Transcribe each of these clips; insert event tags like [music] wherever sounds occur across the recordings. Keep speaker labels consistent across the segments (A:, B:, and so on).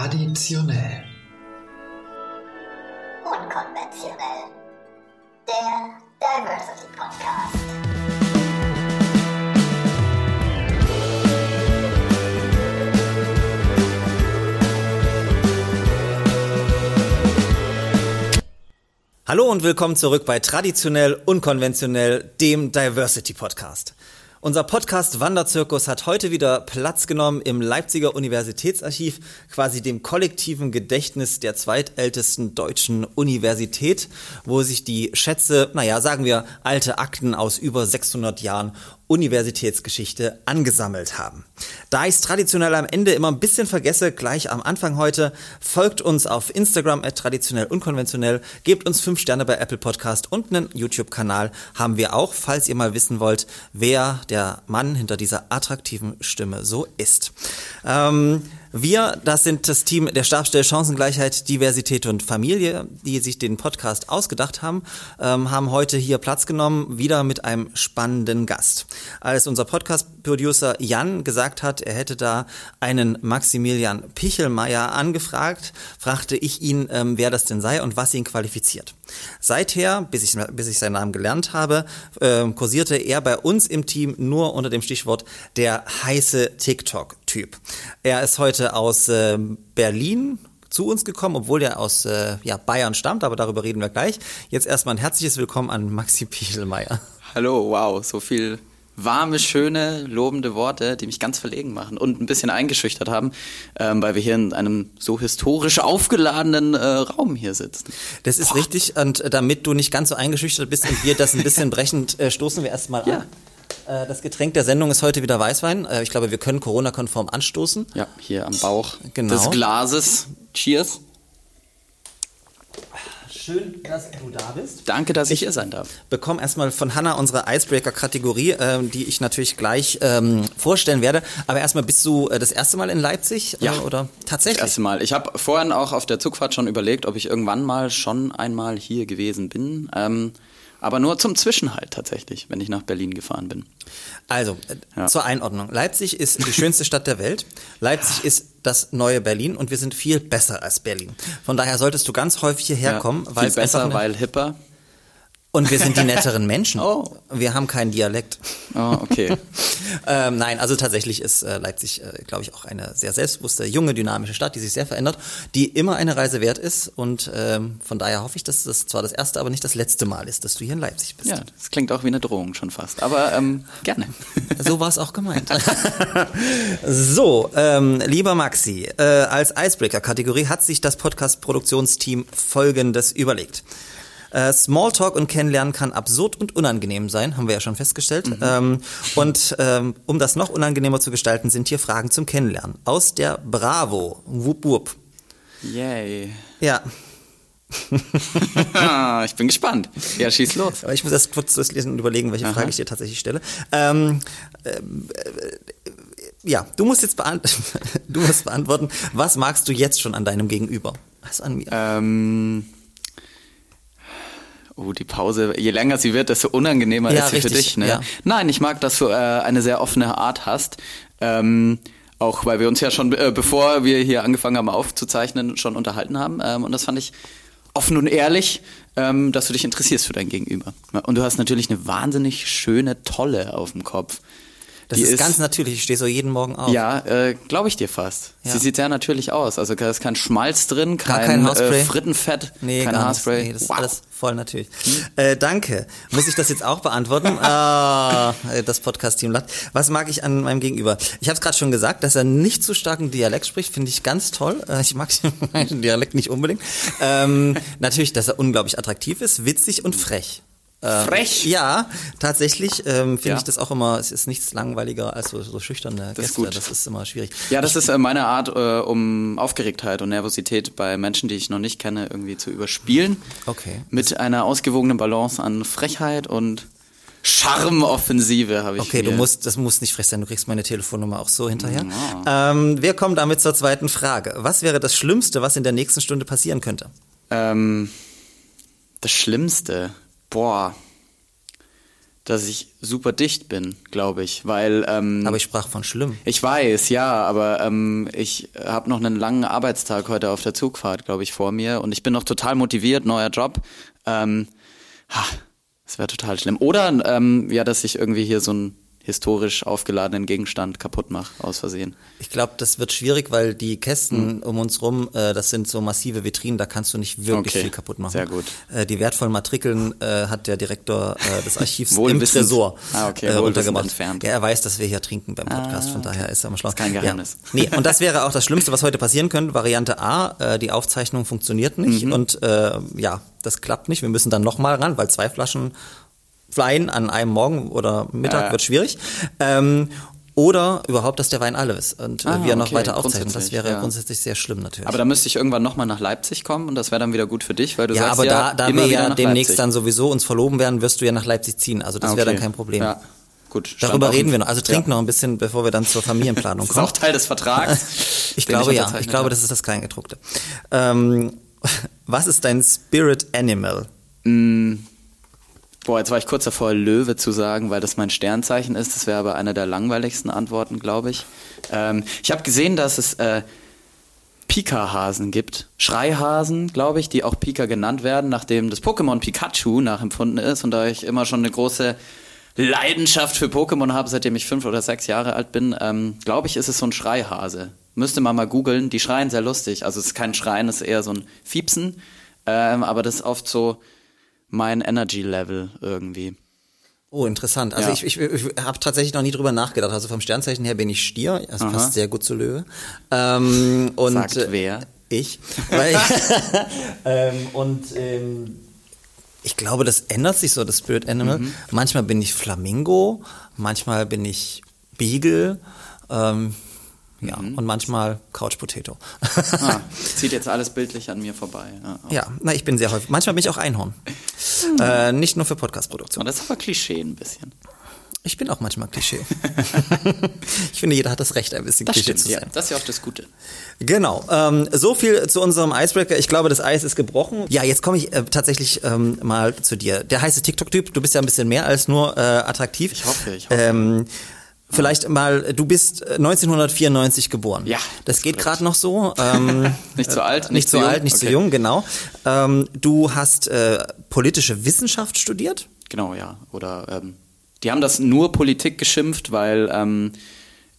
A: Traditionell.
B: Unkonventionell. Der Diversity Podcast.
C: Hallo und willkommen zurück bei Traditionell Unkonventionell, dem Diversity Podcast. Unser Podcast Wanderzirkus hat heute wieder Platz genommen im Leipziger Universitätsarchiv, quasi dem kollektiven Gedächtnis der zweitältesten deutschen Universität, wo sich die Schätze, naja, sagen wir, alte Akten aus über 600 Jahren Universitätsgeschichte angesammelt haben. Da ich es traditionell am Ende immer ein bisschen vergesse, gleich am Anfang heute, folgt uns auf Instagram at traditionell unkonventionell, gebt uns fünf Sterne bei Apple Podcast und einen YouTube-Kanal haben wir auch, falls ihr mal wissen wollt, wer der Mann hinter dieser attraktiven Stimme so ist. Ähm, wir, das sind das Team der Stabstelle Chancengleichheit, Diversität und Familie, die sich den Podcast ausgedacht haben, ähm, haben heute hier Platz genommen, wieder mit einem spannenden Gast. Als unser Podcast-Producer Jan gesagt hat, er hätte da einen Maximilian Pichelmeier angefragt, fragte ich ihn, ähm, wer das denn sei und was ihn qualifiziert. Seither, bis ich, bis ich seinen Namen gelernt habe, äh, kursierte er bei uns im Team nur unter dem Stichwort der heiße TikTok-Typ. Er ist heute aus äh, Berlin zu uns gekommen, obwohl er aus äh, ja, Bayern stammt, aber darüber reden wir gleich. Jetzt erstmal ein herzliches Willkommen an Maxi Pichelmeier.
D: Hallo, wow, so viel warme, schöne, lobende Worte, die mich ganz verlegen machen und ein bisschen eingeschüchtert haben, ähm, weil wir hier in einem so historisch aufgeladenen äh, Raum hier sitzen.
C: Das ist Boah. richtig und damit du nicht ganz so eingeschüchtert bist und wir das ein bisschen [laughs] brechend, äh, stoßen wir erstmal ja. an. Äh, das Getränk der Sendung ist heute wieder Weißwein. Äh, ich glaube, wir können Corona-konform anstoßen.
D: Ja, hier am Bauch genau. des Glases. Cheers.
C: Schön, dass du da bist.
D: Danke, dass ich hier sein darf.
C: Bekomme erstmal von Hanna unsere Icebreaker-Kategorie, äh, die ich natürlich gleich ähm, vorstellen werde. Aber erstmal, bist du äh, das erste Mal in Leipzig?
D: Ja.
C: Äh, oder tatsächlich?
D: Das erste Mal. Ich habe vorhin auch auf der Zugfahrt schon überlegt, ob ich irgendwann mal schon einmal hier gewesen bin. Ähm, aber nur zum Zwischenhalt tatsächlich, wenn ich nach Berlin gefahren bin.
C: Also, äh, ja. zur Einordnung. Leipzig ist die schönste Stadt der Welt. Leipzig ist das neue Berlin und wir sind viel besser als Berlin. Von daher solltest du ganz häufig hierher kommen,
D: ja, weil es besser, weil hipper.
C: Und wir sind die [laughs] netteren Menschen. Oh. Wir haben keinen Dialekt.
D: Oh, okay. [laughs]
C: ähm, nein, also tatsächlich ist äh, Leipzig, äh, glaube ich, auch eine sehr selbstbewusste, junge, dynamische Stadt, die sich sehr verändert, die immer eine Reise wert ist. Und ähm, von daher hoffe ich, dass das zwar das erste, aber nicht das letzte Mal ist, dass du hier in Leipzig bist.
D: Ja, das klingt auch wie eine Drohung schon fast. Aber ähm, gerne. [laughs]
C: so war es auch gemeint. so, ähm, lieber Maxi, äh, als Icebreaker-Kategorie hat sich das Podcast-Produktionsteam Folgendes überlegt. Äh, Smalltalk und Kennenlernen kann absurd und unangenehm sein, haben wir ja schon festgestellt. Mhm. Ähm, und ähm, um das noch unangenehmer zu gestalten, sind hier Fragen zum Kennenlernen. Aus der Bravo. Wup, wup.
D: Yay.
C: Ja. [laughs]
D: ich bin gespannt. Ja, schieß los.
C: Aber ich muss erst kurz durchlesen und überlegen, welche Aha. Frage ich dir tatsächlich stelle. Ähm, äh, ja, du musst jetzt beant [laughs] du musst beantworten, was magst du jetzt schon an deinem Gegenüber? Was an mir?
D: Ähm Oh, die Pause, je länger sie wird, desto unangenehmer ja, ist sie richtig, für dich. Ne? Ja. Nein, ich mag, dass du äh, eine sehr offene Art hast. Ähm, auch weil wir uns ja schon, äh, bevor wir hier angefangen haben aufzuzeichnen, schon unterhalten haben. Ähm, und das fand ich offen und ehrlich, ähm, dass du dich interessierst für dein Gegenüber. Und du hast natürlich eine wahnsinnig schöne Tolle auf dem Kopf.
C: Das ist, ist, ganz natürlich, ich stehe so jeden Morgen auf.
D: Ja, äh, glaube ich dir fast. Ja. Sie sieht sehr natürlich aus. Also da ist kein Schmalz drin, kein,
C: kein Haarspray.
D: Äh, Frittenfett,
C: nee,
D: kein Haarspray.
C: Nee, das wow. ist alles voll natürlich. Hm? Äh, danke. Muss ich das jetzt auch beantworten? [laughs] ah, das Podcast-Team lacht. Was mag ich an meinem Gegenüber? Ich habe es gerade schon gesagt, dass er nicht so starken Dialekt spricht, finde ich ganz toll. Äh, ich mag [laughs] den Dialekt nicht unbedingt. Ähm, natürlich, dass er unglaublich attraktiv ist, witzig und frech.
D: Ähm, Frech?
C: Ja, tatsächlich ähm, finde ja. ich das auch immer, es ist nichts langweiliger als so, so schüchterne
D: das
C: Gäste.
D: Ist
C: das ist immer schwierig.
D: Ja, das ich, ist äh, meine Art, äh, um Aufgeregtheit und Nervosität bei Menschen, die ich noch nicht kenne, irgendwie zu überspielen.
C: Okay.
D: Mit einer ausgewogenen Balance an Frechheit und Charmoffensive habe ich.
C: Okay, hier. du musst, das muss nicht frech sein, du kriegst meine Telefonnummer auch so hinterher. Ja. Ähm, wir kommen damit zur zweiten Frage. Was wäre das Schlimmste, was in der nächsten Stunde passieren könnte?
D: Ähm, das Schlimmste boah, dass ich super dicht bin, glaube ich, weil. Ähm,
C: aber ich sprach von schlimm.
D: Ich weiß, ja, aber ähm, ich habe noch einen langen Arbeitstag heute auf der Zugfahrt, glaube ich, vor mir und ich bin noch total motiviert, neuer Job. Ähm, ha, das wäre total schlimm. Oder ähm, ja, dass ich irgendwie hier so ein historisch aufgeladenen Gegenstand kaputt mache, aus Versehen.
C: Ich glaube, das wird schwierig, weil die Kästen mhm. um uns rum, äh, das sind so massive Vitrinen, da kannst du nicht wirklich okay. viel kaputt machen.
D: Sehr gut.
C: Äh, die wertvollen Matrikeln äh, hat der Direktor äh, des [laughs] Archivs im Tresor
D: ah, okay.
C: äh, runtergemacht. Entfernt. Ja, er weiß, dass wir hier trinken beim Podcast, ah, von daher ist er am Schluss.
D: Kein Geheimnis.
C: Ja. Nee, und das [laughs] wäre auch das Schlimmste, was heute passieren könnte. Variante A, äh, die Aufzeichnung funktioniert nicht mhm. und äh, ja, das klappt nicht. Wir müssen dann nochmal ran, weil zwei Flaschen Wein an einem Morgen oder Mittag äh. wird schwierig. Ähm, oder überhaupt, dass der Wein alle ist und ah, wir noch okay. weiter aufzeichnen. Das wäre ja. grundsätzlich sehr schlimm natürlich.
D: Aber da müsste ich irgendwann nochmal nach Leipzig kommen und das wäre dann wieder gut für dich, weil du
C: ja,
D: sagst
C: aber
D: ja,
C: da, da wir ja demnächst Leipzig. dann sowieso uns verloben werden, wirst du ja nach Leipzig ziehen. Also das ah, okay. wäre dann kein Problem. Ja.
D: Gut,
C: Darüber reden wir noch. Also trink ja. noch ein bisschen, bevor wir dann zur Familienplanung kommen. [laughs]
D: Das ist auch Teil des Vertrags. [laughs]
C: ich glaube ja. Ich glaube, das ist das Kleingedruckte. Ähm, [laughs] was ist dein Spirit Animal?
D: Mm, Boah, jetzt war ich kurz davor, Löwe zu sagen, weil das mein Sternzeichen ist. Das wäre aber eine der langweiligsten Antworten, glaube ich. Ähm, ich habe gesehen, dass es äh, Pika-Hasen gibt. Schreihasen, glaube ich, die auch Pika genannt werden, nachdem das Pokémon Pikachu nachempfunden ist. Und da ich immer schon eine große Leidenschaft für Pokémon habe, seitdem ich fünf oder sechs Jahre alt bin, ähm, glaube ich, ist es so ein Schreihase. Müsste man mal googeln. Die schreien sehr lustig. Also es ist kein Schreien, es ist eher so ein Fiepsen. Ähm, aber das ist oft so mein Energy Level irgendwie.
C: Oh, interessant. Also ja. ich, ich, ich habe tatsächlich noch nie drüber nachgedacht. Also vom Sternzeichen her bin ich Stier, das Aha. passt sehr gut zu Löwe. Ähm, und
D: Sagt äh, wer?
C: Ich. Weil, [laughs] ähm, und ähm, ich glaube, das ändert sich so, das Spirit Animal. Mhm. Manchmal bin ich Flamingo, manchmal bin ich Beagle. Ähm, ja, mhm. und manchmal Couch Potato.
D: ah, [laughs] zieht jetzt alles bildlich an mir vorbei.
C: Ja, ja na, ich bin sehr häufig. Manchmal bin ich auch Einhorn. Mhm. Äh, nicht nur für Podcast-Produktion.
D: Das ist aber Klischee ein bisschen.
C: Ich bin auch manchmal Klischee. [laughs] ich finde, jeder hat das Recht, ein bisschen das Klischee stimmt, zu sein.
D: Ja, das ist ja auch das Gute.
C: Genau. Ähm, so viel zu unserem Icebreaker. Ich glaube, das Eis ist gebrochen. Ja, jetzt komme ich äh, tatsächlich ähm, mal zu dir. Der heiße TikTok-Typ, du bist ja ein bisschen mehr als nur äh, attraktiv.
D: Ich hoffe, ich hoffe.
C: Ähm, Vielleicht mal, du bist 1994 geboren.
D: Ja.
C: Das geht gerade noch so. Ähm, [laughs]
D: nicht zu alt,
C: nicht, nicht zu jung. alt, nicht okay. zu jung, genau. Ähm, du hast äh, politische Wissenschaft studiert?
D: Genau, ja. Oder ähm, die haben das nur Politik geschimpft, weil ähm,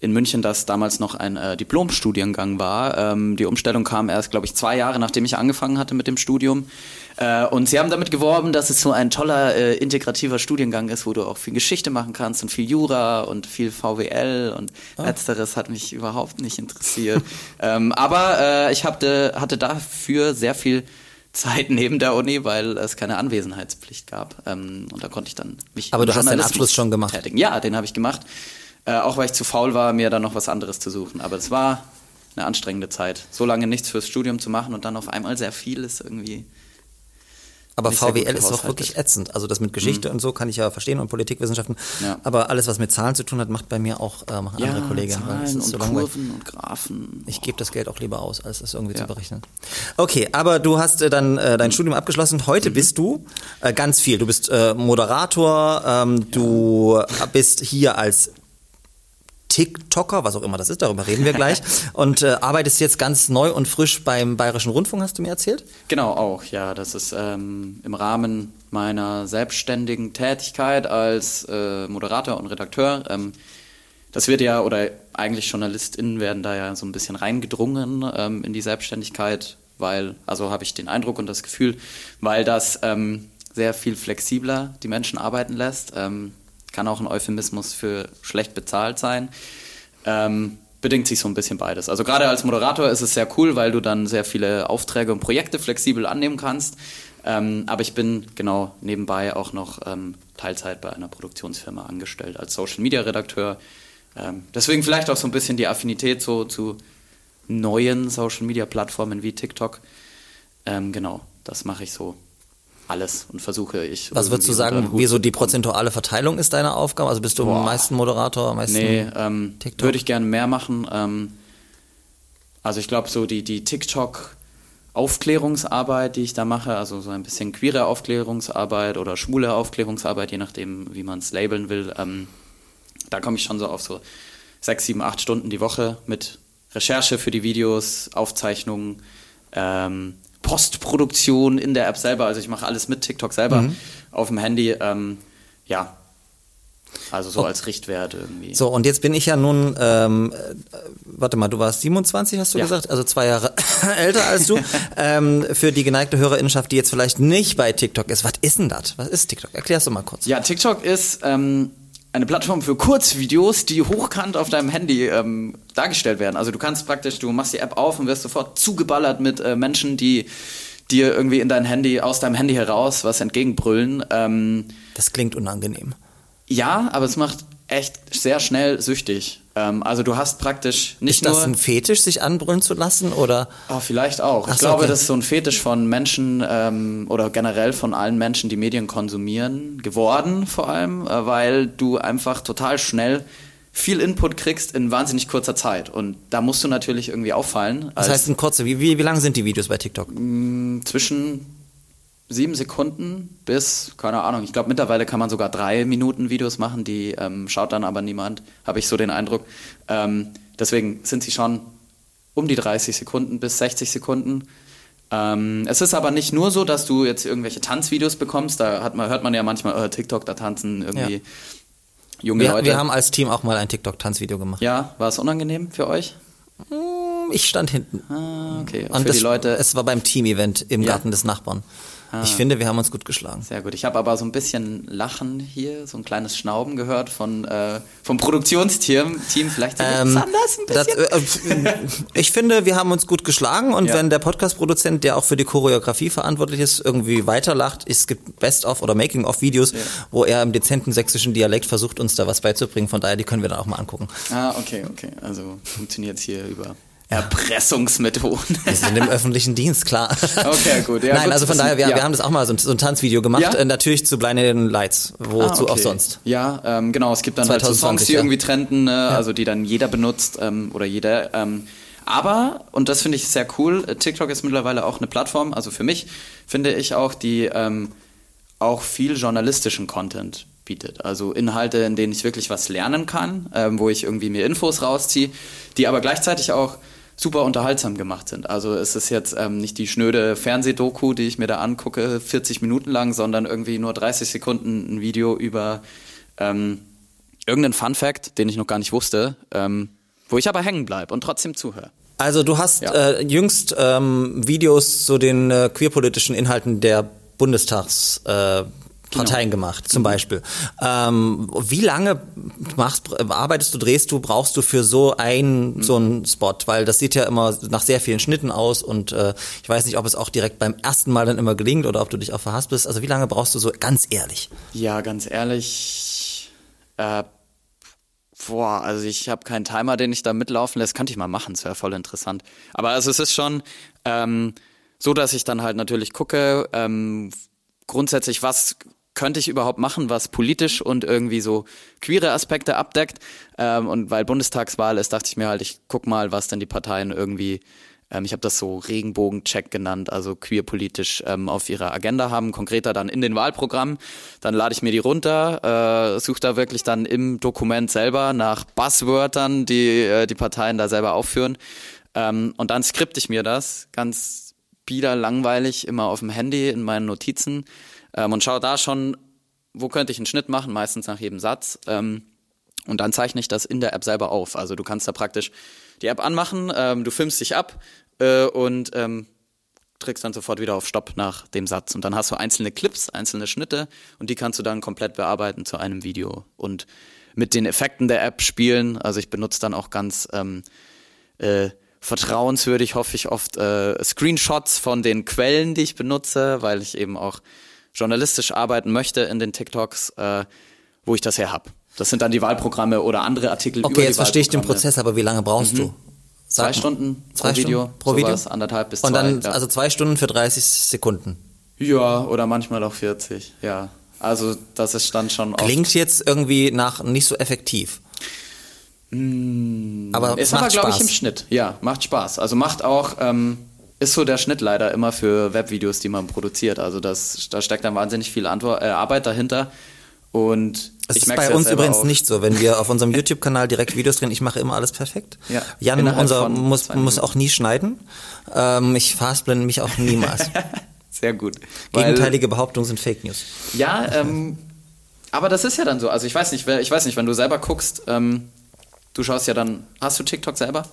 D: in München das damals noch ein äh, Diplomstudiengang war. Ähm, die Umstellung kam erst, glaube ich, zwei Jahre nachdem ich angefangen hatte mit dem Studium. Äh, und sie haben damit geworben, dass es so ein toller äh, integrativer Studiengang ist, wo du auch viel Geschichte machen kannst und viel Jura und viel VWL und oh. letzteres hat mich überhaupt nicht interessiert. [laughs] ähm, aber äh, ich hatte, hatte dafür sehr viel Zeit neben der Uni, weil es keine Anwesenheitspflicht gab. Ähm, und da konnte ich dann mich.
C: Aber du hast den Abschluss schon gemacht.
D: Tätigen. Ja, den habe ich gemacht. Äh, auch weil ich zu faul war, mir dann noch was anderes zu suchen. Aber es war eine anstrengende Zeit. So lange nichts fürs Studium zu machen und dann auf einmal sehr viel ist irgendwie.
C: Aber VWL ist auch wirklich ätzend. Also das mit Geschichte mhm. und so kann ich ja verstehen und Politikwissenschaften. Ja. Aber alles, was mit Zahlen zu tun hat, macht bei mir auch äh, machen ja, andere Kollegen.
D: Zahlen und so Kurven und Graphen.
C: Ich gebe das Geld auch lieber aus, als es irgendwie ja. zu berechnen. Okay, aber du hast äh, dann äh, dein mhm. Studium abgeschlossen. Heute mhm. bist du äh, ganz viel. Du bist äh, Moderator, ähm, du bist hier als TikToker, was auch immer das ist, darüber reden wir gleich. [laughs] und äh, arbeitest jetzt ganz neu und frisch beim Bayerischen Rundfunk, hast du mir erzählt?
D: Genau, auch, ja. Das ist ähm, im Rahmen meiner selbstständigen Tätigkeit als äh, Moderator und Redakteur. Ähm, das wird ja, oder eigentlich JournalistInnen werden da ja so ein bisschen reingedrungen ähm, in die Selbstständigkeit, weil, also habe ich den Eindruck und das Gefühl, weil das ähm, sehr viel flexibler die Menschen arbeiten lässt. Ähm, kann auch ein Euphemismus für schlecht bezahlt sein. Ähm, bedingt sich so ein bisschen beides. Also gerade als Moderator ist es sehr cool, weil du dann sehr viele Aufträge und Projekte flexibel annehmen kannst. Ähm, aber ich bin genau nebenbei auch noch ähm, Teilzeit bei einer Produktionsfirma angestellt als Social Media Redakteur. Ähm, deswegen vielleicht auch so ein bisschen die Affinität so zu neuen Social Media Plattformen wie TikTok. Ähm, genau, das mache ich so alles und versuche ich.
C: Was würdest du sagen, wie so die prozentuale Verteilung ist deiner Aufgabe? Also bist du Boah. am meisten Moderator, am meisten
D: Nee, ähm, würde ich gerne mehr machen. Ähm, also ich glaube so die, die TikTok Aufklärungsarbeit, die ich da mache, also so ein bisschen queere Aufklärungsarbeit oder schwule Aufklärungsarbeit, je nachdem, wie man es labeln will. Ähm, da komme ich schon so auf so sechs, sieben, acht Stunden die Woche mit Recherche für die Videos, Aufzeichnungen, ähm, Postproduktion in der App selber. Also ich mache alles mit TikTok selber mhm. auf dem Handy. Ähm, ja, also so oh. als Richtwert irgendwie.
C: So, und jetzt bin ich ja nun, ähm, äh, warte mal, du warst 27, hast du ja. gesagt? Also zwei Jahre [laughs] älter als du. ähm, für die geneigte Hörerinnenschaft, die jetzt vielleicht nicht bei TikTok ist, was ist denn das? Was ist TikTok? Erklärst du mal kurz.
D: Ja, TikTok ist ähm, eine Plattform für Kurzvideos, die hochkant auf deinem Handy ähm, dargestellt werden. Also du kannst praktisch, du machst die App auf und wirst sofort zugeballert mit äh, Menschen, die dir irgendwie in dein Handy, aus deinem Handy heraus was entgegenbrüllen. Ähm,
C: das klingt unangenehm.
D: Ja, aber es macht echt sehr schnell süchtig. Ähm, also du hast praktisch nicht
C: ist
D: nur...
C: Ist das ein Fetisch, sich anbrüllen zu lassen oder?
D: Oh, vielleicht auch. Ach ich so, glaube, okay. das ist so ein Fetisch von Menschen ähm, oder generell von allen Menschen, die Medien konsumieren, geworden vor allem, äh, weil du einfach total schnell viel Input kriegst in wahnsinnig kurzer Zeit. Und da musst du natürlich irgendwie auffallen.
C: Das heißt, in kurze, wie, wie, wie lang sind die Videos bei TikTok?
D: Mm, zwischen sieben Sekunden bis, keine Ahnung, ich glaube mittlerweile kann man sogar drei Minuten Videos machen, die ähm, schaut dann aber niemand, habe ich so den Eindruck. Ähm, deswegen sind sie schon um die 30 Sekunden bis 60 Sekunden. Ähm, es ist aber nicht nur so, dass du jetzt irgendwelche Tanzvideos bekommst, da man, hört man ja manchmal, äh, TikTok, da tanzen irgendwie ja. junge
C: wir,
D: Leute.
C: Wir haben als Team auch mal ein TikTok-Tanzvideo gemacht.
D: Ja, war es unangenehm für euch?
C: Hm, ich stand hinten.
D: Ah, okay.
C: Und, Und das, die Leute. Es war beim Team-Event im ja. Garten des Nachbarn. Ah. Ich finde, wir haben uns gut geschlagen.
D: Sehr gut. Ich habe aber so ein bisschen Lachen hier, so ein kleines Schnauben gehört von, äh, vom Produktionsteam. Team. Vielleicht ähm, anders ein bisschen.
C: Das, äh, ich finde, wir haben uns gut geschlagen und ja. wenn der Podcast-Produzent, der auch für die Choreografie verantwortlich ist, irgendwie weiterlacht, es gibt Best-of oder Making-of-Videos, ja. wo er im dezenten sächsischen Dialekt versucht, uns da was beizubringen. Von daher, die können wir dann auch mal angucken.
D: Ah, okay, okay. Also funktioniert es hier über Erpressungsmethoden.
C: Wir sind im öffentlichen Dienst, klar.
D: Okay, gut. Ja,
C: Nein,
D: gut
C: also von daher, wir, ja. wir haben das auch mal so ein, so ein Tanzvideo gemacht, ja? äh, natürlich zu Blinded Lights, wozu ah, okay. auch sonst.
D: Ja, ähm, genau, es gibt dann 2020, halt so Songs, die irgendwie trenden, ne, also die dann jeder benutzt ähm, oder jeder. Ähm, aber, und das finde ich sehr cool, äh, TikTok ist mittlerweile auch eine Plattform, also für mich finde ich auch, die ähm, auch viel journalistischen Content bietet. Also Inhalte, in denen ich wirklich was lernen kann, ähm, wo ich irgendwie mir Infos rausziehe, die aber gleichzeitig auch super unterhaltsam gemacht sind. Also es ist jetzt ähm, nicht die schnöde Fernsehdoku, die ich mir da angucke, 40 Minuten lang, sondern irgendwie nur 30 Sekunden ein Video über ähm, irgendeinen Fun Fact, den ich noch gar nicht wusste, ähm, wo ich aber hängen bleibe und trotzdem zuhöre.
C: Also du hast ja. äh, jüngst ähm, Videos zu den äh, queerpolitischen Inhalten der Bundestags äh, Parteien genau. gemacht, zum mhm. Beispiel. Ähm, wie lange machst, arbeitest du, drehst du, brauchst du für so einen mhm. so einen Spot? Weil das sieht ja immer nach sehr vielen Schnitten aus und äh, ich weiß nicht, ob es auch direkt beim ersten Mal dann immer gelingt oder ob du dich auch verhaspelst. Also wie lange brauchst du so ganz ehrlich?
D: Ja, ganz ehrlich. Äh, boah, also ich habe keinen Timer, den ich da mitlaufen lässt. Könnte ich mal machen, das wäre voll interessant. Aber also es ist schon ähm, so, dass ich dann halt natürlich gucke, ähm, grundsätzlich, was könnte ich überhaupt machen, was politisch und irgendwie so queere Aspekte abdeckt. Ähm, und weil Bundestagswahl ist, dachte ich mir halt, ich guck mal, was denn die Parteien irgendwie, ähm, ich habe das so Regenbogen-Check genannt, also queerpolitisch ähm, auf ihrer Agenda haben, konkreter dann in den Wahlprogrammen. Dann lade ich mir die runter, äh, suche da wirklich dann im Dokument selber nach Buzzwörtern, die äh, die Parteien da selber aufführen. Ähm, und dann skripte ich mir das ganz bieder langweilig immer auf dem Handy in meinen Notizen ähm, und schaue da schon, wo könnte ich einen Schnitt machen, meistens nach jedem Satz. Ähm, und dann zeichne ich das in der App selber auf. Also du kannst da praktisch die App anmachen, ähm, du filmst dich ab äh, und ähm, drückst dann sofort wieder auf Stopp nach dem Satz. Und dann hast du einzelne Clips, einzelne Schnitte und die kannst du dann komplett bearbeiten zu einem Video. Und mit den Effekten der App spielen. Also ich benutze dann auch ganz ähm, äh, vertrauenswürdig, hoffe ich, oft äh, Screenshots von den Quellen, die ich benutze, weil ich eben auch journalistisch arbeiten möchte in den TikToks, äh, wo ich das her habe. Das sind dann die Wahlprogramme oder andere Artikel
C: okay, jetzt verstehe ich den Prozess, aber wie lange brauchst mhm. du?
D: Sag zwei Stunden
C: zwei
D: pro Video,
C: Stunden pro Video,
D: anderthalb bis
C: Und
D: zwei.
C: Und dann ja. also zwei Stunden für 30 Sekunden.
D: Ja, oder manchmal auch 40. Ja, also das ist dann schon.
C: Klingt oft. jetzt irgendwie nach nicht so effektiv.
D: Mm, aber es macht aber, glaube ich, im Schnitt. Ja, macht Spaß. Also macht auch. Ähm, ist so der Schnitt leider immer für Webvideos, die man produziert. Also das, da steckt dann wahnsinnig viel Antwort, äh, Arbeit dahinter. Und
C: ich ist bei uns übrigens auch. nicht so. Wenn wir auf unserem [laughs] YouTube-Kanal direkt Videos drehen, ich mache immer alles perfekt. Ja, Jan, unser muss, muss auch nie schneiden. Ähm, ich fastblende mich auch niemals. [laughs]
D: Sehr gut.
C: Gegenteilige Behauptungen sind Fake News.
D: Ja, ähm, aber das ist ja dann so. Also ich weiß nicht, ich weiß nicht, wenn du selber guckst, ähm, du schaust ja dann, hast du TikTok selber?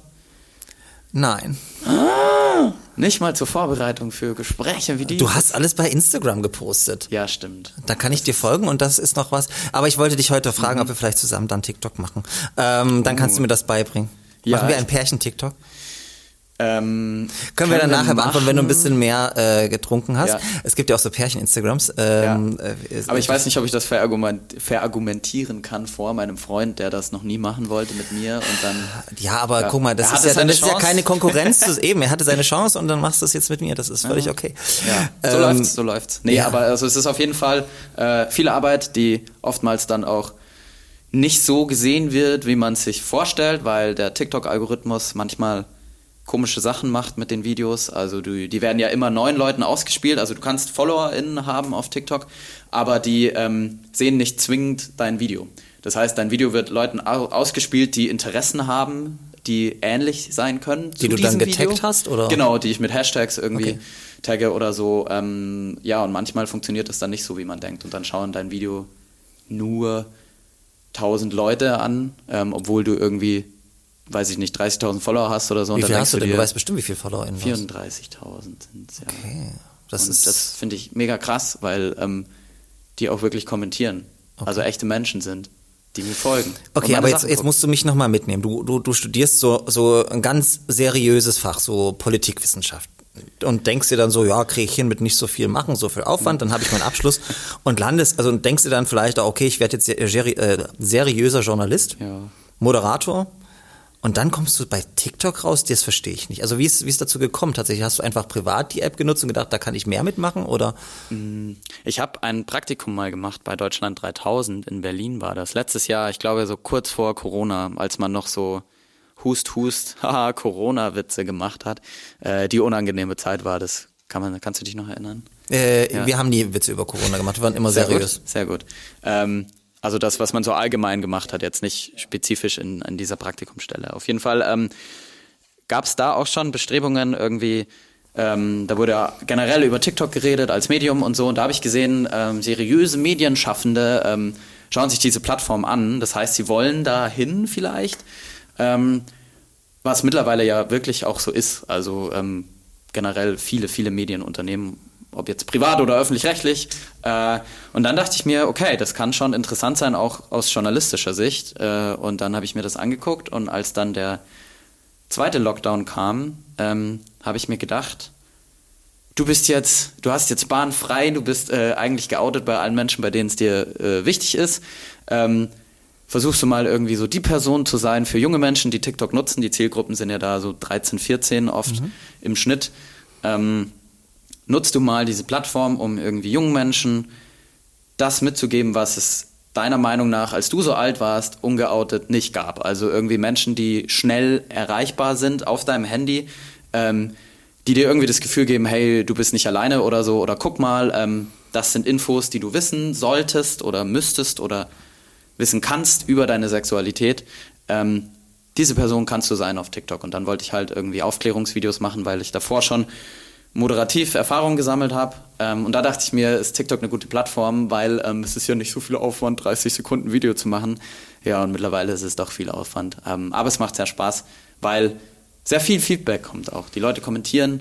C: Nein.
D: Ah, nicht mal zur Vorbereitung für Gespräche wie die.
C: Du hast alles bei Instagram gepostet.
D: Ja, stimmt.
C: Da kann ich dir folgen und das ist noch was. Aber ich wollte dich heute fragen, mhm. ob wir vielleicht zusammen dann TikTok machen. Ähm, dann kannst du mir das beibringen. Ja, machen wir ein Pärchen-TikTok? Ähm, können, wir dann nachher beantworten, wenn du ein bisschen mehr äh, getrunken hast. Ja. Es gibt ja auch so Pärchen-Instagrams. Ähm,
D: ja. Äh, Aber ich weiß nicht, ob ich das verargument verargumentieren kann vor meinem Freund, der das noch nie machen wollte mit mir und dann. [laughs]
C: Ja, aber ja. guck mal, das ist ja, dann ist ja keine Konkurrenz [laughs] zu eben. Er hatte seine Chance und dann machst du es jetzt mit mir. Das ist völlig okay.
D: Ja, so ähm, läuft's, so läuft's. Nee, aber also es ist auf jeden Fall äh, viele Arbeit, die oftmals dann auch nicht so gesehen wird, wie man es sich vorstellt, weil der TikTok-Algorithmus manchmal komische Sachen macht mit den Videos. Also du, die werden ja immer neuen Leuten ausgespielt. Also du kannst FollowerInnen haben auf TikTok, aber die ähm, sehen nicht zwingend dein Video. Das heißt, dein Video wird Leuten ausgespielt, die Interessen haben, die ähnlich sein können.
C: Die du dann getaggt Video. hast, oder?
D: Genau, die ich mit Hashtags irgendwie okay. tagge oder so. Ähm, ja, und manchmal funktioniert das dann nicht so, wie man denkt. Und dann schauen dein Video nur 1000 Leute an, ähm, obwohl du irgendwie weiß ich nicht, 30.000 Follower hast oder so.
C: Wie viel hast du denn? Du weißt bestimmt, wie viele Follower in
D: 34.000 sind es, ja. Okay. Das und das finde ich mega krass, weil ähm, die auch wirklich kommentieren. Okay. Also echte Menschen sind, die mir folgen.
C: Okay, aber jetzt, jetzt musst du mich nochmal mitnehmen. Du, du, du studierst so, so ein ganz seriöses Fach, so Politikwissenschaft und denkst dir dann so, ja, kriege ich hin mit nicht so viel machen, so viel Aufwand, dann habe ich meinen Abschluss [laughs] und landest, also denkst dir dann vielleicht auch, okay, ich werde jetzt äh, seriöser Journalist, ja. Moderator, und dann kommst du bei TikTok raus, das verstehe ich nicht. Also wie ist, wie ist dazu gekommen tatsächlich? Hast du einfach privat die App genutzt und gedacht, da kann ich mehr mitmachen oder?
D: Ich habe ein Praktikum mal gemacht bei Deutschland 3000 in Berlin war das. Letztes Jahr, ich glaube so kurz vor Corona, als man noch so Hust, Hust, [laughs] haha, Corona-Witze gemacht hat. Äh, die unangenehme Zeit war das. Kann man, kannst du dich noch erinnern?
C: Äh, ja. Wir haben nie Witze über Corona gemacht, wir waren immer
D: sehr
C: seriös.
D: Gut, sehr gut. Ähm, also das, was man so allgemein gemacht hat, jetzt nicht spezifisch in, in dieser Praktikumsstelle. Auf jeden Fall ähm, gab es da auch schon Bestrebungen irgendwie, ähm, da wurde ja generell über TikTok geredet als Medium und so. Und da habe ich gesehen, ähm, seriöse Medienschaffende ähm, schauen sich diese Plattform an. Das heißt, sie wollen dahin vielleicht, ähm, was mittlerweile ja wirklich auch so ist. Also ähm, generell viele, viele Medienunternehmen ob jetzt privat oder öffentlich-rechtlich. Äh, und dann dachte ich mir, okay, das kann schon interessant sein, auch aus journalistischer Sicht. Äh, und dann habe ich mir das angeguckt und als dann der zweite Lockdown kam, ähm, habe ich mir gedacht, du bist jetzt, du hast jetzt Bahn frei, du bist äh, eigentlich geoutet bei allen Menschen, bei denen es dir wichtig ist. Ähm, versuchst du mal irgendwie so die Person zu sein für junge Menschen, die TikTok nutzen. Die Zielgruppen sind ja da so 13, 14 oft mhm. im Schnitt. Ähm, nutzt du mal diese Plattform, um irgendwie jungen Menschen das mitzugeben, was es deiner Meinung nach, als du so alt warst, ungeoutet nicht gab. Also irgendwie Menschen, die schnell erreichbar sind auf deinem Handy, ähm, die dir irgendwie das Gefühl geben, hey, du bist nicht alleine oder so, oder guck mal, ähm, das sind Infos, die du wissen solltest oder müsstest oder wissen kannst über deine Sexualität. Ähm, diese Person kannst du sein auf TikTok. Und dann wollte ich halt irgendwie Aufklärungsvideos machen, weil ich davor schon moderativ Erfahrung gesammelt habe. Ähm, und da dachte ich mir, ist TikTok eine gute Plattform, weil ähm, es ist ja nicht so viel Aufwand, 30 Sekunden Video zu machen. Ja, und mittlerweile ist es doch viel Aufwand. Ähm, aber es macht sehr Spaß, weil sehr viel Feedback kommt auch. Die Leute kommentieren.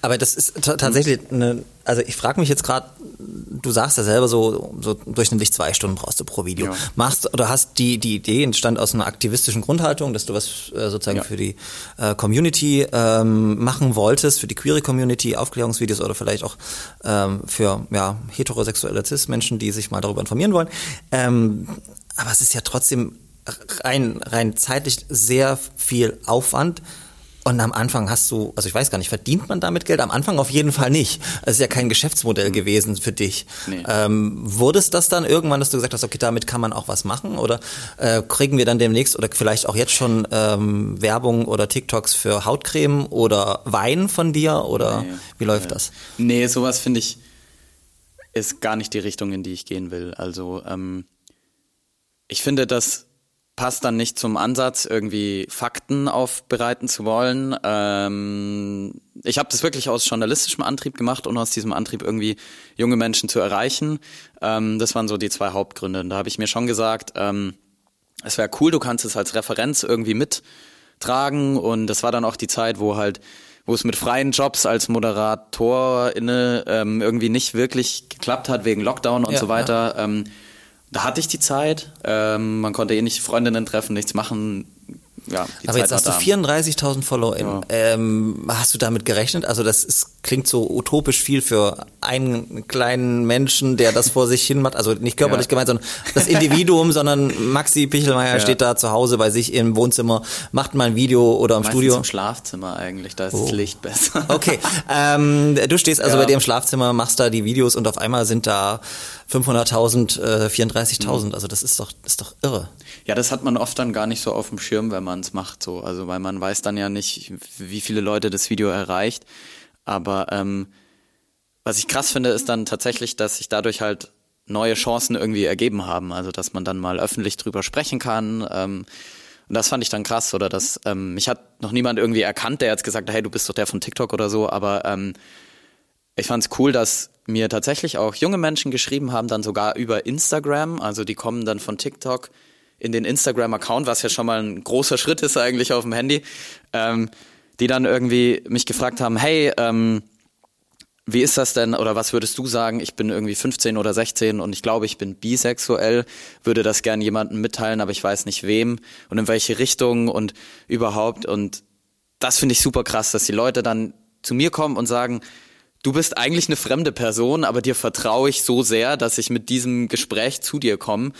C: Aber das ist tatsächlich eine, also ich frage mich jetzt gerade, du sagst ja selber so, so durchschnittlich zwei Stunden brauchst du pro Video. Ja. Machst oder hast die, die Idee entstand aus einer aktivistischen Grundhaltung, dass du was äh, sozusagen ja. für die äh, Community ähm, machen wolltest, für die queere Community, Aufklärungsvideos oder vielleicht auch ähm, für ja, heterosexuelle Cis-Menschen, die sich mal darüber informieren wollen. Ähm, aber es ist ja trotzdem rein, rein zeitlich sehr viel Aufwand Und am Anfang hast du, also ich weiß gar nicht, verdient man damit Geld? Am Anfang auf jeden Fall nicht. Es ist ja kein Geschäftsmodell mhm. gewesen für dich. Nee. Ähm, wurde es das dann irgendwann, dass du gesagt hast, okay, damit kann man auch was machen? Oder äh, kriegen wir dann demnächst oder vielleicht auch jetzt schon ähm, Werbung oder TikToks für Hautcreme oder Wein von dir? Oder nee. wie läuft ja. das?
D: Nee, sowas finde ich ist gar nicht die Richtung, in die ich gehen will. Also ähm, ich finde, das passt dann nicht zum Ansatz, irgendwie Fakten aufbereiten zu wollen. Ähm, ich habe das wirklich aus journalistischem Antrieb gemacht und aus diesem Antrieb irgendwie junge Menschen zu erreichen. Ähm, das waren so die zwei Hauptgründe. da habe ich mir schon gesagt, ähm, es wäre cool, du kannst es als Referenz irgendwie mittragen. Und das war dann auch die Zeit, wo halt wo es mit freien Jobs als Moderator ähm, irgendwie nicht wirklich geklappt hat wegen Lockdown und ja, so weiter. Ja. Ähm, da hatte ich die Zeit. Ähm, man konnte eh nicht Freundinnen treffen, nichts machen ja,
C: Aber Zeit jetzt hast du 34.000 Follower. Ja. Ähm, hast du damit gerechnet? Also das ist, klingt so utopisch viel für einen kleinen Menschen, der das vor sich hin macht. Also nicht körperlich ja. gemeint, sondern das Individuum, sondern Maxi Pichelmeier ja. steht da zu Hause bei sich im Wohnzimmer, macht mal ein Video oder im Meistens Studio.
D: im Schlafzimmer eigentlich, da ist oh. das Licht besser.
C: Okay, ähm, du stehst also bei dir im Schlafzimmer, machst da die Videos und auf einmal sind da 500.000, äh, 34.000. Mhm. Also das ist doch, ist doch irre.
D: Ja, das hat man oft dann gar nicht so auf dem Schirm, wenn man es macht, so. Also weil man weiß dann ja nicht, wie viele Leute das Video erreicht. Aber ähm, was ich krass finde, ist dann tatsächlich, dass sich dadurch halt neue Chancen irgendwie ergeben haben. Also dass man dann mal öffentlich drüber sprechen kann. Ähm, und das fand ich dann krass, oder dass ähm, mich hat noch niemand irgendwie erkannt, der jetzt gesagt hat, hey, du bist doch der von TikTok oder so, aber ähm, ich fand es cool, dass mir tatsächlich auch junge Menschen geschrieben haben, dann sogar über Instagram. Also die kommen dann von TikTok in den Instagram-Account, was ja schon mal ein großer Schritt ist eigentlich auf dem Handy, ähm, die dann irgendwie mich gefragt haben, hey, ähm, wie ist das denn oder was würdest du sagen? Ich bin irgendwie 15 oder 16 und ich glaube, ich bin bisexuell, würde das gern jemandem mitteilen, aber ich weiß nicht wem und in welche Richtung und überhaupt. Und das finde ich super krass, dass die Leute dann zu mir kommen und sagen, du bist eigentlich eine fremde Person, aber dir vertraue ich so sehr, dass ich mit diesem Gespräch zu dir komme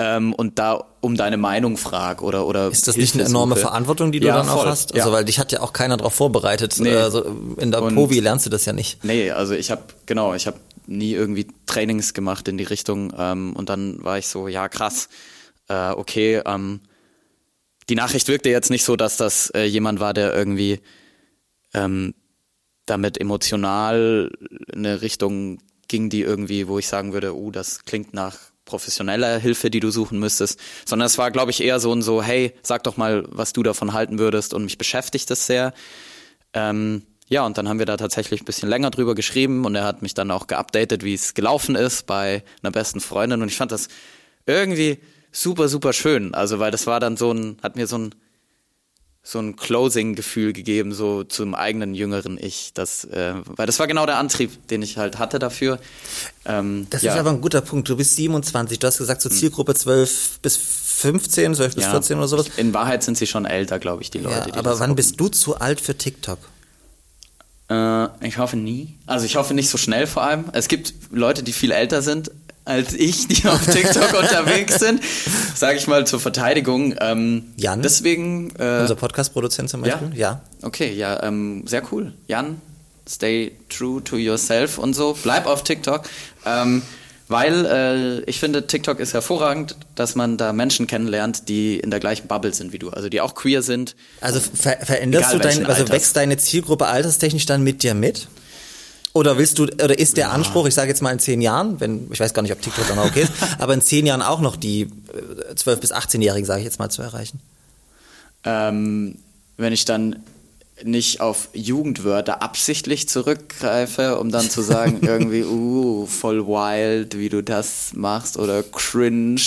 D: ähm, und da um deine Meinung frag oder oder
C: ist das nicht eine enorme suche? Verantwortung, die du ja, dann voll. auch hast? Also ja. weil dich hat ja auch keiner darauf vorbereitet. Nee. Also in der und Povi lernst du das ja nicht.
D: Nee, also ich habe genau, ich habe nie irgendwie Trainings gemacht in die Richtung ähm, und dann war ich so, ja krass, äh, okay. Ähm, die Nachricht wirkte jetzt nicht so, dass das äh, jemand war, der irgendwie ähm, damit emotional eine Richtung ging, die irgendwie, wo ich sagen würde, uh, das klingt nach professioneller Hilfe, die du suchen müsstest, sondern es war, glaube ich, eher so ein so, hey, sag doch mal, was du davon halten würdest und mich beschäftigt das sehr. Ähm, ja, und dann haben wir da tatsächlich ein bisschen länger drüber geschrieben und er hat mich dann auch geupdatet, wie es gelaufen ist bei einer besten Freundin und ich fand das irgendwie super, super schön. Also, weil das war dann so ein, hat mir so ein so ein Closing-Gefühl gegeben, so zum eigenen jüngeren Ich. Das, äh, weil das war genau der Antrieb, den ich halt hatte dafür.
C: Ähm, das ja. ist aber ein guter Punkt. Du bist 27, du hast gesagt, so hm. Zielgruppe 12 bis 15, 12 bis ja. 14 oder sowas.
D: In Wahrheit sind sie schon älter, glaube ich, die Leute.
C: Ja, aber wann gucken. bist du zu alt für TikTok?
D: Äh, ich hoffe nie. Also ich hoffe nicht so schnell vor allem. Es gibt Leute, die viel älter sind, als ich, die auf TikTok unterwegs sind, sage ich mal zur Verteidigung. Ähm,
C: Jan?
D: Deswegen.
C: Äh, Unser Podcast-Produzent zum Beispiel?
D: Ja. ja. Okay, ja, ähm, sehr cool. Jan, stay true to yourself und so. Bleib auf TikTok. Ähm, weil äh, ich finde, TikTok ist hervorragend, dass man da Menschen kennenlernt, die in der gleichen Bubble sind wie du, also die auch queer sind.
C: Also ver veränderst du dein, also wächst deine Zielgruppe alterstechnisch dann mit dir mit? Oder willst du, oder ist der ja. Anspruch, ich sage jetzt mal in zehn Jahren, wenn, ich weiß gar nicht, ob TikTok dann auch okay ist, [laughs] aber in zehn Jahren auch noch die äh, zwölf 12- bis 18-Jährigen, sage ich jetzt mal, zu erreichen?
D: Ähm, wenn ich dann nicht auf Jugendwörter absichtlich zurückgreife, um dann zu sagen, [laughs] irgendwie, uh, voll wild, wie du das machst, oder cringe,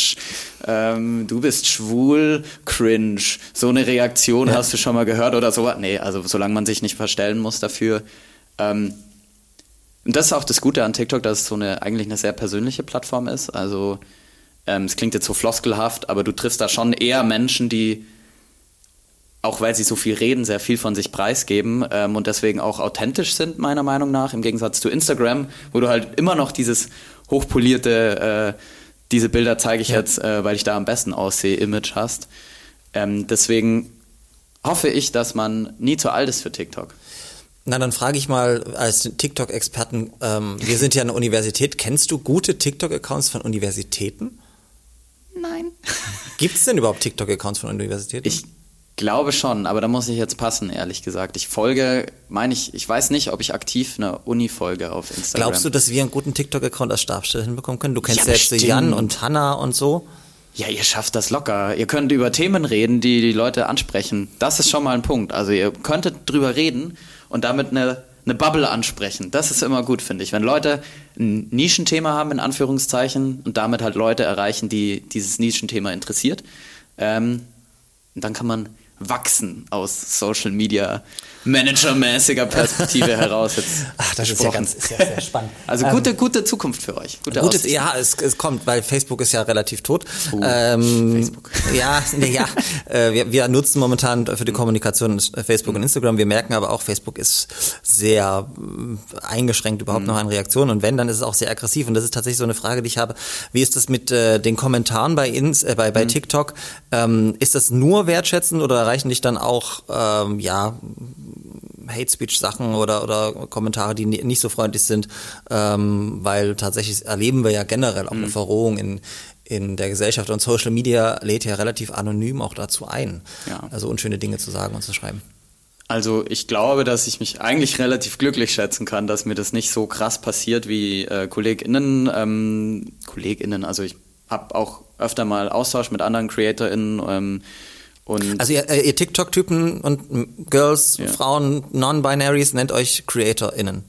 D: ähm, du bist schwul, cringe. So eine Reaktion ja. hast du schon mal gehört oder so. Nee, also solange man sich nicht verstellen muss dafür, ähm, und das ist auch das Gute an TikTok, dass es so eine eigentlich eine sehr persönliche Plattform ist. Also ähm, es klingt jetzt so floskelhaft, aber du triffst da schon eher Menschen, die auch weil sie so viel reden, sehr viel von sich preisgeben ähm, und deswegen auch authentisch sind, meiner Meinung nach, im Gegensatz zu Instagram, wo du halt immer noch dieses hochpolierte, äh, diese Bilder zeige ich ja. jetzt, äh, weil ich da am besten aussehe, Image hast. Ähm, deswegen hoffe ich, dass man nie zu alt ist für TikTok.
C: Na, dann frage ich mal als TikTok-Experten, ähm, wir sind ja eine Universität, kennst du gute TikTok-Accounts von Universitäten?
D: Nein.
C: Gibt es denn überhaupt TikTok-Accounts von Universitäten?
D: Ich glaube schon, aber da muss ich jetzt passen, ehrlich gesagt. Ich folge, meine ich, ich weiß nicht, ob ich aktiv eine Uni folge auf Instagram.
C: Glaubst du, dass wir einen guten TikTok-Account als Stabstelle hinbekommen können? Du kennst ja, ja jetzt Jan und Hanna und so.
D: Ja, ihr schafft das locker. Ihr könnt über Themen reden, die die Leute ansprechen. Das ist schon mal ein Punkt. Also ihr könntet drüber reden und damit eine, eine Bubble ansprechen. Das ist immer gut, finde ich. Wenn Leute ein Nischenthema haben, in Anführungszeichen, und damit halt Leute erreichen, die dieses Nischenthema interessiert, ähm, dann kann man wachsen aus Social Media managermäßiger Perspektive [laughs] heraus jetzt
C: Ach, das ist ja ganz ist ja sehr spannend.
D: Also gute, ähm, gute Zukunft für euch.
C: Gute gutes, ja, es, es kommt, weil Facebook ist ja relativ tot. Uh, ähm, Facebook. [laughs] Ja, ja äh, wir, wir nutzen momentan für die Kommunikation Facebook mhm. und Instagram. Wir merken aber auch, Facebook ist sehr äh, eingeschränkt überhaupt mhm. noch an Reaktionen. Und wenn, dann ist es auch sehr aggressiv. Und das ist tatsächlich so eine Frage, die ich habe. Wie ist das mit äh, den Kommentaren bei, Ins, äh, bei, bei mhm. TikTok? Ähm, ist das nur wertschätzend oder erreichen dich dann auch, ähm, ja, Hate Speech Sachen oder, oder Kommentare, die nicht so freundlich sind, ähm, weil tatsächlich erleben wir ja generell auch mhm. eine Verrohung in, in der Gesellschaft und Social Media lädt ja relativ anonym auch dazu ein, ja. also unschöne Dinge zu sagen und zu schreiben.
D: Also ich glaube, dass ich mich eigentlich relativ glücklich schätzen kann, dass mir das nicht so krass passiert wie äh, KollegInnen. Ähm, KollegInnen, also ich habe auch öfter mal Austausch mit anderen CreatorInnen ähm, und
C: also ihr, äh, ihr TikTok-Typen und Girls, ja. Frauen, Non-Binaries nennt euch CreatorInnen.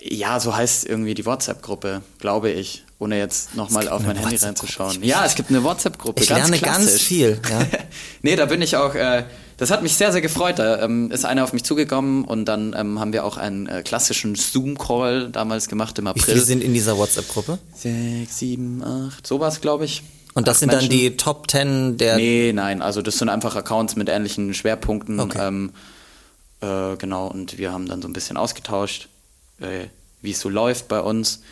D: Ja, so heißt irgendwie die WhatsApp-Gruppe, glaube ich, ohne jetzt nochmal auf mein Handy reinzuschauen. Ja, es gibt eine WhatsApp-Gruppe.
C: Ich ganz lerne klassisch. ganz viel. Ja. [laughs]
D: nee, da bin ich auch. Äh, das hat mich sehr, sehr gefreut. Da ähm, ist einer auf mich zugekommen und dann ähm, haben wir auch einen äh, klassischen Zoom-Call damals gemacht im April.
C: Wie viele sind in dieser WhatsApp-Gruppe?
D: Sechs, sieben, acht, sowas, glaube ich.
C: Und das sind Menschen. dann die Top 10 der.
D: Nee, nein, also das sind einfach Accounts mit ähnlichen Schwerpunkten. Okay. Ähm, äh, genau, und wir haben dann so ein bisschen ausgetauscht, äh, wie es so läuft bei uns.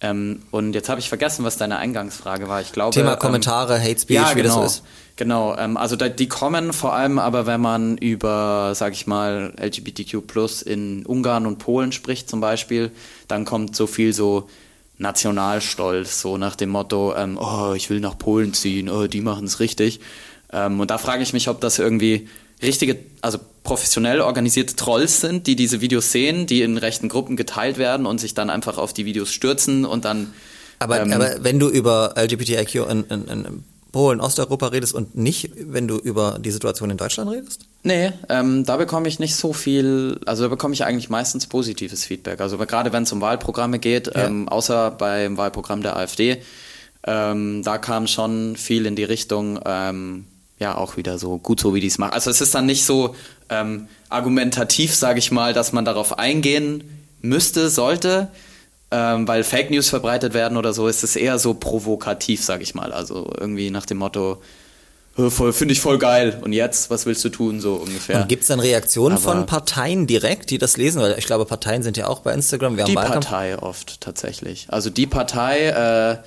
D: Ähm, und jetzt habe ich vergessen, was deine Eingangsfrage war. Ich glaube.
C: Thema ähm, Kommentare, Hate Speech,
D: ja,
C: wie
D: genau,
C: das so ist.
D: Genau, ähm, also da, die kommen vor allem aber, wenn man über, sag ich mal, LGBTQ in Ungarn und Polen spricht zum Beispiel, dann kommt so viel so Nationalstolz, so nach dem Motto, ähm, oh, ich will nach Polen ziehen, oh, die machen es richtig. Ähm, und da frage ich mich, ob das irgendwie richtige, also professionell organisierte Trolls sind, die diese Videos sehen, die in rechten Gruppen geteilt werden und sich dann einfach auf die Videos stürzen und dann.
C: Aber, ähm, aber wenn du über LGBTIQ in, in, in Polen, Osteuropa redest und nicht, wenn du über die Situation in Deutschland redest?
D: Nee, ähm, da bekomme ich nicht so viel, also da bekomme ich eigentlich meistens positives Feedback. Also gerade wenn es um Wahlprogramme geht, ja. ähm, außer beim Wahlprogramm der AfD, ähm, da kam schon viel in die Richtung, ähm, ja, auch wieder so gut so, wie die es machen. Also es ist dann nicht so ähm, argumentativ, sage ich mal, dass man darauf eingehen müsste, sollte, ähm, weil Fake News verbreitet werden oder so, ist es eher so provokativ, sag ich mal. Also irgendwie nach dem Motto, finde ich voll geil. Und jetzt, was willst du tun, so ungefähr. Und
C: gibt es dann Reaktionen Aber von Parteien direkt, die das lesen? Weil ich glaube, Parteien sind ja auch bei Instagram.
D: Wir die Partei oft tatsächlich. Also die Partei, äh,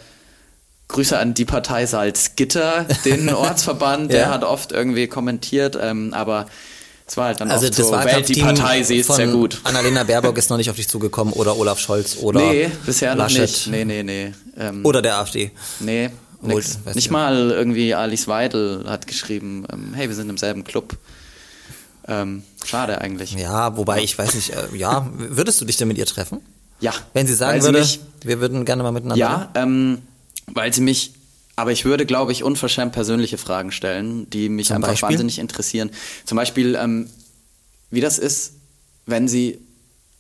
D: Grüße an die Partei Salzgitter, den [laughs] Ortsverband, ja. der hat oft irgendwie kommentiert, ähm, aber es war halt dann also oft das so, wählt die Partei, sie ist sehr gut.
C: Annalena Baerbock ist noch nicht auf dich zugekommen oder Olaf Scholz oder
D: Nee, bisher Laschet. noch nicht. Nee, nee, nee.
C: Ähm, oder der AfD.
D: Nee, nix. Nicht nicht mal irgendwie Alice Weidel hat geschrieben, ähm, hey, wir sind im selben Club. Ähm, schade eigentlich.
C: Ja, wobei ich weiß nicht, äh, ja, würdest du dich denn mit ihr treffen?
D: Ja.
C: Wenn sie sagen würde, mich, wir würden gerne mal miteinander.
D: Ja, ähm, weil sie mich aber ich würde, glaube ich, unverschämt persönliche Fragen stellen, die mich Zum einfach Beispiel? wahnsinnig interessieren. Zum Beispiel, ähm, wie das ist, wenn sie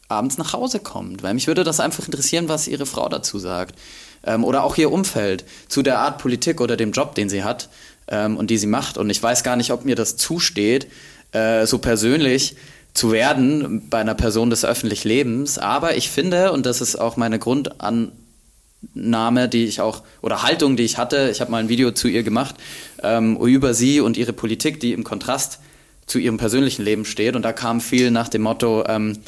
D: abends nach Hause kommt. Weil mich würde das einfach interessieren, was ihre Frau dazu sagt. Ähm, oder auch ihr Umfeld zu der Art Politik oder dem Job, den sie hat ähm, und die sie macht. Und ich weiß gar nicht, ob mir das zusteht, äh, so persönlich zu werden bei einer Person des öffentlichen Lebens. Aber ich finde, und das ist auch meine Grundan Name, die ich auch, oder Haltung, die ich hatte. Ich habe mal ein Video zu ihr gemacht, ähm, über sie und ihre Politik, die im Kontrast zu ihrem persönlichen Leben steht. Und da kam viel nach dem Motto, ähm,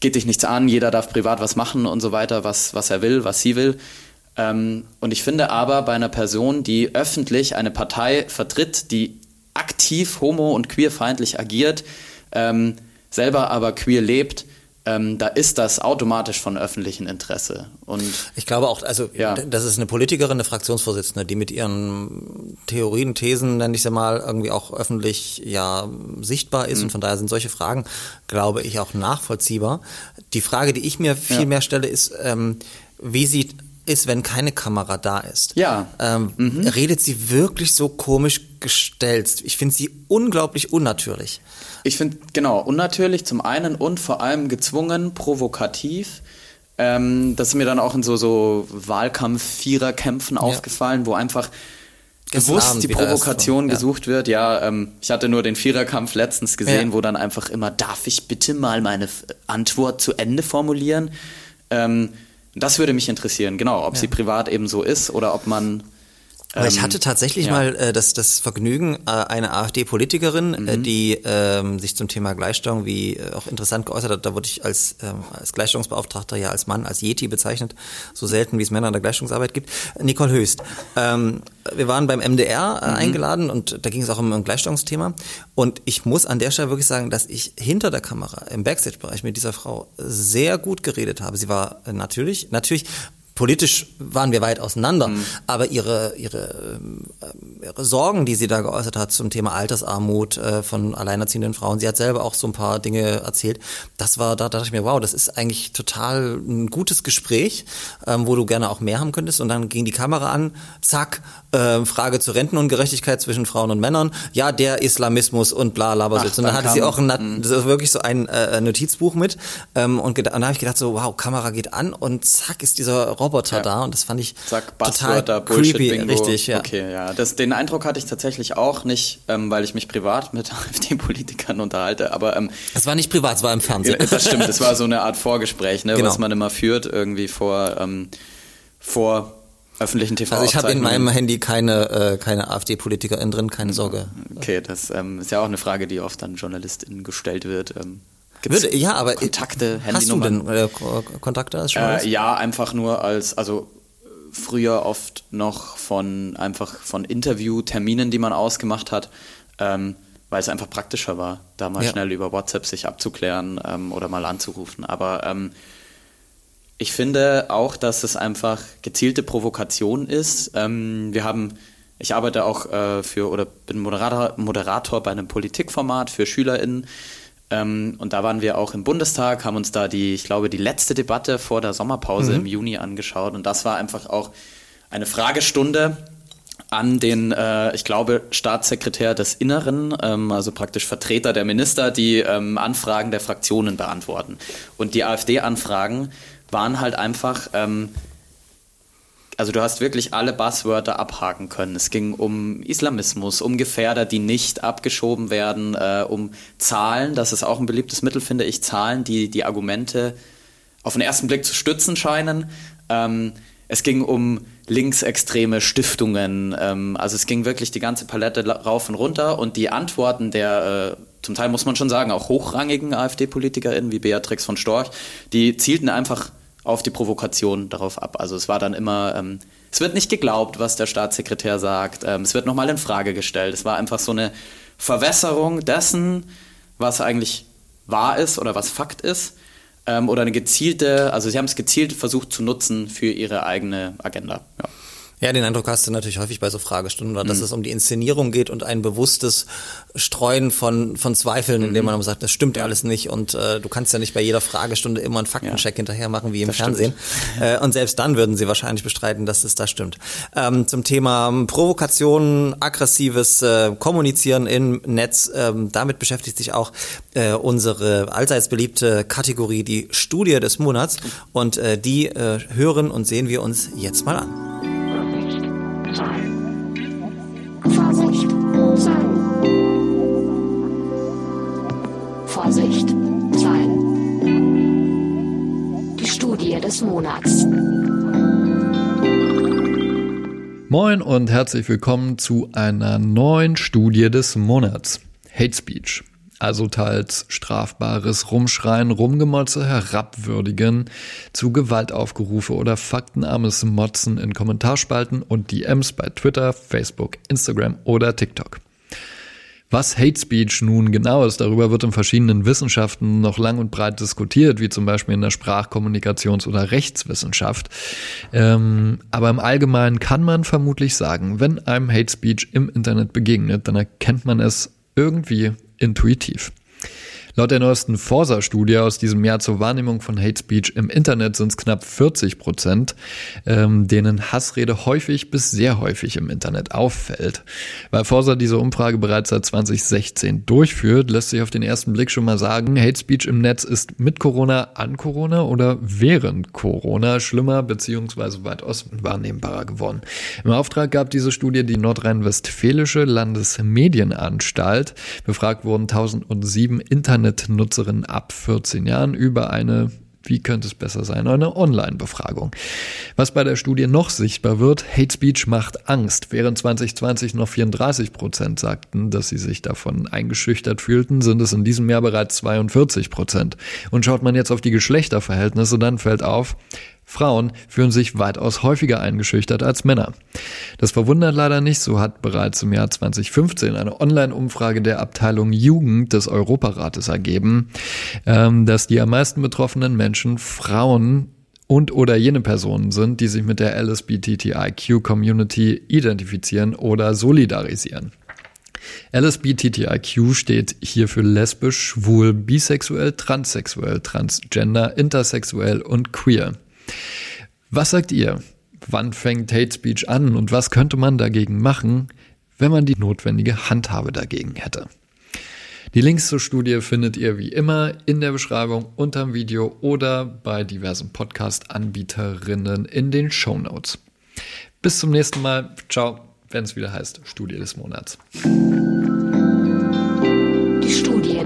D: geht dich nichts an, jeder darf privat was machen und so weiter, was, was er will, was sie will. Ähm, und ich finde aber bei einer Person, die öffentlich eine Partei vertritt, die aktiv homo- und queerfeindlich agiert, ähm, selber aber queer lebt, ähm, da ist das automatisch von öffentlichem Interesse. Und
C: ich glaube auch, also ja. das ist eine Politikerin, eine Fraktionsvorsitzende, die mit ihren Theorien, Thesen, nenne ich sie mal, irgendwie auch öffentlich ja sichtbar ist. Mhm. Und von daher sind solche Fragen, glaube ich, auch nachvollziehbar. Die Frage, die ich mir viel ja. mehr stelle, ist, ähm, wie sieht ist, wenn keine Kamera da ist.
D: Ja.
C: Ähm, mhm. Redet sie wirklich so komisch gestellt? Ich finde sie unglaublich unnatürlich.
D: Ich finde, genau, unnatürlich zum einen und vor allem gezwungen, provokativ. Ähm, das ist mir dann auch in so, so Wahlkampf-Viererkämpfen ja. aufgefallen, wo einfach bewusst die Provokation ja. gesucht wird. Ja, ähm, ich hatte nur den Viererkampf letztens gesehen, ja. wo dann einfach immer, darf ich bitte mal meine Antwort zu Ende formulieren? Ähm, das würde mich interessieren, genau, ob ja. sie privat eben so ist oder ob man
C: aber ich ähm, hatte tatsächlich ja. mal äh, das, das Vergnügen, äh, eine AfD-Politikerin, äh, mhm. äh, die ähm, sich zum Thema Gleichstellung wie äh, auch interessant geäußert hat. Da wurde ich als, ähm, als Gleichstellungsbeauftragter ja als Mann, als Yeti bezeichnet, so selten wie es Männer in der Gleichstellungsarbeit gibt. Nicole Höchst. Ähm, wir waren beim MDR äh, mhm. eingeladen und da ging es auch um ein Gleichstellungsthema. Und ich muss an der Stelle wirklich sagen, dass ich hinter der Kamera im Backstage-Bereich mit dieser Frau sehr gut geredet habe. Sie war äh, natürlich, natürlich Politisch waren wir weit auseinander, mhm. aber ihre, ihre, äh, ihre Sorgen, die sie da geäußert hat zum Thema Altersarmut äh, von alleinerziehenden Frauen, sie hat selber auch so ein paar Dinge erzählt. Das war, da dachte ich mir, wow, das ist eigentlich total ein gutes Gespräch, ähm, wo du gerne auch mehr haben könntest. Und dann ging die Kamera an, zack, äh, Frage zur Rentenungerechtigkeit zwischen Frauen und Männern. Ja, der Islamismus und bla, bla, bla. Und dann hatte sie auch ein, mhm. wirklich so ein äh, Notizbuch mit. Ähm, und, und da habe ich gedacht so, wow, Kamera geht an und zack ist dieser Roboter ja. da und das fand ich
D: Zack, total creepy,
C: Bingo. richtig, ja.
D: Okay, ja, das, den Eindruck hatte ich tatsächlich auch nicht, ähm, weil ich mich privat mit [laughs] AfD-Politikern unterhalte, aber ähm,
C: es war nicht privat, es war im Fernsehen.
D: Ja, das stimmt, es war so eine Art Vorgespräch, ne, genau. was man immer führt irgendwie vor ähm, vor öffentlichen TV.
C: Also ich habe in meinem Handy keine, äh, keine AfD-Politikerin drin, keine Sorge.
D: Okay, das ähm, ist ja auch eine Frage, die oft an JournalistInnen gestellt wird. Ähm,
C: würde, ja, aber
D: Kontakte,
C: Hast du denn äh, Kontakte als
D: Journalist? Äh, ja, einfach nur als, also früher oft noch von einfach von Interviewterminen, die man ausgemacht hat, ähm, weil es einfach praktischer war, da mal ja. schnell über WhatsApp sich abzuklären ähm, oder mal anzurufen. Aber ähm, ich finde auch, dass es einfach gezielte Provokation ist. Ähm, wir haben, ich arbeite auch äh, für oder bin Moderator, Moderator bei einem Politikformat für SchülerInnen. Ähm, und da waren wir auch im Bundestag, haben uns da die, ich glaube, die letzte Debatte vor der Sommerpause mhm. im Juni angeschaut. Und das war einfach auch eine Fragestunde an den, äh, ich glaube, Staatssekretär des Inneren, ähm, also praktisch Vertreter der Minister, die ähm, Anfragen der Fraktionen beantworten. Und die AfD-Anfragen waren halt einfach ähm, also du hast wirklich alle Buzzwörter abhaken können. Es ging um Islamismus, um Gefährder, die nicht abgeschoben werden, äh, um Zahlen, das ist auch ein beliebtes Mittel, finde ich, Zahlen, die die Argumente auf den ersten Blick zu stützen scheinen. Ähm, es ging um linksextreme Stiftungen, ähm, also es ging wirklich die ganze Palette rauf und runter und die Antworten der, äh, zum Teil muss man schon sagen, auch hochrangigen AfD-PolitikerInnen wie Beatrix von Storch, die zielten einfach auf die Provokation darauf ab. Also es war dann immer, ähm, es wird nicht geglaubt, was der Staatssekretär sagt. Ähm, es wird nochmal in Frage gestellt. Es war einfach so eine Verwässerung dessen, was eigentlich wahr ist oder was Fakt ist. Ähm, oder eine gezielte, also sie haben es gezielt versucht zu nutzen für ihre eigene Agenda. Ja.
C: Ja, den Eindruck hast du natürlich häufig bei so Fragestunden, dass mhm. es um die Inszenierung geht und ein bewusstes Streuen von, von Zweifeln, mhm. indem man sagt, das stimmt ja alles nicht und äh, du kannst ja nicht bei jeder Fragestunde immer einen Faktencheck ja. hinterher machen wie im das Fernsehen. [laughs] Äh, und selbst dann würden sie wahrscheinlich bestreiten, dass es da stimmt. Ähm, zum Thema Provokation, aggressives äh, Kommunizieren im Netz, ähm, damit beschäftigt sich auch äh, unsere allseits beliebte Kategorie, die Studie des Monats. Und äh, die äh, hören und sehen wir uns jetzt mal an. Vorsicht, Zahlen. Vorsicht, Zahlen. Die Studie des Monats.
A: Moin und herzlich willkommen zu einer neuen Studie des Monats. Hate Speech also teils strafbares Rumschreien, Rumgemotze, Herabwürdigen, zu Gewaltaufgerufe oder faktenarmes Motzen in Kommentarspalten und DMs bei Twitter, Facebook, Instagram oder TikTok. Was Hate Speech nun genau ist, darüber wird in verschiedenen Wissenschaften noch lang und breit diskutiert, wie zum Beispiel in der Sprachkommunikations- oder Rechtswissenschaft. Ähm, aber im Allgemeinen kann man vermutlich sagen, wenn einem Hate Speech im Internet begegnet, dann erkennt man es irgendwie intuitiv. Laut der neuesten Forsa-Studie aus diesem Jahr zur Wahrnehmung von Hate Speech im Internet sind es knapp 40 Prozent, ähm, denen Hassrede häufig bis sehr häufig im Internet auffällt. Weil Forsa diese Umfrage bereits seit 2016 durchführt, lässt sich auf den ersten Blick schon mal sagen, Hate Speech im Netz ist mit Corona, an Corona oder während Corona schlimmer bzw. weitaus wahrnehmbarer geworden. Im Auftrag gab diese Studie die nordrhein-westfälische Landesmedienanstalt. Befragt wurden 1007 Internet Internetnutzerinnen ab 14 Jahren über eine wie könnte es besser sein? Eine Online-Befragung. Was bei der Studie noch sichtbar wird, Hate Speech macht Angst. Während 2020 noch 34 Prozent sagten, dass sie sich davon eingeschüchtert fühlten, sind es in diesem Jahr bereits 42 Prozent. Und schaut man jetzt auf die Geschlechterverhältnisse, dann fällt auf, Frauen fühlen sich weitaus häufiger eingeschüchtert als Männer. Das verwundert leider nicht, so hat bereits im Jahr 2015 eine Online-Umfrage der Abteilung Jugend des Europarates ergeben, ähm, dass die am meisten betroffenen Menschen Frauen und oder jene Personen sind, die sich mit der LSBTTIQ-Community identifizieren oder solidarisieren. LSBTTIQ steht hier für lesbisch, schwul, bisexuell, transsexuell, transgender, intersexuell und queer. Was sagt ihr? Wann fängt Hate Speech an und was könnte man dagegen machen, wenn man die notwendige Handhabe dagegen hätte? Die Links zur Studie findet ihr wie immer in der Beschreibung unterm Video oder bei diversen Podcast-Anbieterinnen in den Show Notes. Bis zum nächsten Mal. Ciao, wenn es wieder heißt Studie des Monats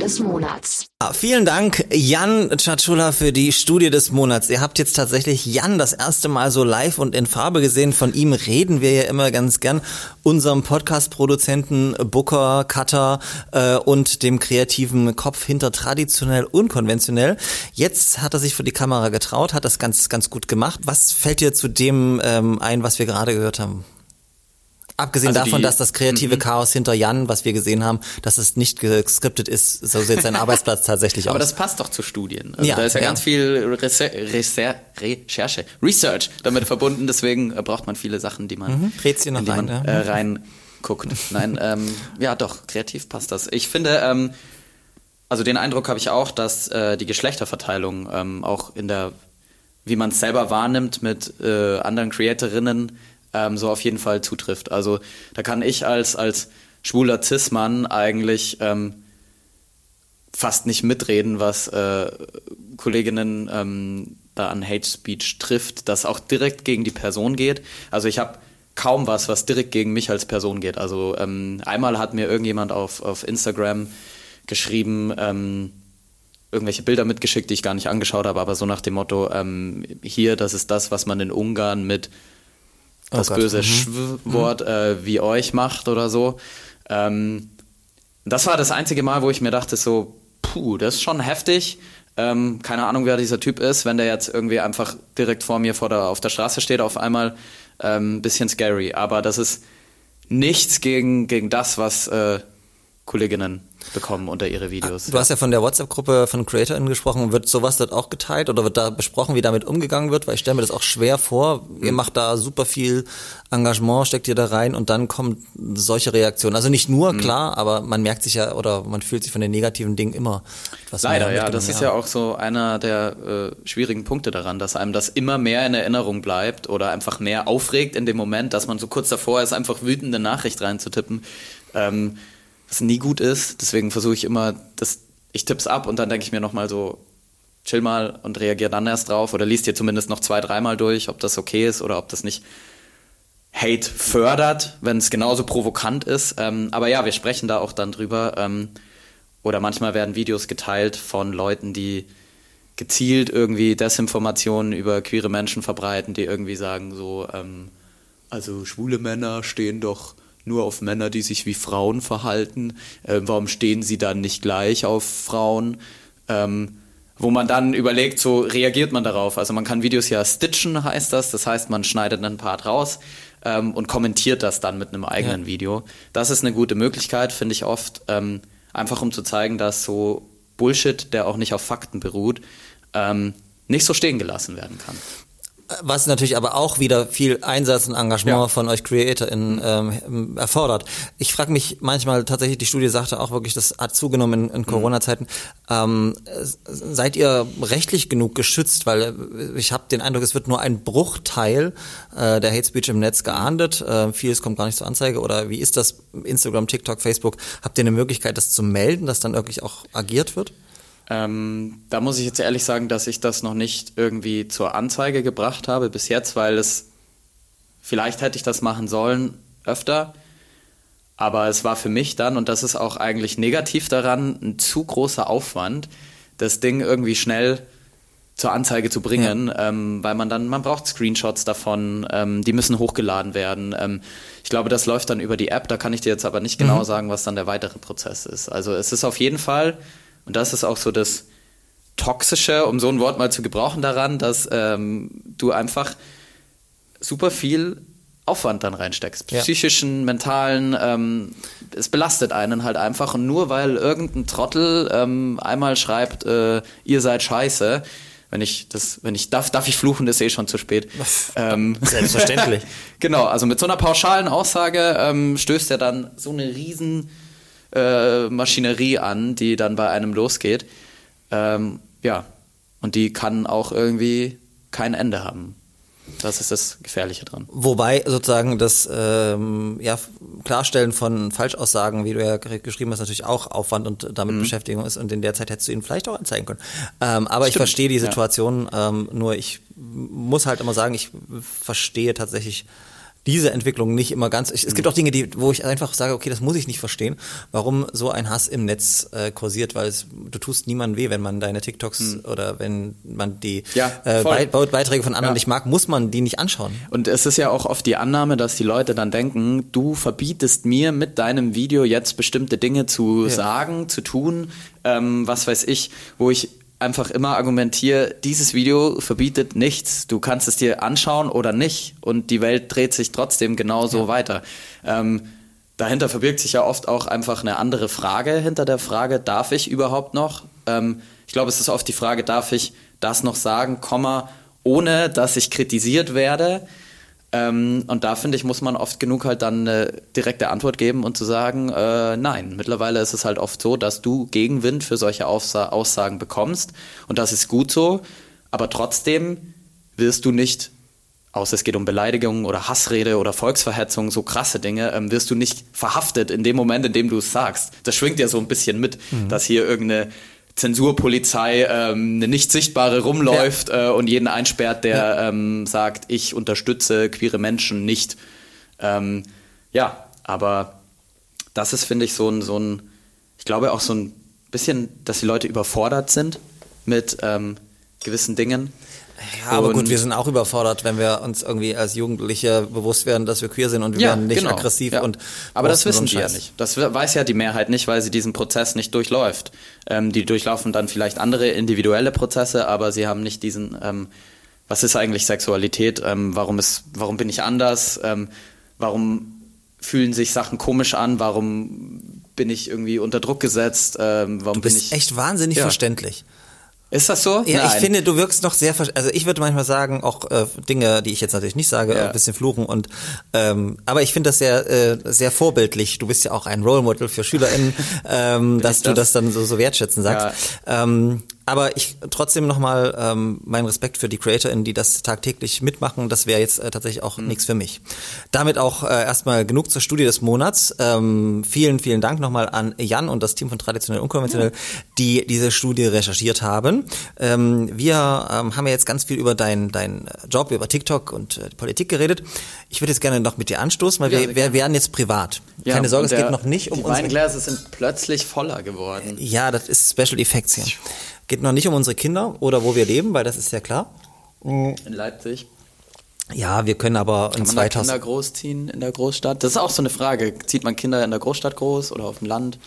C: des Monats. Ja, vielen Dank, Jan Tschatschula, für die Studie des Monats. Ihr habt jetzt tatsächlich Jan das erste Mal so live und in Farbe gesehen. Von ihm reden wir ja immer ganz gern. Unserem Podcast-Produzenten Booker, Cutter äh, und dem kreativen Kopf hinter traditionell unkonventionell. Jetzt hat er sich vor die Kamera getraut, hat das ganz, ganz gut gemacht. Was fällt dir zu dem ähm, ein, was wir gerade gehört haben? Abgesehen also davon, die, dass das kreative m mhm. -m. Chaos hinter Jan, was wir gesehen haben, dass es nicht geskriptet ist, so sieht sein [laughs] Arbeitsplatz tatsächlich
D: aus.
C: Aber
D: das passt doch zu Studien. Also ja, da ist ja, ja. ganz viel Reser Reser Recherche, Research damit verbunden. Deswegen braucht man viele Sachen, die man, mhm.
C: Rätschen noch rein,
D: man ja. äh, reinguckt. Nein, [laughs] ähm, ja doch, kreativ passt das. Ich finde, ähm, also den Eindruck habe ich auch, dass äh, die Geschlechterverteilung ähm, auch in der, wie man es selber wahrnimmt mit äh, anderen Creatorinnen, ähm, so auf jeden Fall zutrifft. Also da kann ich als, als schwuler Cis-Mann eigentlich ähm, fast nicht mitreden, was äh, Kolleginnen ähm, da an Hate Speech trifft, das auch direkt gegen die Person geht. Also ich habe kaum was, was direkt gegen mich als Person geht. Also ähm, einmal hat mir irgendjemand auf, auf Instagram geschrieben, ähm, irgendwelche Bilder mitgeschickt, die ich gar nicht angeschaut habe, aber so nach dem Motto, ähm, hier, das ist das, was man in Ungarn mit das oh böse mhm. Schwwort äh, wie euch macht oder so. Ähm, das war das einzige Mal, wo ich mir dachte, so, puh, das ist schon heftig. Ähm, keine Ahnung, wer dieser Typ ist, wenn der jetzt irgendwie einfach direkt vor mir vor der, auf der Straße steht, auf einmal ein ähm, bisschen scary. Aber das ist nichts gegen, gegen das, was äh, Kolleginnen bekommen unter ihre Videos.
C: Du hast ja von der WhatsApp-Gruppe von CreatorInnen gesprochen. Wird sowas dort auch geteilt oder wird da besprochen, wie damit umgegangen wird? Weil ich stelle mir das auch schwer vor. Ihr macht da super viel Engagement, steckt ihr da rein und dann kommen solche Reaktionen. Also nicht nur, mhm. klar, aber man merkt sich ja oder man fühlt sich von den negativen Dingen immer
D: etwas Leider, ja. Das ist ja auch so einer der äh, schwierigen Punkte daran, dass einem das immer mehr in Erinnerung bleibt oder einfach mehr aufregt in dem Moment, dass man so kurz davor ist, einfach wütende Nachricht reinzutippen. Ähm, was nie gut ist. Deswegen versuche ich immer, dass ich tipp's ab und dann denke ich mir nochmal so, chill mal und reagier dann erst drauf oder liest dir zumindest noch zwei, dreimal durch, ob das okay ist oder ob das nicht Hate fördert, wenn es genauso provokant ist. Ähm, aber ja, wir sprechen da auch dann drüber. Ähm, oder manchmal werden Videos geteilt von Leuten, die gezielt irgendwie Desinformationen über queere Menschen verbreiten, die irgendwie sagen so, ähm, also schwule Männer stehen doch nur auf Männer, die sich wie Frauen verhalten? Äh, warum stehen sie dann nicht gleich auf Frauen? Ähm, wo man dann überlegt, so reagiert man darauf. Also man kann Videos ja stitchen, heißt das. Das heißt, man schneidet einen Part raus ähm, und kommentiert das dann mit einem eigenen ja. Video. Das ist eine gute Möglichkeit, finde ich oft, ähm, einfach um zu zeigen, dass so Bullshit, der auch nicht auf Fakten beruht, ähm, nicht so stehen gelassen werden kann.
C: Was natürlich aber auch wieder viel Einsatz und Engagement ja. von euch CreatorInnen ähm, erfordert. Ich frage mich manchmal tatsächlich, die Studie sagte auch wirklich, das hat zugenommen in, in mhm. Corona-Zeiten. Ähm, seid ihr rechtlich genug geschützt? Weil äh, ich habe den Eindruck, es wird nur ein Bruchteil äh, der Hate Speech im Netz geahndet. Äh, vieles kommt gar nicht zur Anzeige. Oder wie ist das? Instagram, TikTok, Facebook. Habt ihr eine Möglichkeit, das zu melden, dass dann wirklich auch agiert wird?
D: Ähm, da muss ich jetzt ehrlich sagen, dass ich das noch nicht irgendwie zur Anzeige gebracht habe bis jetzt, weil es vielleicht hätte ich das machen sollen öfter, aber es war für mich dann, und das ist auch eigentlich negativ daran, ein zu großer Aufwand, das Ding irgendwie schnell zur Anzeige zu bringen, ja. ähm, weil man dann, man braucht Screenshots davon, ähm, die müssen hochgeladen werden. Ähm, ich glaube, das läuft dann über die App, da kann ich dir jetzt aber nicht genau mhm. sagen, was dann der weitere Prozess ist. Also es ist auf jeden Fall und das ist auch so das Toxische, um so ein Wort mal zu gebrauchen daran, dass ähm, du einfach super viel Aufwand dann reinsteckst. Psychischen, ja. mentalen, ähm, es belastet einen halt einfach. Und nur weil irgendein Trottel ähm, einmal schreibt, äh, ihr seid scheiße, wenn ich das, wenn ich darf, darf ich fluchen, das ist eh schon zu spät.
C: Ähm, Selbstverständlich. [laughs]
D: genau, also mit so einer pauschalen Aussage ähm, stößt er dann so eine riesen äh, Maschinerie an, die dann bei einem losgeht. Ähm, ja, und die kann auch irgendwie kein Ende haben. Das ist das Gefährliche dran.
C: Wobei sozusagen das ähm, ja, Klarstellen von Falschaussagen, wie du ja geschrieben hast, natürlich auch Aufwand und damit mhm. Beschäftigung ist und in der Zeit hättest du ihn vielleicht auch anzeigen können. Ähm, aber Stimmt. ich verstehe die Situation, ja. ähm, nur ich muss halt immer sagen, ich verstehe tatsächlich diese Entwicklung nicht immer ganz. Ich, es gibt auch Dinge, die, wo ich einfach sage, okay, das muss ich nicht verstehen, warum so ein Hass im Netz äh, kursiert, weil es, du tust niemandem weh, wenn man deine TikToks hm. oder wenn man die ja, äh, Beiträge von anderen ja. nicht mag, muss man die nicht anschauen.
D: Und es ist ja auch oft die Annahme, dass die Leute dann denken, du verbietest mir mit deinem Video jetzt bestimmte Dinge zu ja. sagen, zu tun, ähm, was weiß ich, wo ich einfach immer argumentiere, dieses Video verbietet nichts. Du kannst es dir anschauen oder nicht und die Welt dreht sich trotzdem genauso ja. weiter. Ähm, dahinter verbirgt sich ja oft auch einfach eine andere Frage hinter der Frage, darf ich überhaupt noch? Ähm, ich glaube, es ist oft die Frage, darf ich das noch sagen, Komma, ohne dass ich kritisiert werde? Ähm, und da finde ich, muss man oft genug halt dann eine direkte Antwort geben und zu sagen, äh, nein. Mittlerweile ist es halt oft so, dass du Gegenwind für solche Aussa Aussagen bekommst und das ist gut so, aber trotzdem wirst du nicht, außer es geht um Beleidigungen oder Hassrede oder Volksverhetzung, so krasse Dinge, ähm, wirst du nicht verhaftet in dem Moment, in dem du es sagst. Das schwingt ja so ein bisschen mit, mhm. dass hier irgendeine Zensurpolizei ähm, eine nicht sichtbare rumläuft ja. äh, und jeden einsperrt, der ja. ähm, sagt, ich unterstütze queere Menschen nicht. Ähm, ja, aber das ist, finde ich, so ein, so ein, ich glaube auch so ein bisschen, dass die Leute überfordert sind mit ähm, gewissen Dingen.
C: Ja, aber gut, wir sind auch überfordert, wenn wir uns irgendwie als Jugendliche bewusst werden, dass wir queer sind und wir ja, werden nicht genau. aggressiv ja. und.
D: Aber das wissen die ja nicht. Das weiß ja die Mehrheit nicht, weil sie diesen Prozess nicht durchläuft. Ähm, die durchlaufen dann vielleicht andere individuelle Prozesse, aber sie haben nicht diesen, ähm, was ist eigentlich Sexualität? Ähm, warum ist, warum bin ich anders? Ähm, warum fühlen sich Sachen komisch an? Warum bin ich irgendwie unter Druck gesetzt? Ähm, warum
C: du bist
D: bin ich
C: echt wahnsinnig verständlich.
D: Ist das so?
C: Ja, Nein. ich finde, du wirkst noch sehr, also ich würde manchmal sagen, auch äh, Dinge, die ich jetzt natürlich nicht sage, ja. ein bisschen fluchen und, ähm, aber ich finde das sehr, äh, sehr vorbildlich. Du bist ja auch ein Role Model für SchülerInnen, [laughs] ähm, dass du das dann so, so wertschätzen sagst. Ja. Ähm, aber ich trotzdem nochmal ähm, meinen Respekt für die CreatorInnen, die das tagtäglich mitmachen. Das wäre jetzt äh, tatsächlich auch mhm. nichts für mich. Damit auch äh, erstmal genug zur Studie des Monats. Ähm, vielen, vielen Dank nochmal an Jan und das Team von Traditionell Unkonventionell, mhm. die diese Studie recherchiert haben. Ähm, wir ähm, haben ja jetzt ganz viel über deinen dein Job, über TikTok und äh, Politik geredet. Ich würde jetzt gerne noch mit dir anstoßen, weil ja, wir, wir werden jetzt privat. Ja, Keine Sorge, es geht noch nicht um
D: uns. Die Weingläser sind plötzlich voller geworden.
C: Ja, das ist Special Effects hier. Geht noch nicht um unsere Kinder oder wo wir leben, weil das ist ja klar.
D: In Leipzig.
C: Ja, wir können aber
D: Kann in man 2000 Kinder großziehen in der Großstadt? Das ist auch so eine Frage. Zieht man Kinder in der Großstadt groß oder auf dem Land?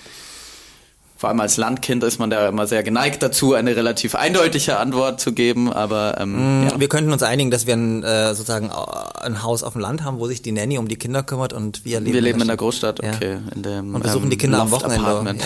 D: Vor allem als Landkind ist man da immer sehr geneigt dazu, eine relativ eindeutige Antwort zu geben, aber ähm,
C: mm, ja. wir könnten uns einigen, dass wir ein, äh, sozusagen äh, ein Haus auf dem Land haben, wo sich die Nanny um die Kinder kümmert und wir leben.
D: Wir leben in der Großstadt, okay. Ja.
C: In dem, und besuchen ähm, die Kinder am Wochenende.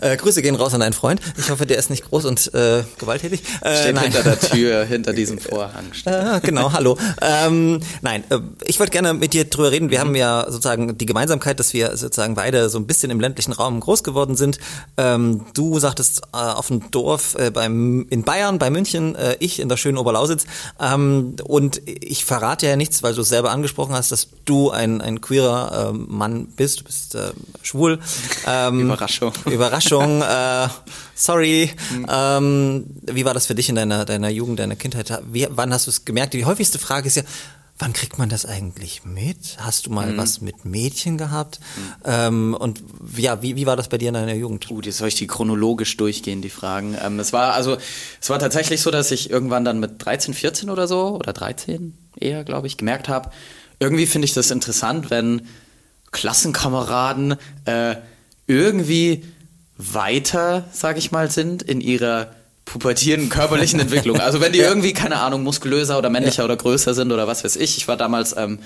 C: Ja. [laughs] äh, Grüße gehen raus an deinen Freund. Ich hoffe, der ist nicht groß und äh, gewalttätig.
D: Äh, Steht nein. hinter der Tür, [laughs] hinter diesem Vorhang.
C: Äh, genau, hallo. Ähm, nein, äh, ich wollte gerne mit dir drüber reden. Wir mhm. haben ja sozusagen die Gemeinsamkeit, dass wir sozusagen beide so ein bisschen im ländlichen Raum groß geworden worden sind. Ähm, du sagtest äh, auf dem Dorf äh, beim, in Bayern, bei München, äh, ich in der schönen Oberlausitz. Ähm, und ich verrate ja nichts, weil du es selber angesprochen hast, dass du ein, ein queerer äh, Mann bist. Du bist äh, schwul.
D: Ähm, Überraschung. [laughs]
C: Überraschung. Äh, sorry. Mhm. Ähm, wie war das für dich in deiner, deiner Jugend, deiner Kindheit? Wie, wann hast du es gemerkt? Die häufigste Frage ist ja, Wann kriegt man das eigentlich mit? Hast du mal mhm. was mit Mädchen gehabt? Mhm. Ähm, und ja, wie, wie war das bei dir in deiner Jugend?
D: Uh, jetzt soll ich die chronologisch durchgehen, die Fragen. Ähm, es war also, es war tatsächlich so, dass ich irgendwann dann mit 13, 14 oder so, oder 13 eher, glaube ich, gemerkt habe, irgendwie finde ich das interessant, wenn Klassenkameraden äh, irgendwie weiter, sag ich mal, sind in ihrer pubertierenden körperlichen [laughs] Entwicklung. Also wenn die irgendwie, keine Ahnung, muskulöser oder männlicher ja. oder größer sind oder was weiß ich. Ich war damals ähm,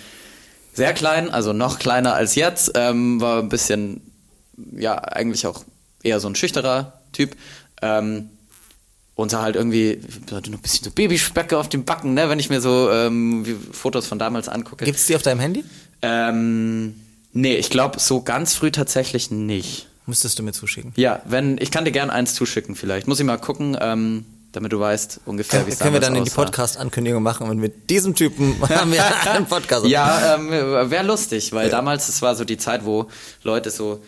D: sehr klein, also noch kleiner als jetzt, ähm, war ein bisschen, ja, eigentlich auch eher so ein schüchterer Typ. Ähm, und sah halt irgendwie hatte noch ein bisschen so Babyspecke auf dem Backen, ne, wenn ich mir so ähm, Fotos von damals angucke.
C: Gibt's die auf deinem Handy?
D: Ähm, nee, ich glaube so ganz früh tatsächlich nicht.
C: Müsstest du mir zuschicken.
D: Ja, wenn, ich kann dir gerne eins zuschicken vielleicht. Muss ich mal gucken, ähm, damit du weißt ungefähr, wie es
C: Können wir dann in die Podcast-Ankündigung machen und mit diesem Typen [laughs] haben wir [laughs] einen Podcast.
D: ja, ähm, wäre lustig, weil ja. damals, es war so die Zeit, wo Leute so,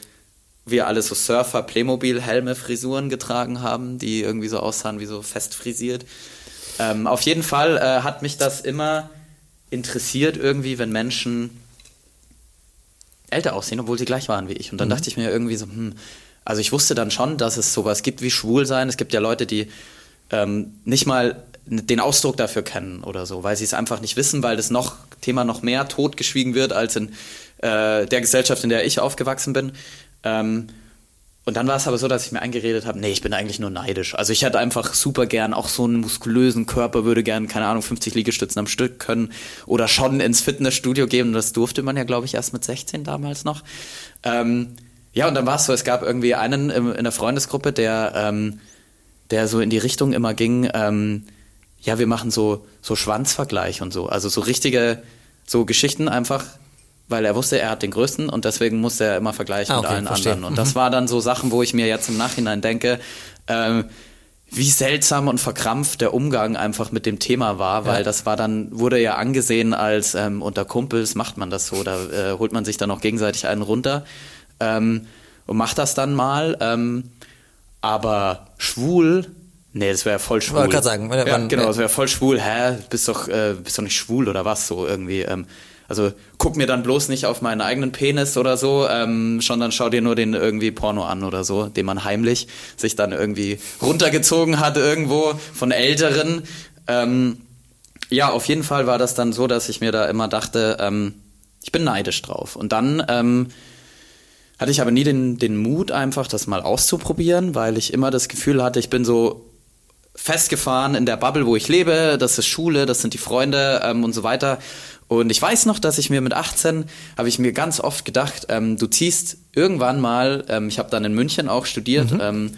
D: wir alle so Surfer, Playmobil, Helme, Frisuren getragen haben, die irgendwie so aussahen wie so fest frisiert. Ähm, auf jeden Fall äh, hat mich das immer interessiert irgendwie, wenn Menschen älter aussehen, obwohl sie gleich waren wie ich. Und dann mhm. dachte ich mir irgendwie so, hm, also ich wusste dann schon, dass es sowas gibt wie Schwulsein. Es gibt ja Leute, die ähm, nicht mal den Ausdruck dafür kennen oder so, weil sie es einfach nicht wissen, weil das noch Thema noch mehr totgeschwiegen wird als in äh, der Gesellschaft, in der ich aufgewachsen bin. Ähm, und dann war es aber so, dass ich mir eingeredet habe, nee, ich bin eigentlich nur neidisch. Also ich hätte einfach super gern auch so einen muskulösen Körper, würde gern, keine Ahnung, 50 Liegestützen am Stück können oder schon ins Fitnessstudio gehen. Das durfte man ja, glaube ich, erst mit 16 damals noch. Ähm, ja, und dann war es so, es gab irgendwie einen in der Freundesgruppe, der, ähm, der so in die Richtung immer ging, ähm, ja, wir machen so, so Schwanzvergleich und so. Also so richtige, so Geschichten einfach, weil er wusste, er hat den größten und deswegen musste er immer vergleichen ah, okay, mit allen verstehe. anderen. Und mhm. das war dann so Sachen, wo ich mir jetzt im Nachhinein denke, ähm, wie seltsam und verkrampft der Umgang einfach mit dem Thema war, weil ja. das war dann, wurde ja angesehen als ähm, unter Kumpels macht man das so, da äh, holt man sich dann auch gegenseitig einen runter ähm, und macht das dann mal. Ähm, aber schwul, nee, das wäre voll schwul. Ich
C: wollte sagen,
D: ja, wann, genau, das wäre voll schwul. Hä, bist doch, äh, bist doch nicht schwul oder was so irgendwie. Ähm, also guck mir dann bloß nicht auf meinen eigenen Penis oder so, ähm, schon dann schau dir nur den irgendwie Porno an oder so, den man heimlich sich dann irgendwie runtergezogen hat irgendwo von Älteren. Ähm, ja, auf jeden Fall war das dann so, dass ich mir da immer dachte, ähm, ich bin neidisch drauf. Und dann ähm, hatte ich aber nie den, den Mut, einfach das mal auszuprobieren, weil ich immer das Gefühl hatte, ich bin so festgefahren in der Bubble, wo ich lebe. Das ist Schule, das sind die Freunde ähm, und so weiter. Und ich weiß noch, dass ich mir mit 18 habe ich mir ganz oft gedacht, ähm, du ziehst irgendwann mal, ähm, ich habe dann in München auch studiert, mhm. ähm,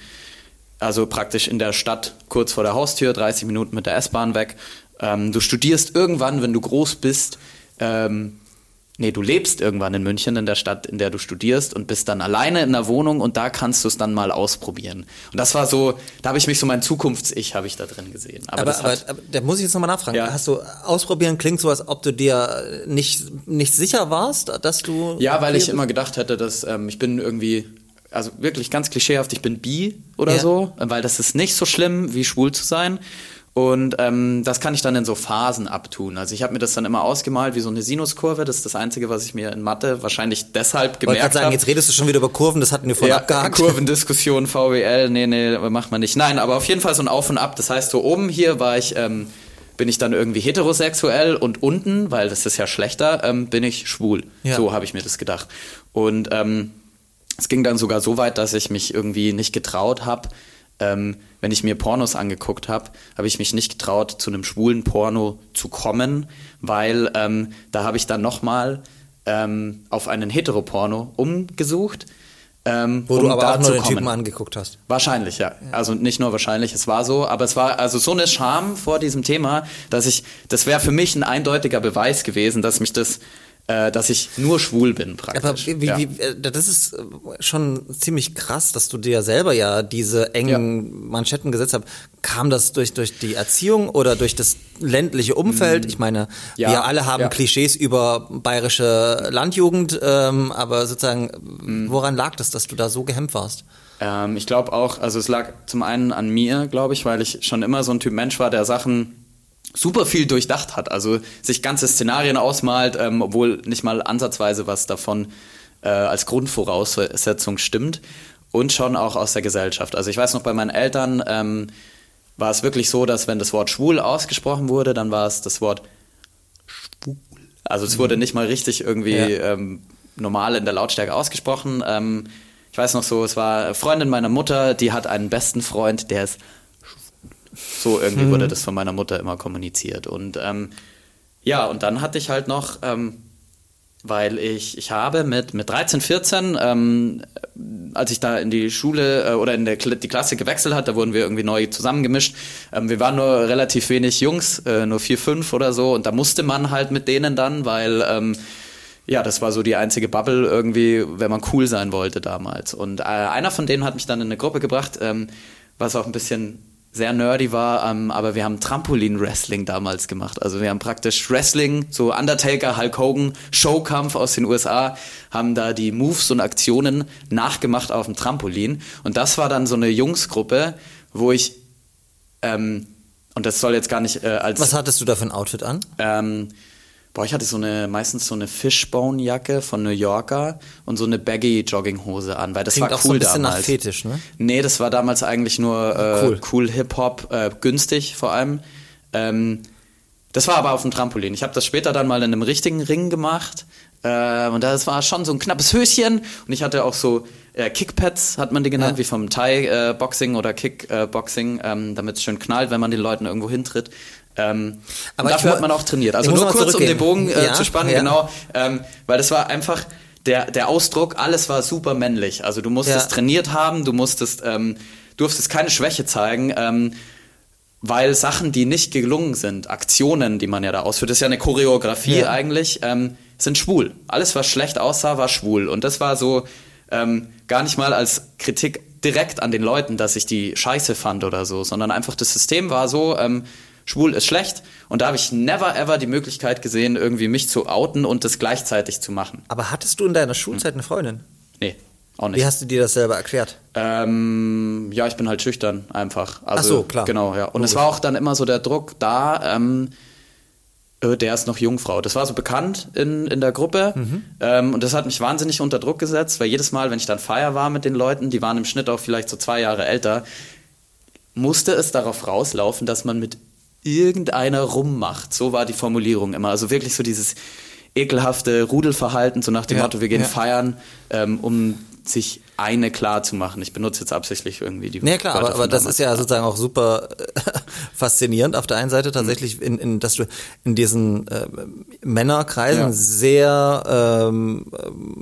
D: also praktisch in der Stadt kurz vor der Haustür, 30 Minuten mit der S-Bahn weg. Ähm, du studierst irgendwann, wenn du groß bist, ähm, Nee, du lebst irgendwann in München, in der Stadt, in der du studierst und bist dann alleine in der Wohnung und da kannst du es dann mal ausprobieren. Und das war so, da habe ich mich so mein Zukunfts-Ich habe ich da drin gesehen.
C: Aber, aber, aber, aber da muss ich jetzt nochmal nachfragen. Ja. Hast du ausprobieren klingt so, als ob du dir nicht, nicht sicher warst, dass du.
D: Ja, weil ich immer gedacht hätte, dass ähm, ich bin irgendwie also wirklich ganz klischeehaft, ich bin bi oder ja. so, weil das ist nicht so schlimm, wie schwul zu sein. Und ähm, das kann ich dann in so Phasen abtun. Also ich habe mir das dann immer ausgemalt wie so eine Sinuskurve. Das ist das Einzige, was ich mir in Mathe wahrscheinlich deshalb gemerkt habe. Ich sagen,
C: jetzt redest du schon wieder über Kurven, das hatten wir vorhin ja, abgehakt.
D: Kurvendiskussion, VWL, nee, nee, macht man nicht. Nein, aber auf jeden Fall so ein Auf und Ab. Das heißt, so oben hier war ich, ähm, bin ich dann irgendwie heterosexuell und unten, weil das ist ja schlechter, ähm, bin ich schwul. Ja. So habe ich mir das gedacht. Und ähm, es ging dann sogar so weit, dass ich mich irgendwie nicht getraut habe, ähm, wenn ich mir Pornos angeguckt habe, habe ich mich nicht getraut, zu einem schwulen Porno zu kommen, weil ähm, da habe ich dann nochmal ähm, auf einen Heteroporno umgesucht.
C: Ähm, Wo um du aber auch nur den kommen. Typen angeguckt hast.
D: Wahrscheinlich, ja. ja. Also nicht nur wahrscheinlich, es war so, aber es war also so eine Scham vor diesem Thema, dass ich, das wäre für mich ein eindeutiger Beweis gewesen, dass mich das äh, dass ich nur schwul bin praktisch. Aber
C: wie, ja. wie, äh, das ist äh, schon ziemlich krass, dass du dir selber ja diese engen ja. Manschetten gesetzt hast. Kam das durch, durch die Erziehung oder durch das ländliche Umfeld? Mm. Ich meine, ja. wir alle haben Klischees über bayerische Landjugend, ähm, aber sozusagen, mm. woran lag das, dass du da so gehemmt warst?
D: Ähm, ich glaube auch, also es lag zum einen an mir, glaube ich, weil ich schon immer so ein Typ Mensch war, der Sachen super viel durchdacht hat, also sich ganze Szenarien ausmalt, ähm, obwohl nicht mal ansatzweise was davon äh, als Grundvoraussetzung stimmt und schon auch aus der Gesellschaft. Also ich weiß noch bei meinen Eltern ähm, war es wirklich so, dass wenn das Wort schwul ausgesprochen wurde, dann war es das Wort schwul. Also es wurde mhm. nicht mal richtig irgendwie ja. ähm, normal in der Lautstärke ausgesprochen. Ähm, ich weiß noch so, es war eine Freundin meiner Mutter, die hat einen besten Freund, der ist so irgendwie mhm. wurde das von meiner Mutter immer kommuniziert. Und ähm, ja, und dann hatte ich halt noch, ähm, weil ich, ich habe mit, mit 13, 14, ähm, als ich da in die Schule äh, oder in der, die Klasse gewechselt hat, da wurden wir irgendwie neu zusammengemischt. Ähm, wir waren nur relativ wenig Jungs, äh, nur vier, fünf oder so. Und da musste man halt mit denen dann, weil ähm, ja, das war so die einzige Bubble irgendwie, wenn man cool sein wollte damals. Und äh, einer von denen hat mich dann in eine Gruppe gebracht, ähm, was auch ein bisschen sehr nerdy war, ähm, aber wir haben Trampolin-Wrestling damals gemacht. Also wir haben praktisch Wrestling, so Undertaker, Hulk Hogan, Showkampf aus den USA, haben da die Moves und Aktionen nachgemacht auf dem Trampolin. Und das war dann so eine Jungsgruppe, wo ich, ähm, und das soll jetzt gar nicht äh, als...
C: Was hattest du da für ein Outfit an?
D: Ähm, Boah, ich hatte so eine, meistens so eine Fishbone-Jacke von New Yorker und so eine Baggy-Jogginghose an, weil das Klingt war cool auch so ein bisschen damals.
C: nach Fetisch, ne?
D: Nee, das war damals eigentlich nur äh, cool, cool Hip-Hop, äh, günstig vor allem. Ähm, das war aber auf dem Trampolin. Ich habe das später dann mal in einem richtigen Ring gemacht. Äh, und das war schon so ein knappes Höschen. Und ich hatte auch so äh, Kickpads, hat man die genannt, ja. wie vom Thai-Boxing äh, oder Kickboxing, ähm, damit es schön knallt, wenn man den Leuten irgendwo hintritt. Ähm, aber dafür hat man auch trainiert. Also nur kurz, um den Bogen äh, ja, zu spannen, ja. genau. Ähm, weil das war einfach der, der Ausdruck, alles war super männlich. Also du musstest ja. trainiert haben, du musstest, ähm, durftest keine Schwäche zeigen. Ähm, weil Sachen, die nicht gelungen sind, Aktionen, die man ja da ausführt, das ist ja eine Choreografie eigentlich, ähm, sind schwul. Alles, was schlecht aussah, war schwul. Und das war so ähm, gar nicht mal als Kritik direkt an den Leuten, dass ich die scheiße fand oder so, sondern einfach das System war so, ähm, schwul ist schlecht. Und da habe ich never ever die Möglichkeit gesehen, irgendwie mich zu outen und das gleichzeitig zu machen.
C: Aber hattest du in deiner Schulzeit eine Freundin?
D: Nee. Auch nicht.
C: Wie hast du dir das selber erklärt?
D: Ähm, ja, ich bin halt schüchtern einfach. Also,
C: Ach so, klar.
D: Genau, ja. Und Logisch. es war auch dann immer so der Druck da, ähm, äh, der ist noch Jungfrau. Das war so bekannt in, in der Gruppe. Mhm. Ähm, und das hat mich wahnsinnig unter Druck gesetzt, weil jedes Mal, wenn ich dann Feier war mit den Leuten, die waren im Schnitt auch vielleicht so zwei Jahre älter, musste es darauf rauslaufen, dass man mit irgendeiner rummacht. So war die Formulierung immer. Also wirklich so dieses ekelhafte Rudelverhalten, so nach dem ja, Motto, wir gehen ja. feiern, ähm, um sich eine klar zu machen. Ich benutze jetzt absichtlich irgendwie die.
C: Ja klar, aber, aber das ist ja sozusagen auch super äh, [laughs] faszinierend. Auf der einen Seite tatsächlich, in, in, dass du in diesen äh, Männerkreisen ja. sehr ähm,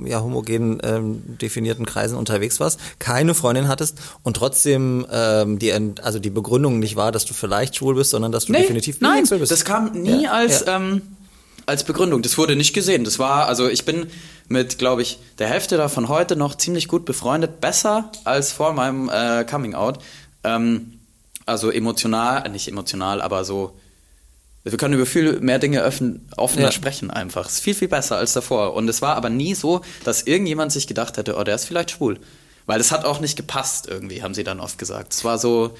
C: ja, homogen ähm, definierten Kreisen unterwegs warst, keine Freundin hattest und trotzdem ähm, die also die Begründung nicht war, dass du vielleicht schwul bist, sondern dass du nee, definitiv
D: nein, schwul bist. Das kam nie ja, als ähm, als Begründung. Das wurde nicht gesehen. Das war, also ich bin mit, glaube ich, der Hälfte davon heute noch ziemlich gut befreundet. Besser als vor meinem äh, Coming Out. Ähm, also emotional, äh, nicht emotional, aber so. Wir können über viel mehr Dinge öffnen, offener ja. sprechen einfach. Es ist viel, viel besser als davor. Und es war aber nie so, dass irgendjemand sich gedacht hätte, oh, der ist vielleicht schwul. Weil es hat auch nicht gepasst irgendwie, haben sie dann oft gesagt. Es war so,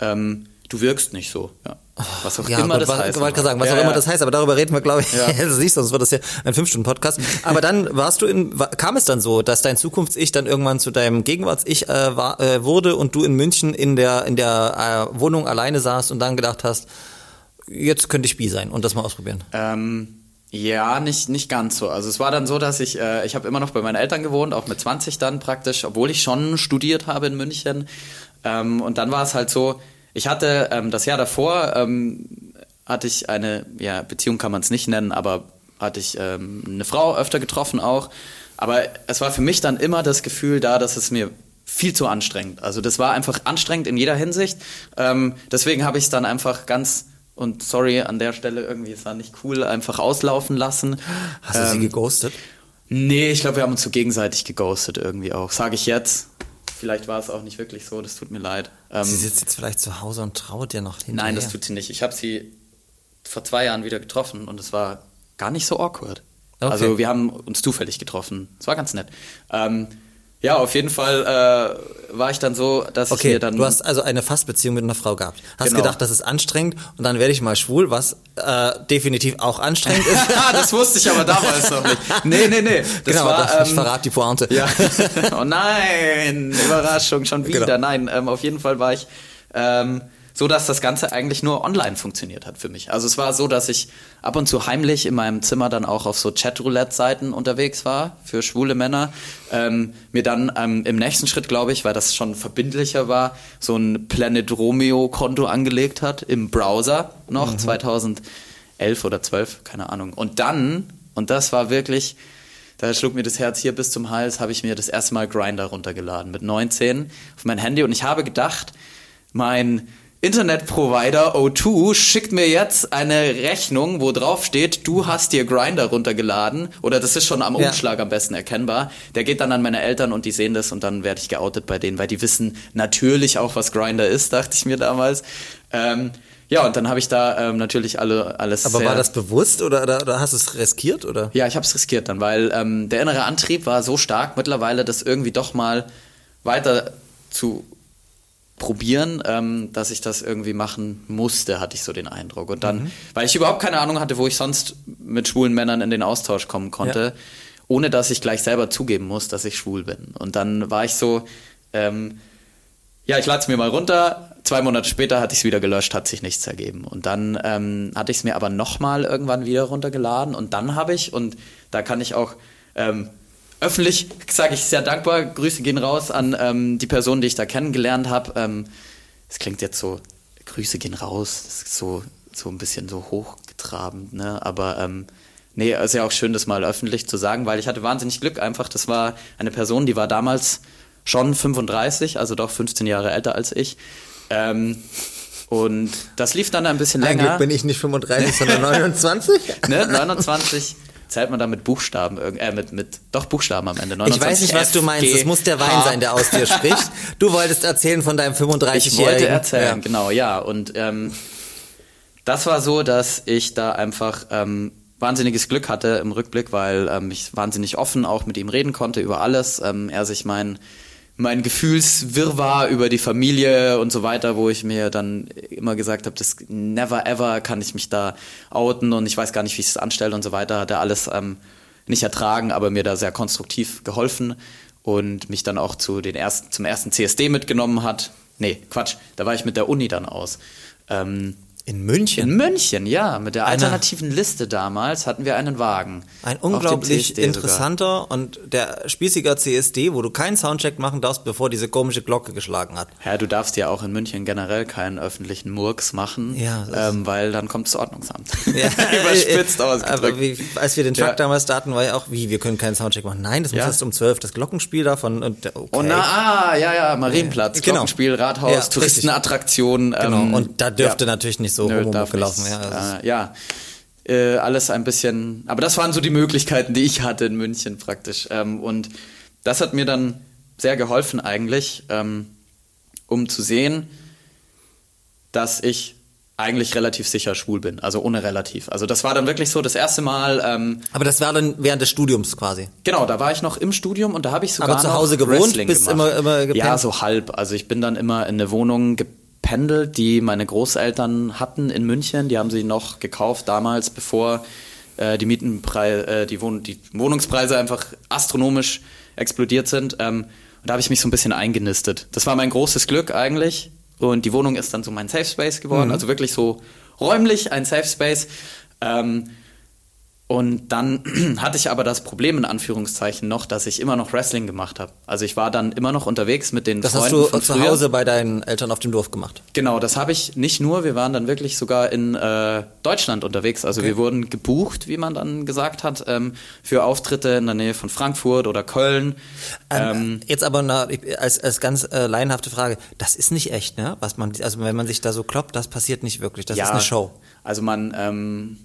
D: ähm, du wirkst nicht so. Ja. Was auch ja, immer Gott, das heißt. Ich wollte
C: sagen, was ja, auch immer das heißt, aber darüber reden wir, glaube ich. Ja. [laughs] du siehst, sonst wird das ja ein Fünf-Stunden-Podcast. aber dann warst du in, kam es dann so, dass dein Zukunfts-Ich dann irgendwann zu deinem Gegenwarts-Ich äh, war, äh, wurde und du in München in der, in der äh, Wohnung alleine saßt und dann gedacht hast, jetzt könnte ich bi sein und das mal ausprobieren?
D: Ähm, ja, nicht, nicht ganz so. Also es war dann so, dass ich, äh, ich habe immer noch bei meinen Eltern gewohnt, auch mit 20 dann praktisch, obwohl ich schon studiert habe in München. Ähm, und dann war es halt so, ich hatte ähm, das Jahr davor, ähm, hatte ich eine, ja, Beziehung kann man es nicht nennen, aber hatte ich ähm, eine Frau öfter getroffen auch. Aber es war für mich dann immer das Gefühl da, dass es mir viel zu anstrengend. Also das war einfach anstrengend in jeder Hinsicht. Ähm, deswegen habe ich es dann einfach ganz und sorry an der Stelle irgendwie, es war nicht cool, einfach auslaufen lassen.
C: Hast du ähm, sie geghostet?
D: Nee, ich glaube, wir haben uns so gegenseitig geghostet irgendwie auch. Sage ich jetzt. Vielleicht war es auch nicht wirklich so, das tut mir leid.
C: Ähm, sie sitzt jetzt vielleicht zu Hause und trauert dir noch hinterher.
D: Nein, das tut sie nicht. Ich habe sie vor zwei Jahren wieder getroffen und es war gar nicht so awkward. Okay. Also wir haben uns zufällig getroffen. Es war ganz nett. Ähm, ja, auf jeden Fall äh, war ich dann so, dass
C: okay,
D: ich mir dann.
C: Du hast also eine Fastbeziehung mit einer Frau gehabt. Hast genau. gedacht, das ist anstrengend und dann werde ich mal schwul, was äh, definitiv auch anstrengend ist. [laughs]
D: das wusste ich aber damals noch nicht. Nee, nee, nee.
C: Das genau, war, das, ähm, ich verrate die Pointe.
D: Ja. [laughs] oh nein, Überraschung, schon wieder. Genau. Nein, ähm, auf jeden Fall war ich. Ähm, so dass das Ganze eigentlich nur online funktioniert hat für mich. Also es war so, dass ich ab und zu heimlich in meinem Zimmer dann auch auf so Chatroulette-Seiten unterwegs war für schwule Männer. Ähm, mir dann ähm, im nächsten Schritt, glaube ich, weil das schon verbindlicher war, so ein Planet Romeo-Konto angelegt hat im Browser noch, mhm. 2011 oder 12, keine Ahnung. Und dann, und das war wirklich, da schlug mir das Herz hier bis zum Hals, habe ich mir das erste Mal Grinder runtergeladen mit 19 auf mein Handy und ich habe gedacht, mein Internetprovider O2 schickt mir jetzt eine Rechnung, wo drauf steht, du hast dir Grinder runtergeladen oder das ist schon am Umschlag ja. am besten erkennbar. Der geht dann an meine Eltern und die sehen das und dann werde ich geoutet bei denen, weil die wissen natürlich auch, was Grinder ist, dachte ich mir damals. Ähm, ja, und dann habe ich da ähm, natürlich alle alles.
C: Aber war das bewusst oder, oder, oder hast du es riskiert oder?
D: Ja, ich habe es riskiert dann, weil ähm, der innere Antrieb war so stark mittlerweile, das irgendwie doch mal weiter zu probieren, ähm, dass ich das irgendwie machen musste, hatte ich so den Eindruck. Und dann, mhm. weil ich überhaupt keine Ahnung hatte, wo ich sonst mit schwulen Männern in den Austausch kommen konnte, ja. ohne dass ich gleich selber zugeben muss, dass ich schwul bin. Und dann war ich so, ähm, ja, ich lade es mir mal runter. Zwei Monate später hatte ich es wieder gelöscht, hat sich nichts ergeben. Und dann ähm, hatte ich es mir aber nochmal irgendwann wieder runtergeladen. Und dann habe ich, und da kann ich auch ähm, öffentlich sage ich sehr dankbar. Grüße gehen raus an ähm, die Person, die ich da kennengelernt habe. Ähm, es klingt jetzt so, Grüße gehen raus, das ist so, so ein bisschen so hochgetraben, ne? Aber ähm, nee, ist ja auch schön, das mal öffentlich zu sagen, weil ich hatte wahnsinnig Glück einfach. Das war eine Person, die war damals schon 35, also doch 15 Jahre älter als ich. Ähm, und das lief dann ein bisschen länger.
C: Eigentlich bin ich nicht 35, sondern [laughs] 29.
D: ne, 29 zählt man da mit Buchstaben, äh, mit, mit, doch Buchstaben am Ende.
C: 29 ich weiß nicht, was du meinst. Es muss der Wein sein, der aus dir spricht. Du wolltest erzählen von deinem 35-Jährigen.
D: Ich wollte erzählen, ja. genau, ja. Und ähm, das war so, dass ich da einfach ähm, wahnsinniges Glück hatte im Rückblick, weil ähm, ich wahnsinnig offen auch mit ihm reden konnte über alles. Ähm, er sich mein mein Gefühlswirrwarr über die Familie und so weiter, wo ich mir dann immer gesagt habe, das never ever kann ich mich da outen und ich weiß gar nicht, wie ich es anstelle und so weiter, hat er alles ähm, nicht ertragen, aber mir da sehr konstruktiv geholfen und mich dann auch zu den ersten, zum ersten CSD mitgenommen hat. Nee, Quatsch, da war ich mit der Uni dann aus. Ähm,
C: in München?
D: In München, ja. Mit der alternativen Eine, Liste damals hatten wir einen Wagen.
C: Ein unglaublich interessanter sogar. und der spießiger CSD, wo du keinen Soundcheck machen darfst, bevor diese komische Glocke geschlagen hat.
D: Ja, du darfst ja auch in München generell keinen öffentlichen Murks machen, ja, ähm, weil dann kommt das Ordnungsamt. [laughs] Ja, [laughs]
C: Überspitzt ausgedrückt. Aber wie, als wir den Truck ja. damals starten, war ja auch, wie, wir können keinen Soundcheck machen. Nein, das muss ja. erst um 12, das Glockenspiel davon. Und,
D: okay. Oh na, ah, ja, ja, Marienplatz, genau. Glockenspiel, Rathaus, Touristenattraktion.
C: Genau, ähm, und da dürfte natürlich nicht so Nö, gelaufen.
D: Ja, äh, ja. Äh, alles ein bisschen, aber das waren so die Möglichkeiten, die ich hatte in München praktisch. Ähm, und das hat mir dann sehr geholfen eigentlich, ähm, um zu sehen, dass ich eigentlich relativ sicher schwul bin, also ohne relativ. Also das war dann wirklich so das erste Mal. Ähm,
C: Aber das war dann während des Studiums quasi.
D: Genau, da war ich noch im Studium und da habe ich sogar
C: Aber zu Hause gewohnt, Wrestling bist gemacht. immer immer gepennt.
D: Ja, so halb. Also ich bin dann immer in eine Wohnung gependelt, die meine Großeltern hatten in München. Die haben sie noch gekauft damals, bevor äh, die Mietenpreise, äh, die, Wohn die Wohnungspreise einfach astronomisch explodiert sind. Ähm, und da habe ich mich so ein bisschen eingenistet. Das war mein großes Glück eigentlich. Und die Wohnung ist dann so mein Safe Space geworden, mhm. also wirklich so räumlich ein Safe Space. Ähm, Und dann [clears throat] hatte ich aber das Problem in Anführungszeichen noch, dass ich immer noch Wrestling gemacht habe. Also ich war dann immer noch unterwegs mit den
C: das
D: Freunden
C: Das hast du zu Hause bei deinen Eltern auf dem Dorf gemacht?
D: Genau, das habe ich nicht nur. Wir waren dann wirklich sogar in äh, Deutschland unterwegs. Also okay. wir wurden gebucht, wie man dann gesagt hat, ähm, für Auftritte in der Nähe von Frankfurt oder Köln.
C: Ähm, ähm, jetzt aber na, als, als ganz äh, laienhafte Frage, das ist nicht echt, ne? Was man, also wenn man sich da so kloppt, das passiert nicht wirklich. Das ja, ist eine Show.
D: Also man ähm,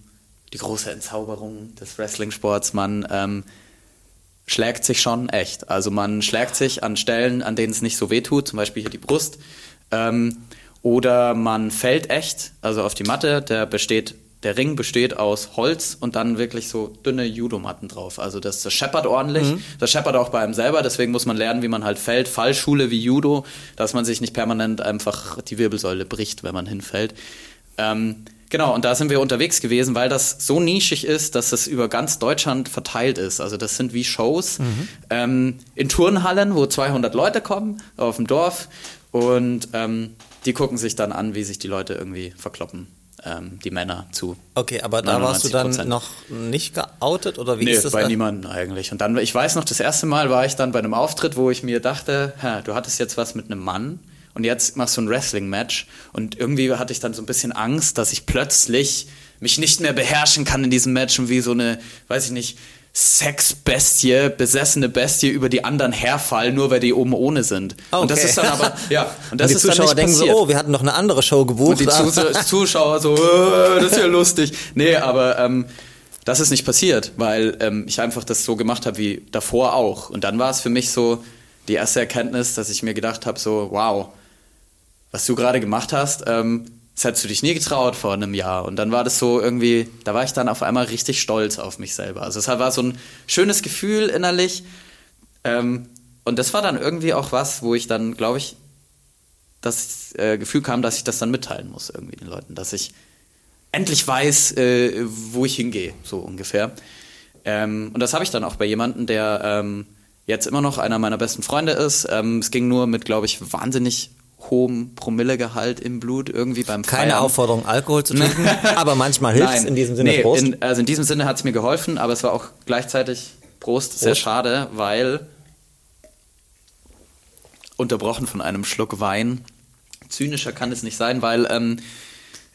D: die große Entzauberung des Wrestling-Sports. Man ähm, schlägt sich schon echt. Also man schlägt sich an Stellen, an denen es nicht so weh tut, zum Beispiel hier die Brust. Ähm, oder man fällt echt, also auf die Matte. Der besteht, der Ring besteht aus Holz und dann wirklich so dünne Judomatten drauf. Also das, das scheppert ordentlich. Mhm. Das scheppert auch bei einem selber. Deswegen muss man lernen, wie man halt fällt. Fallschule wie Judo, dass man sich nicht permanent einfach die Wirbelsäule bricht, wenn man hinfällt. Ähm, Genau, und da sind wir unterwegs gewesen, weil das so nischig ist, dass es über ganz Deutschland verteilt ist. Also das sind wie Shows mhm. ähm, in Turnhallen, wo 200 Leute kommen auf dem Dorf und ähm, die gucken sich dann an, wie sich die Leute irgendwie verkloppen. Ähm, die Männer zu.
C: Okay, aber da warst du dann noch nicht geoutet oder wie
D: nee,
C: ist das?
D: bei niemandem eigentlich. Und dann, ich weiß noch, das erste Mal war ich dann bei einem Auftritt, wo ich mir dachte, du hattest jetzt was mit einem Mann und jetzt machst du ein Wrestling-Match. Und irgendwie hatte ich dann so ein bisschen Angst, dass ich plötzlich mich nicht mehr beherrschen kann in diesem Match und wie so eine, weiß ich nicht, Sexbestie, besessene Bestie über die anderen herfallen, nur weil die oben ohne sind.
C: Okay.
D: Und
C: das
D: ist dann aber, [laughs] ja, und das
C: und die
D: ist
C: Zuschauer
D: dann nicht
C: denken
D: passiert.
C: so, oh, wir hatten noch eine andere Show gebucht.
D: Und die [laughs] Zuschauer so, äh, das ist ja lustig. Nee, aber ähm, das ist nicht passiert, weil ähm, ich einfach das so gemacht habe wie davor auch. Und dann war es für mich so die erste Erkenntnis, dass ich mir gedacht habe, so, wow, was du gerade gemacht hast, ähm, das hättest du dich nie getraut vor einem Jahr. Und dann war das so irgendwie, da war ich dann auf einmal richtig stolz auf mich selber. Also es war so ein schönes Gefühl innerlich. Ähm, und das war dann irgendwie auch was, wo ich dann, glaube ich, das äh, Gefühl kam, dass ich das dann mitteilen muss irgendwie den Leuten, dass ich endlich weiß, äh, wo ich hingehe, so ungefähr. Ähm, und das habe ich dann auch bei jemandem, der ähm, jetzt immer noch einer meiner besten Freunde ist. Ähm, es ging nur mit, glaube ich, wahnsinnig hohem Promillegehalt im Blut irgendwie beim
C: Feiern. Keine Aufforderung, Alkohol zu trinken, [laughs] aber manchmal hilft es in diesem Sinne
D: nee, Prost. In, also in diesem Sinne hat es mir geholfen, aber es war auch gleichzeitig Prost, Prost, sehr schade, weil unterbrochen von einem Schluck Wein. Zynischer kann es nicht sein, weil ähm,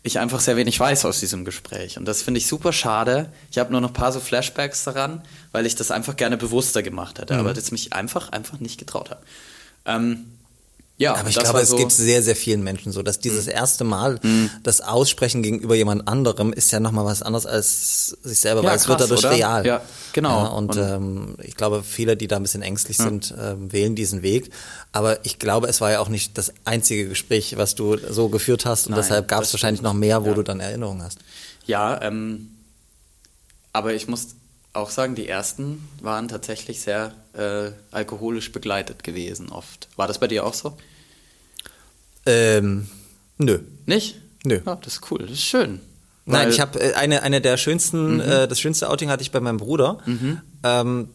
D: ich einfach sehr wenig weiß aus diesem Gespräch. Und das finde ich super schade. Ich habe nur noch ein paar so Flashbacks daran, weil ich das einfach gerne bewusster gemacht hätte, mhm. aber das mich einfach, einfach nicht getraut habe. Ähm,
C: ja, aber ich glaube, es so geht sehr, sehr vielen Menschen so, dass dieses mhm. erste Mal mhm. das Aussprechen gegenüber jemand anderem ist ja nochmal was anderes als sich selber, ja, weil es wird dadurch oder? real.
D: Ja, genau. Ja,
C: und, und ähm, ich glaube, viele, die da ein bisschen ängstlich ja. sind, ähm, wählen diesen Weg. Aber ich glaube, es war ja auch nicht das einzige Gespräch, was du so geführt hast und Nein, deshalb gab es wahrscheinlich noch mehr, wo du dann Erinnerungen hast.
D: Ja, ähm, aber ich muss auch sagen, die ersten waren tatsächlich sehr äh, alkoholisch begleitet gewesen, oft. War das bei dir auch so?
C: Ähm, nö.
D: Nicht?
C: Nö.
D: Ja, das ist cool, das ist schön.
C: Nein, ich habe äh, eine, eine der schönsten, mhm. äh, das schönste Outing hatte ich bei meinem Bruder. Mhm. Ähm,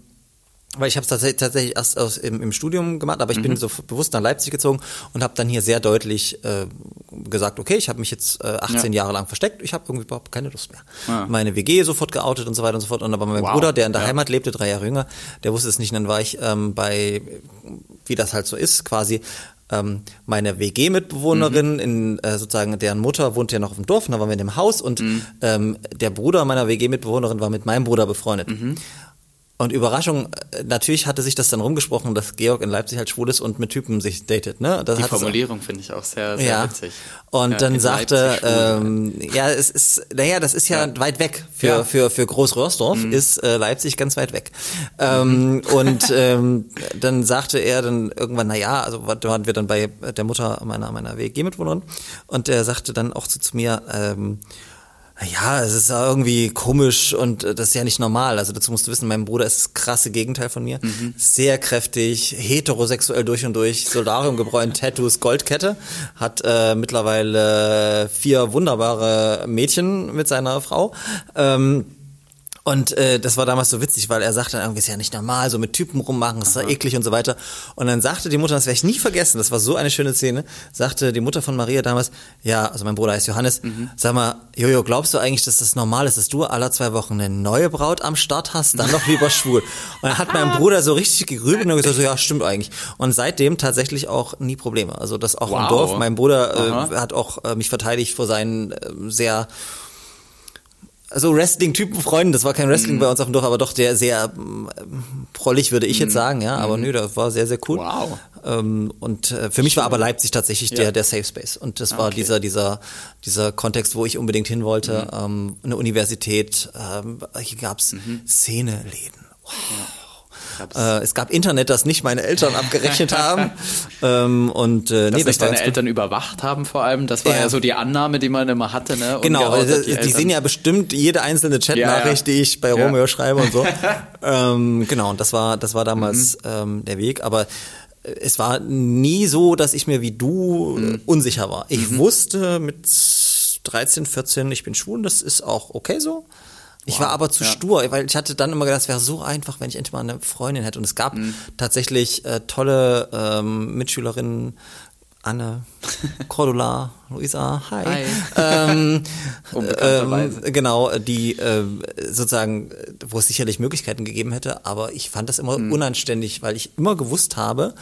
C: weil ich habe es tatsächlich, tatsächlich erst aus, im, im Studium gemacht, aber ich mhm. bin so bewusst nach Leipzig gezogen und habe dann hier sehr deutlich äh, gesagt, okay, ich habe mich jetzt äh, 18 ja. Jahre lang versteckt, ich habe irgendwie überhaupt keine Lust mehr. Ja. Meine WG sofort geoutet und so weiter und so fort. Und aber mein wow. Bruder, der in der ja. Heimat lebte, drei Jahre jünger, der wusste es nicht. Und dann war ich ähm, bei, wie das halt so ist, quasi ähm, meine WG-Mitbewohnerin, mhm. in äh, sozusagen deren Mutter wohnte ja noch auf dem Dorf, und da waren wir in dem Haus und mhm. ähm, der Bruder meiner WG-Mitbewohnerin war mit meinem Bruder befreundet. Mhm. Und Überraschung, äh, natürlich hatte sich das dann rumgesprochen, dass Georg in Leipzig halt schwul ist und mit Typen sich datet. Ne?
D: Das Die Formulierung finde ich auch sehr, sehr ja. witzig.
C: Und ja, dann sagte, ähm, ja, es ist, naja, das ist ja, ja. weit weg. Für, ja. für, für Groß-Röhrsdorf mhm. ist äh, Leipzig ganz weit weg. Ähm, mhm. Und [laughs] ähm, dann sagte er dann irgendwann, na ja, also da waren wir dann bei der Mutter meiner, meiner WG-Mitwohnerin und der sagte dann auch so zu mir, ähm, ja, es ist irgendwie komisch und äh, das ist ja nicht normal. Also dazu musst du wissen, mein Bruder ist das krasse Gegenteil von mir. Mhm. Sehr kräftig, heterosexuell durch und durch, Solarium gebräunt, [laughs] Tattoos, Goldkette. Hat äh, mittlerweile vier wunderbare Mädchen mit seiner Frau. Ähm, Und äh, das war damals so witzig, weil er sagte dann irgendwie, ist ja nicht normal, so mit Typen rummachen, ist ja eklig und so weiter. Und dann sagte die Mutter, das werde ich nie vergessen, das war so eine schöne Szene, sagte die Mutter von Maria damals, ja, also mein Bruder heißt Johannes, mhm. sag mal, Jojo, glaubst du eigentlich, dass das normal ist, dass du alle zwei Wochen eine neue Braut am Start hast, dann doch lieber schwul? Und dann hat mein [laughs] Bruder so richtig gegrübelt und gesagt, so, ja, stimmt eigentlich. Und seitdem tatsächlich auch nie Probleme. Also das auch wow. im Dorf. Mein Bruder äh, hat auch äh, mich verteidigt vor seinen äh, sehr so Wrestling-Typen Freunden, das war kein Wrestling mm. bei uns auf dem Dorf, aber doch der sehr äh, prollig, würde ich mm. jetzt mhm. sagen, ja. Aber mm. nö, das war sehr, sehr cool. Wow. Ähm, und äh, für mich war aber Leipzig tatsächlich ja. der, der Safe Space. Und das war okay. dieser, dieser, dieser Kontext, wo ich unbedingt hin wollte. Mhm. Ähm, eine Universität, ähm, hier gab's mhm. Szeneläden. Wow. Ja. Äh, es gab Internet, das nicht meine Eltern abgerechnet haben. [laughs] ähm, und
D: äh, nee, das deine Eltern überwacht haben vor allem. Das war ja. ja, so die Annahme, die man immer hatte. Ne?
C: Genau, also, die, die sehen ja bestimmt jede einzelne Chatnachricht, ja, ja. die ich bei Romeo schreibe und so. [laughs] ähm, genau, und das war, das war damals mhm. ähm, der Weg. Aber es war nie so, dass ich mir wie du mhm. unsicher war. Ich mhm. wusste mit 13, 14, ich bin schwul, das ist auch okay so. Ich war aber zu ja. stur, weil ich hatte dann immer gedacht, es wäre so einfach, wenn ich endlich mal eine Freundin hätte. Und es gab mhm. tatsächlich äh, tolle ähm, Mitschülerinnen, Anne, [laughs] Cordula, Luisa, hi. hi. Ähm, [laughs] ähm, genau, die äh, sozusagen, wo es sicherlich Möglichkeiten gegeben hätte, aber ich fand das immer mhm. unanständig, weil ich immer gewusst habe,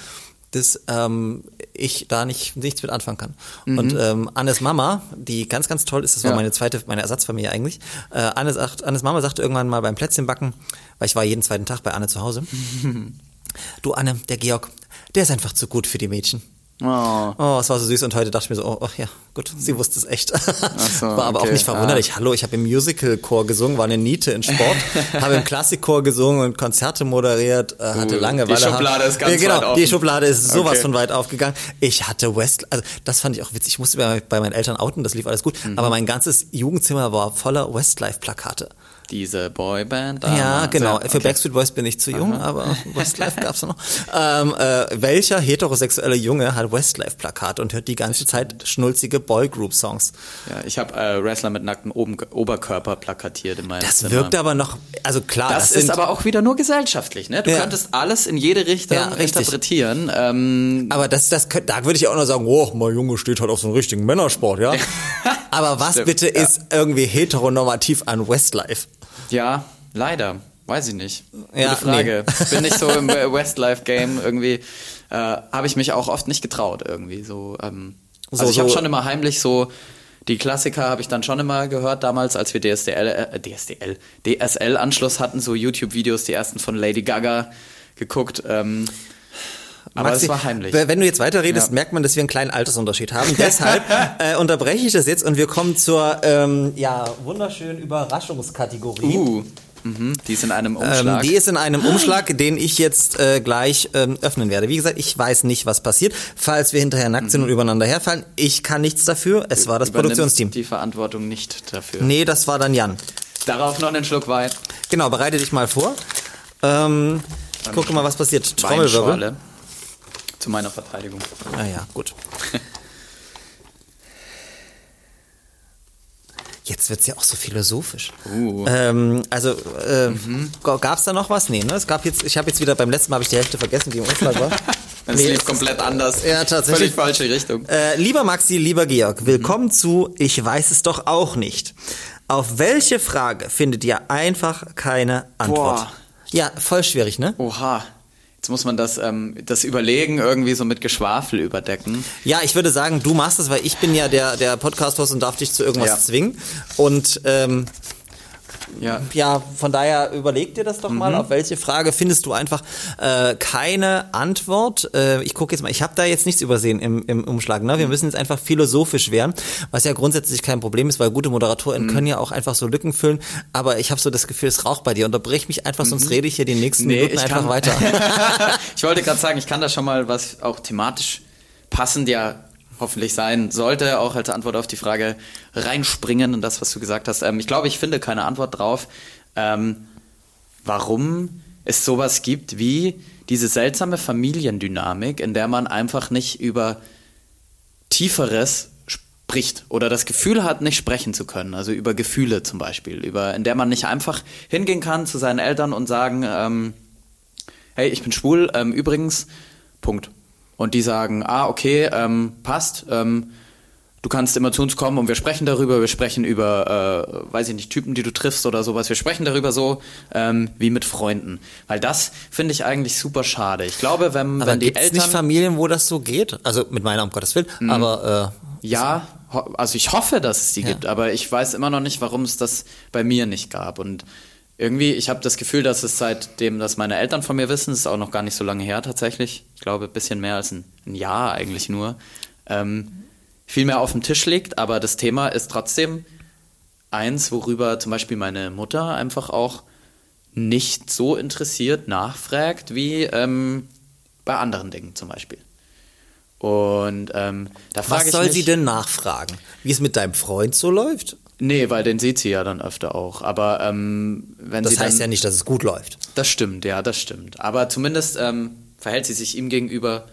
C: dass ähm, ich da nicht nichts mit anfangen kann. Mhm. Und ähm, Annes Mama, die ganz, ganz toll ist, das war ja. meine zweite, meine Ersatzfamilie eigentlich. Äh, Annes, Annes Mama sagte irgendwann mal beim Plätzchenbacken, weil ich war jeden zweiten Tag bei Anne zu Hause. [laughs] du Anne, der Georg, der ist einfach zu gut für die Mädchen. Oh. oh, es war so süß und heute dachte ich mir so, oh, oh ja, gut, sie wusste es echt. So, [laughs] war aber okay. auch nicht verwunderlich. Ah. Hallo, ich habe im Musical-Chor gesungen, war eine Niete in Sport, [laughs] habe im Klassikchor gesungen und Konzerte moderiert, äh, hatte uh, Langeweile.
D: Die Schublade ist ganz ja, genau, weit
C: offen. Die Schublade ist sowas okay. von weit aufgegangen. Ich hatte West, also das fand ich auch witzig. Ich musste bei, bei meinen Eltern outen, das lief alles gut, mhm. aber mein ganzes Jugendzimmer war voller Westlife-Plakate
D: diese Boyband.
C: Ja, genau. Okay. Für Backstreet Boys bin ich zu jung, Aha. aber [laughs] Westlife gab's noch. Ähm, äh, welcher heterosexuelle Junge hat Westlife-Plakat und hört die ganze Zeit schnulzige Boygroup-Songs?
D: Ja, ich habe äh, Wrestler mit nacktem Oben Oberkörper plakatiert in meinem
C: Das
D: Zimmer.
C: wirkt aber noch, also klar.
D: Das, das ist aber auch wieder nur gesellschaftlich, ne? Du ja. könntest alles in jede Richtung ja, interpretieren. Ähm,
C: aber das, das, da würde ich auch noch sagen, oh, mein Junge steht halt auf so einem richtigen Männersport, ja? [laughs] aber was Stimmt, bitte ja. ist irgendwie heteronormativ an Westlife?
D: Ja, leider. Weiß ich nicht. Gute ja, Frage. Nee. [laughs] Bin nicht so im Westlife-Game irgendwie. Äh, habe ich mich auch oft nicht getraut irgendwie. So, ähm, also so, ich habe so schon immer heimlich so die Klassiker habe ich dann schon immer gehört damals, als wir DSDL, äh, DSDL, DSL-Anschluss hatten, so YouTube-Videos, die ersten von Lady Gaga geguckt. Ähm, aber Maxi, das war heimlich.
C: Wenn du jetzt weiterredest, ja. merkt man, dass wir einen kleinen Altersunterschied haben. [laughs] Deshalb äh, unterbreche ich das jetzt und wir kommen zur ähm, ja, wunderschönen Überraschungskategorie.
D: Uh. Mhm, die ist in einem ähm, Umschlag.
C: Ähm, die ist in einem Umschlag, den ich jetzt äh, gleich ähm, öffnen werde. Wie gesagt, ich weiß nicht, was passiert. Falls wir hinterher nackt sind mhm. und übereinander herfallen, ich kann nichts dafür. Es war das Produktionsteam.
D: Die Verantwortung nicht dafür.
C: Nee, das war dann Jan.
D: Darauf noch einen Schluck Wein.
C: Genau, bereite dich mal vor. Ähm, ich gucke mal, was passiert.
D: Trommelwirbel. Zu meiner Verteidigung.
C: Ah ja, gut. [laughs] Jetzt wird es ja auch so philosophisch. Uh. Ähm, also, äh, mhm. gab es da noch was? Nee, ne? Es gab jetzt, ich habe jetzt wieder beim letzten Mal habe ich die Hälfte vergessen, die im Umschlag war. [laughs]
D: Es nee, lief komplett anders.
C: Ja, tatsächlich.
D: Völlig falsche Richtung.
C: Äh, lieber Maxi, lieber Georg, willkommen mhm. zu Ich weiß es doch auch nicht. Auf welche Frage findet ihr einfach keine Antwort? Boah. Ja, voll schwierig, ne?
D: Oha. Jetzt muss man das, ähm, das Überlegen irgendwie so mit Geschwafel überdecken.
C: Ja, ich würde sagen, du machst das, weil ich bin ja der, der Podcast-Host und darf dich zu irgendwas ja. zwingen. Und ähm, ja. ja, von daher überleg dir das doch mhm. mal, auf welche Frage findest du einfach äh, keine Antwort. Äh, ich gucke jetzt mal, ich habe da jetzt nichts übersehen im, im Umschlag. Ne? Wir mhm. müssen jetzt einfach philosophisch werden, was ja grundsätzlich kein Problem ist, weil gute Moderatoren mhm. können ja auch einfach so Lücken füllen. Aber ich habe so das Gefühl, es raucht bei dir. Unterbrech mich einfach, sonst mhm. rede ich hier die nächsten nee, Minuten einfach weiter. [laughs]
D: ich wollte gerade sagen, ich kann da schon mal was auch thematisch passend ja hoffentlich sein sollte, auch als Antwort auf die Frage reinspringen und das, was du gesagt hast. Ähm, ich glaube, ich finde keine Antwort drauf, ähm, warum es sowas gibt wie diese seltsame Familiendynamik, in der man einfach nicht über Tieferes spricht oder das Gefühl hat, nicht sprechen zu können, also über Gefühle zum Beispiel, über, in der man nicht einfach hingehen kann zu seinen Eltern und sagen, ähm, hey, ich bin schwul, ähm, übrigens, Punkt. Und die sagen, ah, okay, ähm, passt, ähm, du kannst immer zu uns kommen und wir sprechen darüber, wir sprechen über, äh, weiß ich nicht, Typen, die du triffst oder sowas, wir sprechen darüber so ähm, wie mit Freunden. Weil das finde ich eigentlich super schade. Ich glaube, wenn,
C: aber
D: wenn die Eltern...
C: nicht Familien, wo das so geht? Also mit meiner, um Gottes Willen, mhm. aber...
D: Äh, ja, also ich hoffe, dass es die ja. gibt, aber ich weiß immer noch nicht, warum es das bei mir nicht gab. Und irgendwie, ich habe das Gefühl, dass es seitdem, dass meine Eltern von mir wissen, ist auch noch gar nicht so lange her tatsächlich. Ich glaube, ein bisschen mehr als ein, ein Jahr eigentlich nur. Ähm, viel mehr auf dem Tisch liegt, aber das Thema ist trotzdem eins, worüber zum Beispiel meine Mutter einfach auch nicht so interessiert nachfragt wie ähm, bei anderen Dingen zum Beispiel. Und ähm, da frage
C: ich Was soll sie denn nachfragen? Wie es mit deinem Freund so läuft?
D: Nee, weil den sieht sie ja dann öfter auch. Aber ähm, wenn
C: das
D: sie.
C: Das heißt
D: dann,
C: ja nicht, dass es gut läuft.
D: Das stimmt, ja, das stimmt. Aber zumindest ähm, verhält sie sich ihm gegenüber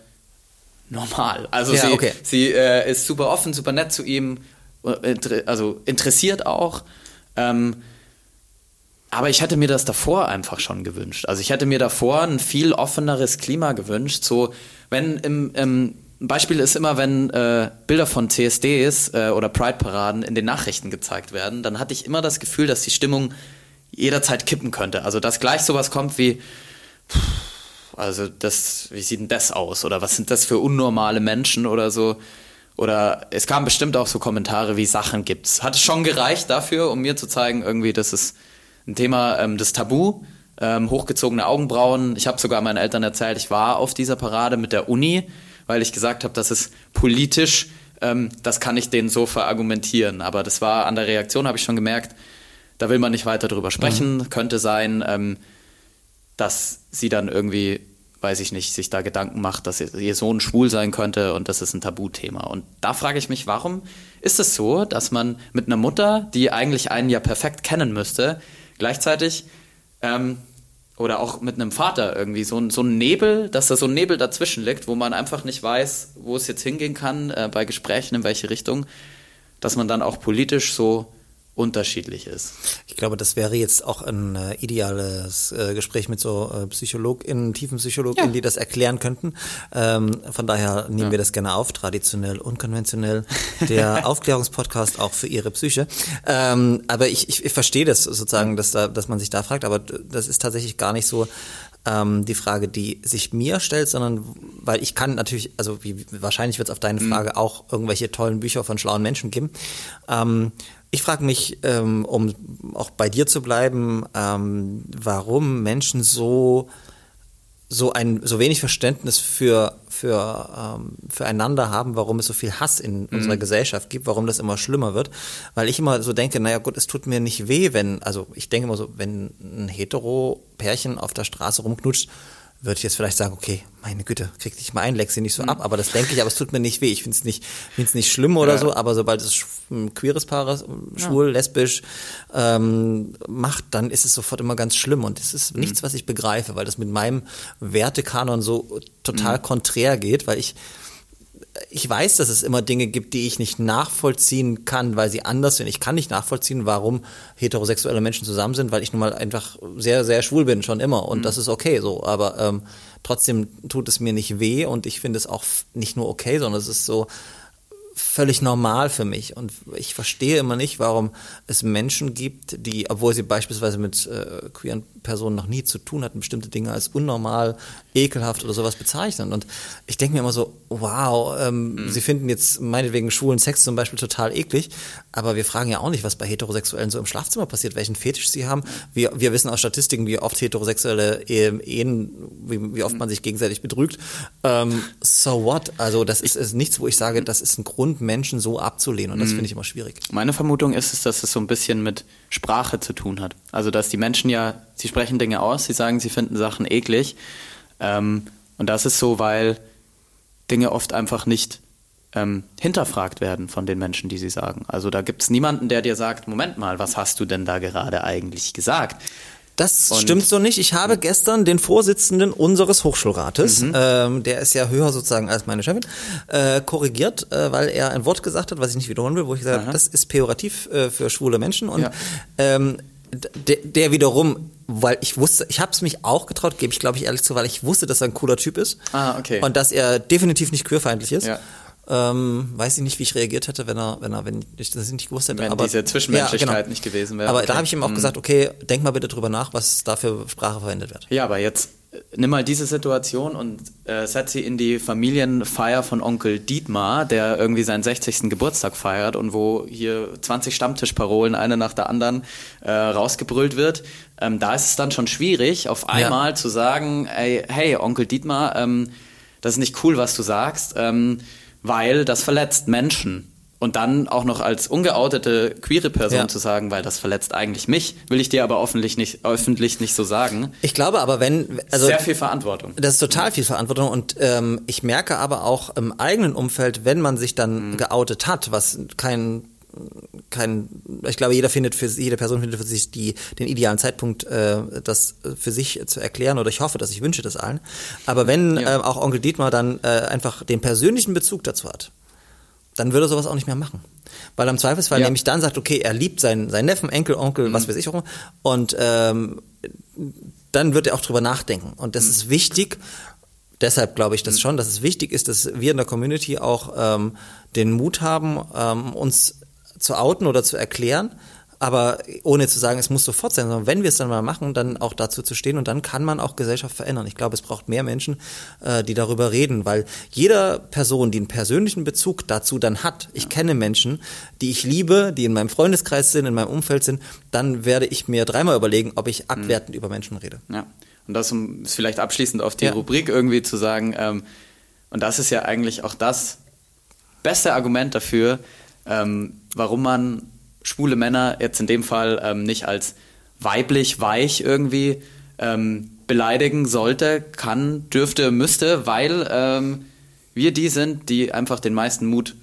D: normal. Also ja, sie, okay. sie äh, ist super offen, super nett zu ihm, äh, also interessiert auch. Ähm, aber ich hätte mir das davor einfach schon gewünscht. Also ich hätte mir davor ein viel offeneres Klima gewünscht. So, wenn im, im Beispiel ist immer, wenn äh, Bilder von CSDs äh, oder Pride-Paraden in den Nachrichten gezeigt werden, dann hatte ich immer das Gefühl, dass die Stimmung jederzeit kippen könnte. Also dass gleich sowas kommt wie, pff, also das, wie sieht denn das aus? Oder was sind das für unnormale Menschen oder so? Oder es kamen bestimmt auch so Kommentare wie Sachen gibt's. Hat es schon gereicht dafür, um mir zu zeigen, irgendwie, das ist ein Thema ähm, des Tabu, ähm, hochgezogene Augenbrauen. Ich habe sogar meinen Eltern erzählt, ich war auf dieser Parade mit der Uni, weil ich gesagt habe, das ist politisch, ähm, das kann ich denen so verargumentieren. Aber das war an der Reaktion, habe ich schon gemerkt, da will man nicht weiter drüber sprechen. Mhm. Könnte sein, ähm, dass sie dann irgendwie, weiß ich nicht, sich da Gedanken macht, dass ihr Sohn schwul sein könnte und das ist ein Tabuthema. Und da frage ich mich, warum ist es so, dass man mit einer Mutter, die eigentlich einen ja perfekt kennen müsste, gleichzeitig ähm, oder auch mit einem Vater irgendwie. So, so ein Nebel, dass da so ein Nebel dazwischen liegt, wo man einfach nicht weiß, wo es jetzt hingehen kann äh, bei Gesprächen, in welche Richtung, dass man dann auch politisch so unterschiedlich ist.
C: Ich glaube, das wäre jetzt auch ein äh, ideales äh, Gespräch mit so äh, PsychologInnen, Tiefenpsychologinnen, ja. die das erklären könnten. Ähm, von daher nehmen ja. wir das gerne auf, traditionell, unkonventionell, der [laughs] Aufklärungspodcast auch für ihre Psyche. Ähm, aber ich, ich, ich verstehe das sozusagen, dass, da, dass man sich da fragt, aber das ist tatsächlich gar nicht so ähm, die Frage, die sich mir stellt, sondern weil ich kann natürlich, also wie, wahrscheinlich wird es auf deine mhm. Frage auch irgendwelche tollen Bücher von schlauen Menschen geben. Ähm, ich frage mich, ähm, um auch bei dir zu bleiben, ähm, warum Menschen so so ein so wenig Verständnis für für ähm, füreinander haben, warum es so viel Hass in mhm. unserer Gesellschaft gibt, warum das immer schlimmer wird, weil ich immer so denke, naja gut, es tut mir nicht weh, wenn also ich denke immer so, wenn ein hetero Pärchen auf der Straße rumknutscht, würde ich jetzt vielleicht sagen, okay, meine Güte, krieg dich mal ein, leck sie nicht so mhm. ab. Aber das denke ich, aber es tut mir nicht weh. Ich finde es nicht, find's nicht schlimm oder ja. so, aber sobald es ein queeres Paar schwul, ja. lesbisch ähm, macht, dann ist es sofort immer ganz schlimm. Und es ist mhm. nichts, was ich begreife, weil das mit meinem Wertekanon so total mhm. konträr geht, weil ich ich weiß, dass es immer Dinge gibt, die ich nicht nachvollziehen kann, weil sie anders sind. Ich kann nicht nachvollziehen, warum heterosexuelle Menschen zusammen sind, weil ich nun mal einfach sehr, sehr schwul bin, schon immer. Und mhm. das ist okay so. Aber ähm, trotzdem tut es mir nicht weh und ich finde es auch nicht nur okay, sondern es ist so, völlig normal für mich. Und ich verstehe immer nicht, warum es Menschen gibt, die, obwohl sie beispielsweise mit äh, queeren Personen noch nie zu tun hatten, bestimmte Dinge als unnormal, ekelhaft oder sowas bezeichnen. Und ich denke mir immer so, wow, ähm, mhm. sie finden jetzt meinetwegen schwulen Sex zum Beispiel total eklig, aber wir fragen ja auch nicht, was bei Heterosexuellen so im Schlafzimmer passiert, welchen Fetisch sie haben. Wir, wir wissen aus Statistiken, wie oft heterosexuelle Ehen, wie, wie oft man sich gegenseitig betrügt. Ähm, so what? Also das ist, ist nichts, wo ich sage, das ist ein Grund, Grund, Menschen so abzulehnen. Und das mhm. finde ich immer schwierig.
D: Meine Vermutung ist es, dass es so ein bisschen mit Sprache zu tun hat. Also, dass die Menschen ja, sie sprechen Dinge aus, sie sagen, sie finden Sachen eklig. Ähm, und das ist so, weil Dinge oft einfach nicht ähm, hinterfragt werden von den Menschen, die sie sagen. Also da gibt es niemanden, der dir sagt, Moment mal, was hast du denn da gerade eigentlich gesagt?
C: Das und stimmt so nicht. Ich habe gestern den Vorsitzenden unseres Hochschulrates, mhm. ähm, der ist ja höher sozusagen als meine Chefin, äh, korrigiert, äh, weil er ein Wort gesagt hat, was ich nicht wiederholen will, wo ich gesagt habe, das ist pejorativ äh, für schwule Menschen und ja. ähm, der, der wiederum weil ich wusste, ich habe es mich auch getraut, gebe ich glaube ich ehrlich zu, weil ich wusste, dass er ein cooler Typ ist.
D: Ah, okay.
C: Und dass er definitiv nicht queerfeindlich ist. Ja. Ähm, weiß ich nicht, wie ich reagiert hätte, wenn er, wenn er, wenn ich das nicht gewusst hätte.
D: Wenn
C: aber,
D: diese Zwischenmenschlichkeit ja, genau. nicht gewesen wäre.
C: Aber okay. da habe ich ihm auch mhm. gesagt, okay, denk mal bitte drüber nach, was da für Sprache verwendet wird.
D: Ja, aber jetzt nimm mal diese Situation und äh, setz sie in die Familienfeier von Onkel Dietmar, der irgendwie seinen 60. Geburtstag feiert und wo hier 20 Stammtischparolen eine nach der anderen äh, rausgebrüllt wird. Ähm, da ist es dann schon schwierig, auf einmal ja. zu sagen, ey, hey, Onkel Dietmar, ähm, das ist nicht cool, was du sagst. Ähm, weil das verletzt Menschen. Und dann auch noch als ungeoutete queere Person ja. zu sagen, weil das verletzt eigentlich mich, will ich dir aber öffentlich nicht, öffentlich nicht so sagen.
C: Ich glaube aber, wenn
D: also sehr viel Verantwortung.
C: Das ist total viel Verantwortung und ähm, ich merke aber auch im eigenen Umfeld, wenn man sich dann mhm. geoutet hat, was kein kein, ich glaube, jeder findet für jede Person findet für sich die, den idealen Zeitpunkt, äh, das für sich zu erklären. Oder ich hoffe, dass ich wünsche das allen. Aber wenn ja. äh, auch Onkel Dietmar dann äh, einfach den persönlichen Bezug dazu hat, dann würde er sowas auch nicht mehr machen. Weil am Zweifelsfall ja. nämlich dann sagt, okay, er liebt seinen, seinen Neffen, Enkel, Onkel, mhm. was weiß ich auch. Und ähm, dann wird er auch drüber nachdenken. Und das mhm. ist wichtig. Deshalb glaube ich das mhm. schon, dass es wichtig ist, dass wir in der Community auch ähm, den Mut haben, ähm, uns zu outen oder zu erklären, aber ohne zu sagen, es muss sofort sein, sondern wenn wir es dann mal machen, dann auch dazu zu stehen und dann kann man auch Gesellschaft verändern. Ich glaube, es braucht mehr Menschen, äh, die darüber reden, weil jeder Person, die einen persönlichen Bezug dazu dann hat, ich kenne Menschen, die ich liebe, die in meinem Freundeskreis sind, in meinem Umfeld sind, dann werde ich mir dreimal überlegen, ob ich abwertend mhm. über Menschen rede.
D: Ja. Und das ist vielleicht abschließend auf die ja. Rubrik irgendwie zu sagen, ähm, und das ist ja eigentlich auch das beste Argument dafür, ähm, warum man schwule Männer jetzt in dem Fall ähm, nicht als weiblich weich irgendwie ähm, beleidigen sollte, kann, dürfte, müsste, weil ähm, wir die sind, die einfach den meisten Mut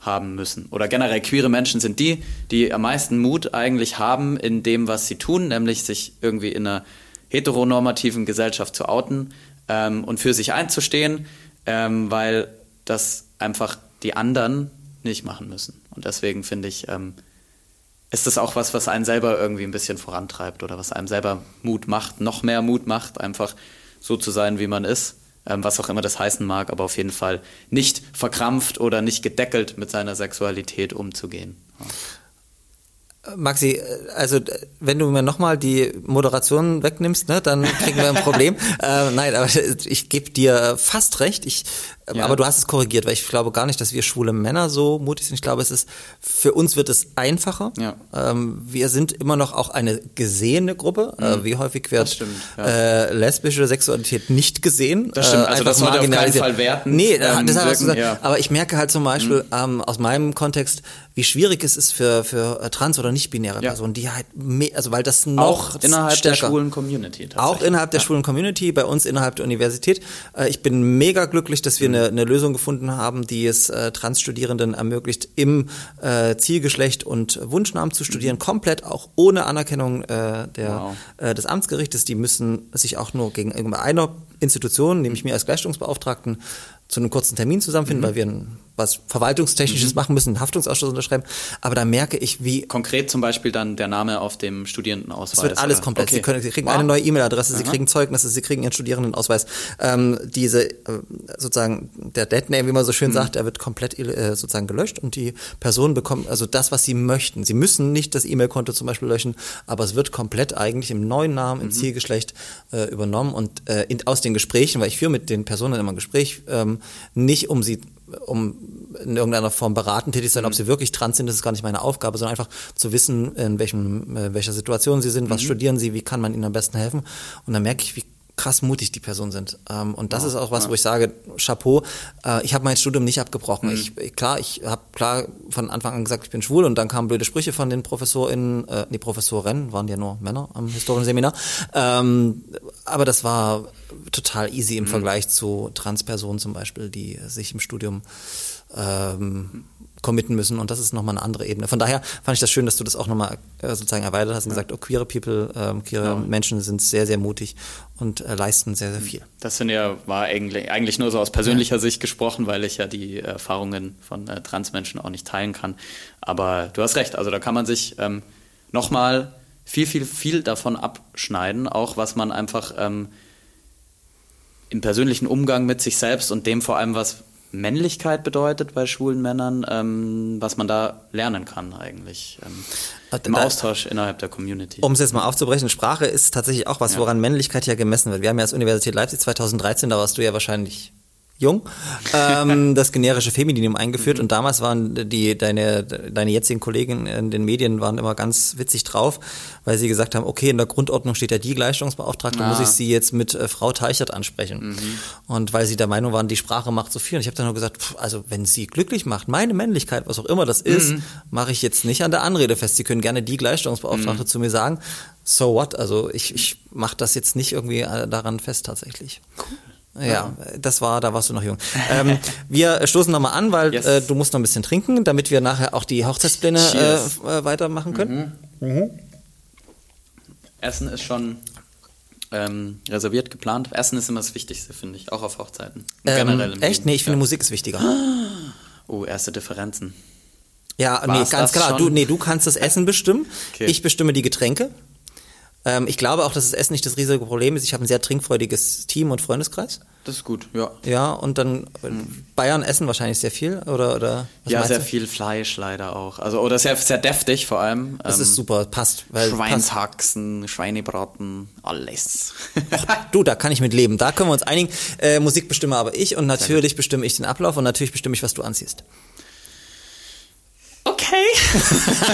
D: haben müssen. Oder generell queere Menschen sind die, die am meisten Mut eigentlich haben in dem, was sie tun, nämlich sich irgendwie in einer heteronormativen Gesellschaft zu outen ähm, und für sich einzustehen, ähm, weil das einfach die anderen nicht machen müssen. Und deswegen finde ich, ähm, ist das auch was, was einen selber irgendwie ein bisschen vorantreibt oder was einem selber Mut macht, noch mehr Mut macht, einfach so zu sein, wie man ist. Ähm, was auch immer das heißen mag, aber auf jeden Fall nicht verkrampft oder nicht gedeckelt mit seiner Sexualität umzugehen. Ja.
C: Maxi, also wenn du mir nochmal die Moderation wegnimmst, ne, dann kriegen wir ein Problem. [laughs] äh, nein, aber ich gebe dir fast recht. Ich ja. Aber du hast es korrigiert, weil ich glaube gar nicht, dass wir schwule Männer so mutig sind. Ich glaube, es ist für uns wird es einfacher. Ja. Ähm, wir sind immer noch auch eine gesehene Gruppe. Mhm. Äh, wie häufig wird stimmt, ja. äh, lesbische Sexualität nicht gesehen?
D: Das stimmt. Also das sollte auf keinen Fall werten.
C: Nee, ähm, das wirken, gesagt, ja. aber ich merke halt zum Beispiel mhm. ähm, aus meinem Kontext, wie schwierig es ist für für äh, trans oder nicht-binäre Personen, die halt also weil das noch
D: auch innerhalb
C: stärker,
D: der schwulen Community.
C: Auch innerhalb der schwulen Community, bei uns innerhalb der Universität. Äh, ich bin mega glücklich, dass wir mhm eine, eine Lösung gefunden haben, die es äh, Transstudierenden ermöglicht, im äh, Zielgeschlecht und Wunschnamen zu studieren, komplett auch ohne Anerkennung äh, der, wow. äh, des Amtsgerichtes. Die müssen sich auch nur gegen einer Institution, nämlich mir als Gleichstellungsbeauftragten, zu einem kurzen Termin zusammenfinden, mhm. weil wir ein, was Verwaltungstechnisches mhm. machen müssen, einen Haftungsausschuss unterschreiben. Aber da merke ich, wie.
D: Konkret zum Beispiel dann der Name auf dem Studierendenausweis.
C: Es wird alles oder? komplett. Okay. Sie, können, Sie kriegen wow. eine neue E-Mail-Adresse, Sie kriegen Zeugnisse, Sie kriegen Ihren Studierendenausweis. Ähm, diese, äh, sozusagen, der Deadname, wie man so schön mhm. sagt, der wird komplett äh, sozusagen gelöscht und die Person bekommt also das, was sie möchten. Sie müssen nicht das E-Mail-Konto zum Beispiel löschen, aber es wird komplett eigentlich im neuen Namen, im mhm. Zielgeschlecht äh, übernommen und äh, in, aus den Gesprächen, weil ich führe mit den Personen immer ein Gespräch, ähm, nicht um sie um in irgendeiner Form beraten tätig sein, ob mhm. sie wirklich trans sind, das ist gar nicht meine Aufgabe, sondern einfach zu wissen, in welchem, äh, welcher Situation sie sind, was mhm. studieren sie, wie kann man ihnen am besten helfen. Und dann merke ich, wie krass mutig die Personen sind. Ähm, und das ja, ist auch was, ja. wo ich sage, Chapeau, äh, ich habe mein Studium nicht abgebrochen. Mhm. Ich, klar, ich habe klar von Anfang an gesagt, ich bin schwul und dann kamen blöde Sprüche von den ProfessorInnen, äh, die Professoren, waren ja nur Männer am Historienseminar. Ähm, aber das war total easy im mhm. Vergleich zu Transpersonen zum Beispiel, die sich im Studium ähm, committen müssen und das ist nochmal eine andere Ebene. Von daher fand ich das schön, dass du das auch nochmal äh, sozusagen erweitert hast und gesagt, oh, queere People, ähm, queere ja. Menschen sind sehr, sehr mutig und äh, leisten sehr, sehr viel.
D: Das sind ja, war eigentlich, eigentlich nur so aus persönlicher ja. Sicht gesprochen, weil ich ja die Erfahrungen von äh, Transmenschen auch nicht teilen kann. Aber du hast recht, also da kann man sich ähm, nochmal viel, viel, viel davon abschneiden, auch was man einfach ähm, im persönlichen Umgang mit sich selbst und dem vor allem, was Männlichkeit bedeutet bei schwulen Männern, ähm, was man da lernen kann eigentlich ähm, äh, im Austausch innerhalb der Community.
C: Um es jetzt mal aufzubrechen, Sprache ist tatsächlich auch was, ja. woran Männlichkeit ja gemessen wird. Wir haben ja als Universität Leipzig 2013, da warst du ja wahrscheinlich jung, ähm, [laughs] das generische Femininum eingeführt mhm. und damals waren die deine deine jetzigen Kollegen in den Medien waren immer ganz witzig drauf, weil sie gesagt haben, okay, in der Grundordnung steht ja die Gleichstellungsbeauftragte, ah. muss ich sie jetzt mit äh, Frau Teichert ansprechen. Mhm. Und weil sie der Meinung waren, die Sprache macht so viel und ich habe dann nur gesagt, pff, also wenn sie glücklich macht, meine Männlichkeit, was auch immer das ist, mhm. mache ich jetzt nicht an der Anrede fest. Sie können gerne die Gleichstellungsbeauftragte mhm. zu mir sagen. So what? Also ich ich mache das jetzt nicht irgendwie äh, daran fest tatsächlich. Cool. Ja, das war, da warst du noch jung. Ähm, [laughs] wir stoßen nochmal an, weil yes. äh, du musst noch ein bisschen trinken, damit wir nachher auch die Hochzeitspläne äh, äh, weitermachen können. Mhm. Mhm.
D: Essen ist schon ähm, reserviert, geplant. Essen ist immer das Wichtigste, finde ich, auch auf Hochzeiten.
C: Ähm, Generell im echt? Leben. Nee, ich finde Musik ist wichtiger. [gasps]
D: Oh, erste Differenzen.
C: Ja, War's nee, ganz klar. Du, nee, du kannst das Essen bestimmen. Okay. Ich bestimme die Getränke. Ähm, ich glaube auch, dass das Essen nicht das riesige Problem ist. Ich habe ein sehr trinkfreudiges Team und Freundeskreis.
D: Das ist gut, ja.
C: Ja, und dann mhm. Bayern essen wahrscheinlich sehr viel, oder? oder
D: ja, sehr du? viel Fleisch leider auch. Also, oder sehr, sehr deftig vor allem.
C: Das ähm, ist super, passt.
D: Weil Schweinshaxen, passt. Schweinebraten, alles.
C: Ach, du, da kann ich mit leben. Da können wir uns einigen. Äh, Musik bestimme aber ich und natürlich bestimme ich den Ablauf und natürlich bestimme ich, was du anziehst.
D: Okay.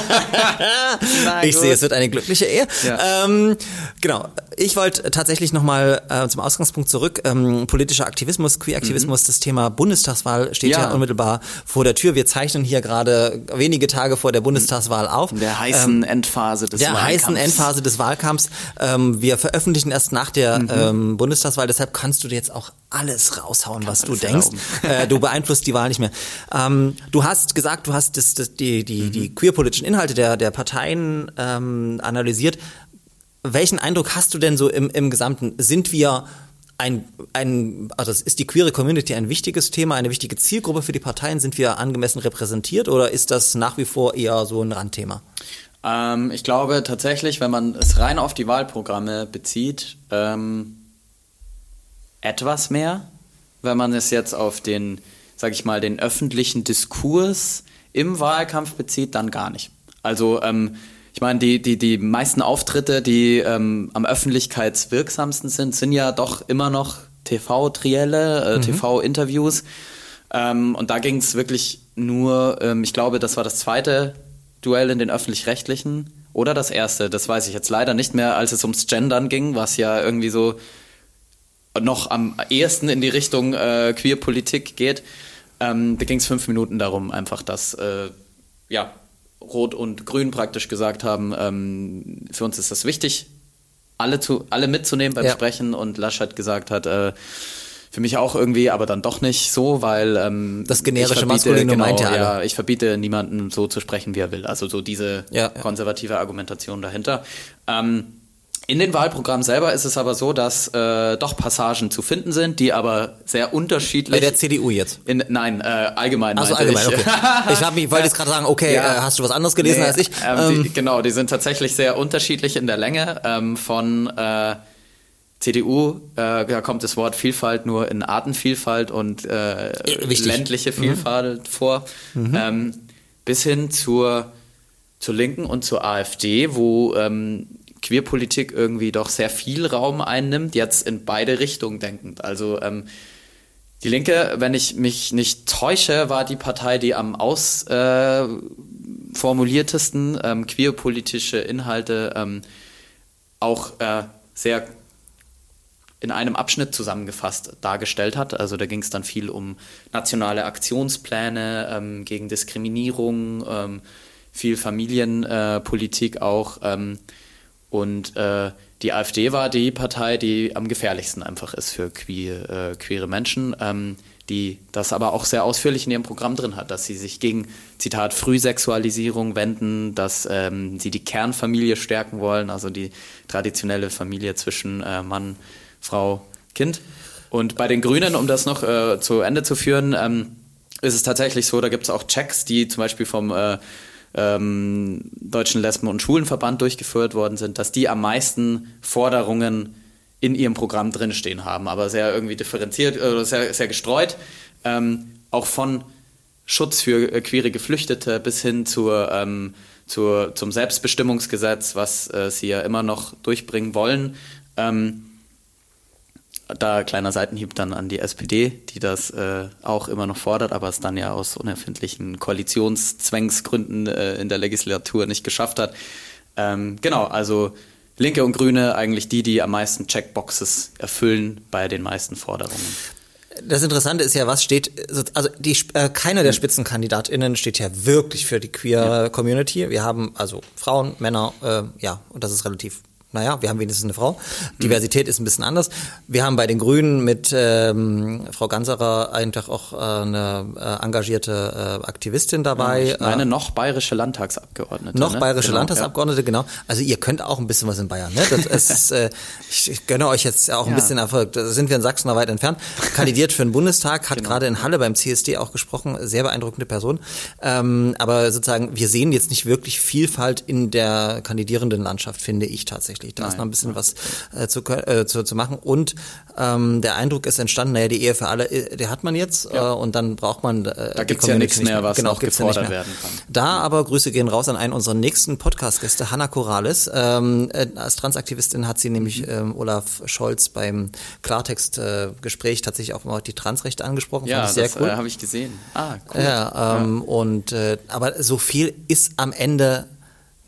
D: [laughs]
C: ich sehe, es wird eine glückliche Ehe. Ja. Ähm, genau. Ich wollte tatsächlich nochmal äh, zum Ausgangspunkt zurück. Ähm, politischer Aktivismus, Queer-Aktivismus, mhm. das Thema Bundestagswahl steht ja. ja. unmittelbar vor der Tür. Wir zeichnen hier gerade wenige Tage vor der Bundestagswahl auf.
D: In der heißen ähm, Endphase des
C: der Wahlkampfs. Der heißen Endphase des Wahlkampfs. Ähm, wir veröffentlichen erst nach der mhm. ähm, Bundestagswahl. Deshalb kannst du dir jetzt auch alles raushauen, was du denkst. [laughs] Äh, du beeinflusst die Wahl nicht mehr. Ähm, du hast gesagt, du hast das, das, die, die, mhm. die queerpolitischen Inhalte der, der Parteien ähm, analysiert. Welchen Eindruck hast du denn so im, im Gesamten? Sind wir ein, ein, also ist die queere Community ein wichtiges Thema, eine wichtige Zielgruppe für die Parteien? Sind wir angemessen repräsentiert oder ist das nach wie vor eher so ein Randthema?
D: Ähm, ich glaube tatsächlich, wenn man es rein auf die Wahlprogramme bezieht, ähm, etwas mehr. Wenn man es jetzt auf den, sag ich mal, den öffentlichen Diskurs im Wahlkampf bezieht, dann gar nicht. Also ähm, ich meine, die, die, die meisten Auftritte, die ähm, am öffentlichkeitswirksamsten sind, sind ja doch immer noch TV-Trielle, äh, mhm. TV-Interviews. Ähm, und da ging es wirklich nur, ähm, ich glaube, das war das zweite Duell in den öffentlich-rechtlichen oder das erste, das weiß ich jetzt leider nicht mehr, als es ums Gendern ging, was ja irgendwie so noch am ehesten in die Richtung äh, Queerpolitik geht. Ähm, da ging es fünf Minuten darum, einfach, dass äh, ja, Rot und Grün praktisch gesagt haben, ähm, für uns ist das wichtig, alle, zu, alle mitzunehmen beim ja. Sprechen und Laschet gesagt hat, äh, für mich auch irgendwie, aber dann doch nicht so, weil ähm,
C: das generische Maskulinum genau, meint ja,
D: ja, ich verbiete niemanden so zu sprechen, wie er will. Also so diese ja, konservative Argumentation dahinter. Ähm, in den Wahlprogrammen selber ist es aber so, dass äh, doch Passagen zu finden sind, die aber sehr unterschiedlich.
C: Bei der CDU jetzt?
D: In, nein, äh, allgemein.
C: Also allgemein, ich. okay. Ich, hab, ich wollte jetzt gerade sagen, okay, ja. äh, hast du was anderes gelesen nee, als ich?
D: Ähm, die, ähm. genau, die sind tatsächlich sehr unterschiedlich in der Länge. Ähm, von äh, CDU, äh, da kommt das Wort Vielfalt nur in Artenvielfalt und äh, ländliche mhm. Vielfalt mhm. vor, mhm. Ähm, bis hin zur, zur Linken und zur AfD, wo ähm, Queerpolitik irgendwie doch sehr viel Raum einnimmt, jetzt in beide Richtungen denkend. Also ähm, die Linke, wenn ich mich nicht täusche, war die Partei, die am ausformuliertesten äh, ähm, queerpolitische Inhalte ähm, auch äh, sehr in einem Abschnitt zusammengefasst dargestellt hat. Also da ging es dann viel um nationale Aktionspläne ähm, gegen Diskriminierung, ähm, viel Familienpolitik äh, auch. Ähm, und äh, die AfD war die Partei, die am gefährlichsten einfach ist für queer, äh, queere Menschen, ähm, die das aber auch sehr ausführlich in ihrem Programm drin hat, dass sie sich gegen, Zitat, Frühsexualisierung wenden, dass ähm, sie die Kernfamilie stärken wollen, also die traditionelle Familie zwischen äh, Mann, Frau, Kind. Und bei den Grünen, um das noch äh, zu Ende zu führen, ähm, ist es tatsächlich so, da gibt es auch Checks, die zum Beispiel vom äh, ähm, Deutschen Lesben- und Schulenverband durchgeführt worden sind, dass die am meisten Forderungen in ihrem Programm drinstehen haben, aber sehr irgendwie differenziert oder sehr, sehr gestreut. Ähm, auch von Schutz für äh, queere Geflüchtete bis hin zur, ähm, zur, zum Selbstbestimmungsgesetz, was äh, sie ja immer noch durchbringen wollen. Ähm, da kleiner Seitenhieb dann an die SPD, die das äh, auch immer noch fordert, aber es dann ja aus unerfindlichen Koalitionszwangsgründen äh, in der Legislatur nicht geschafft hat. Ähm, genau, also Linke und Grüne eigentlich die, die am meisten Checkboxes erfüllen bei den meisten Forderungen.
C: Das Interessante ist ja, was steht, also die, äh, keiner der hm. SpitzenkandidatInnen steht ja wirklich für die queer ja. Community. Wir haben also Frauen, Männer, äh, ja, und das ist relativ naja, wir haben wenigstens eine Frau. Diversität ist ein bisschen anders. Wir haben bei den Grünen mit ähm, Frau Ganserer einfach auch äh, eine äh, engagierte äh, Aktivistin dabei.
D: Ich meine, noch bayerische Landtagsabgeordnete.
C: Noch ne? bayerische genau, Landtagsabgeordnete, ja. genau. Also ihr könnt auch ein bisschen was in Bayern. Ne? Das ist, [laughs] äh, ich, ich gönne euch jetzt auch ein ja. bisschen Erfolg. Da sind wir in Sachsen noch weit entfernt. Kandidiert für den Bundestag, hat genau. gerade in Halle beim CSD auch gesprochen. Sehr beeindruckende Person. Ähm, aber sozusagen, wir sehen jetzt nicht wirklich Vielfalt in der kandidierenden Landschaft, finde ich tatsächlich tatsächlich. Da Nein. ist noch ein bisschen was äh, zu, äh, zu, zu machen. Und ähm, der Eindruck ist entstanden, naja, die Ehe für alle, äh, die hat man jetzt ja. äh, und dann braucht man
D: äh, Da gibt es ja nichts mehr, was genau, noch gefordert ja werden kann.
C: Da aber Grüße gehen raus an einen unserer nächsten Podcast-Gäste, Hanna Corrales. Ähm, äh, als Transaktivistin hat sie nämlich mhm. ähm, Olaf Scholz beim Klartext-Gespräch äh, tatsächlich auch mal die Transrechte angesprochen.
D: Ja, Fand ich sehr cool. äh, habe ich gesehen.
C: Ah, cool. Ja, ähm, ja. und äh, aber so viel ist am Ende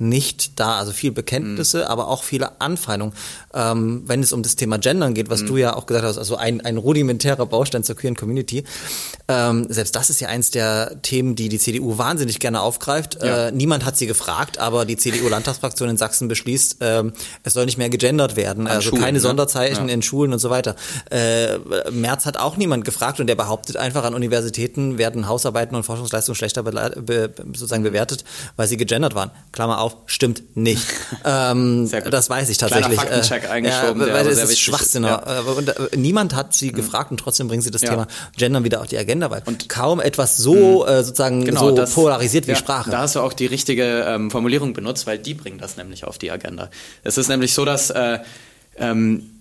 C: nicht da. Also viel Bekenntnisse, mhm. aber auch viele Anfeindungen. Ähm, wenn es um das Thema Gendern geht, was mhm. du ja auch gesagt hast, also ein, ein rudimentärer Baustein zur queeren Community. Ähm, selbst das ist ja eins der Themen, die die CDU wahnsinnig gerne aufgreift. Ja. Äh, niemand hat sie gefragt, aber die CDU-Landtagsfraktion in Sachsen beschließt, äh, es soll nicht mehr gegendert werden. An also Schulen, keine ne? Sonderzeichen ja. in Schulen und so weiter. Äh, März hat auch niemand gefragt und der behauptet einfach, an Universitäten werden Hausarbeiten und Forschungsleistungen schlechter be sozusagen bewertet, weil sie gegendert waren. Klammer auf, stimmt nicht. [laughs] ähm, das weiß ich tatsächlich.
D: Kleiner Faktencheck eingeschoben,
C: ja, weil das ist Schwachsinn. Ja. Und, äh, niemand hat sie mhm. gefragt und trotzdem bringen sie das ja. Thema Gendern wieder auf die Agenda, weil und kaum etwas so mhm. äh, sozusagen genau, so das, polarisiert wie Sprache.
D: Da hast du auch die richtige ähm, Formulierung benutzt, weil die bringen das nämlich auf die Agenda. Es ist nämlich so, dass äh, ähm,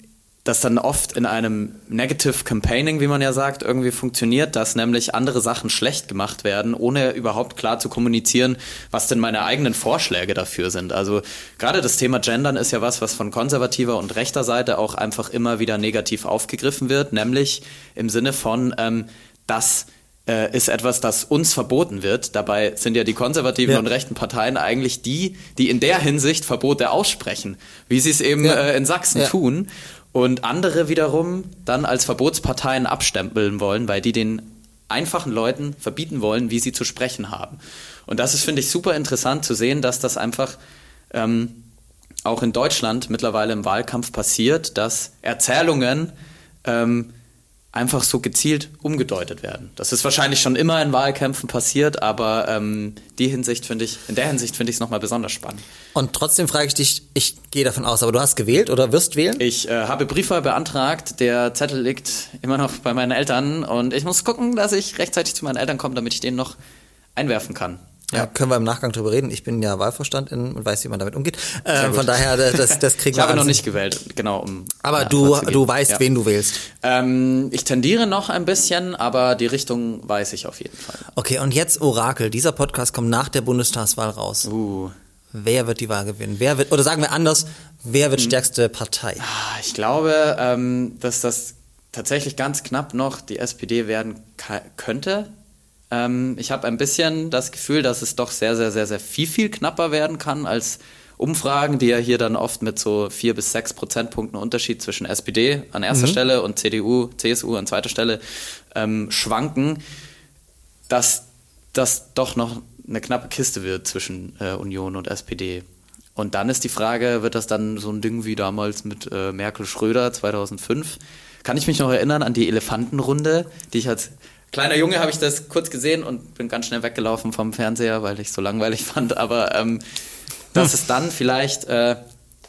D: das dann oft in einem Negative Campaigning, wie man ja sagt, irgendwie funktioniert, dass nämlich andere Sachen schlecht gemacht werden, ohne überhaupt klar zu kommunizieren, was denn meine eigenen Vorschläge dafür sind. Also gerade das Thema Gendern ist ja was, was von konservativer und rechter Seite auch einfach immer wieder negativ aufgegriffen wird, nämlich im Sinne von, ähm, dass äh, ist etwas, das uns verboten wird. Dabei sind ja die konservativen ja. und rechten Parteien eigentlich die, die in der Hinsicht Verbote aussprechen, wie sie es eben ja. äh, in Sachsen ja. tun und andere wiederum dann als Verbotsparteien abstempeln wollen, weil die den einfachen Leuten verbieten wollen, wie sie zu sprechen haben. Und das ist, finde ich, super interessant zu sehen, dass das einfach ähm, auch in Deutschland mittlerweile im Wahlkampf passiert, dass Erzählungen ähm, einfach so gezielt umgedeutet werden. Das ist wahrscheinlich schon immer in Wahlkämpfen passiert, aber ähm, die Hinsicht finde ich, in der Hinsicht finde ich es nochmal besonders spannend.
C: Und trotzdem frage ich dich, ich gehe davon aus, aber du hast gewählt oder wirst wählen?
D: Ich äh, habe Briefwahl beantragt, der Zettel liegt immer noch bei meinen Eltern und ich muss gucken, dass ich rechtzeitig zu meinen Eltern komme, damit ich den noch einwerfen kann.
C: Ja. können wir im Nachgang drüber reden. Ich bin ja Wahlvorstand in, und weiß, wie man damit umgeht. Äh, von daher, das, das kriegen
D: wir. Ich habe noch nicht gewählt, genau. Um,
C: aber du, du weißt, ja. wen du wählst.
D: Ähm, ich tendiere noch ein bisschen, aber die Richtung weiß ich auf jeden Fall.
C: Okay, und jetzt Orakel. Dieser Podcast kommt nach der Bundestagswahl raus.
D: Uh.
C: Wer wird die Wahl gewinnen? Wer wird, oder sagen wir anders, wer wird hm. stärkste Partei?
D: Ah, ich glaube, ähm, dass das tatsächlich ganz knapp noch die SPD werden könnte. Ähm, ich habe ein bisschen das Gefühl, dass es doch sehr, sehr, sehr, sehr viel, viel knapper werden kann als Umfragen, die ja hier dann oft mit so vier bis sechs Prozentpunkten Unterschied zwischen SPD an erster mhm. Stelle und CDU, CSU an zweiter Stelle ähm, schwanken, dass das doch noch eine knappe Kiste wird zwischen äh, Union und SPD. Und dann ist die Frage, wird das dann so ein Ding wie damals mit äh, Merkel-Schröder 2005? kann ich mich noch erinnern an die Elefantenrunde, die ich als kleiner Junge habe ich das kurz gesehen und bin ganz schnell weggelaufen vom Fernseher, weil ich es so langweilig [laughs] fand. Aber ähm, dass es dann vielleicht äh,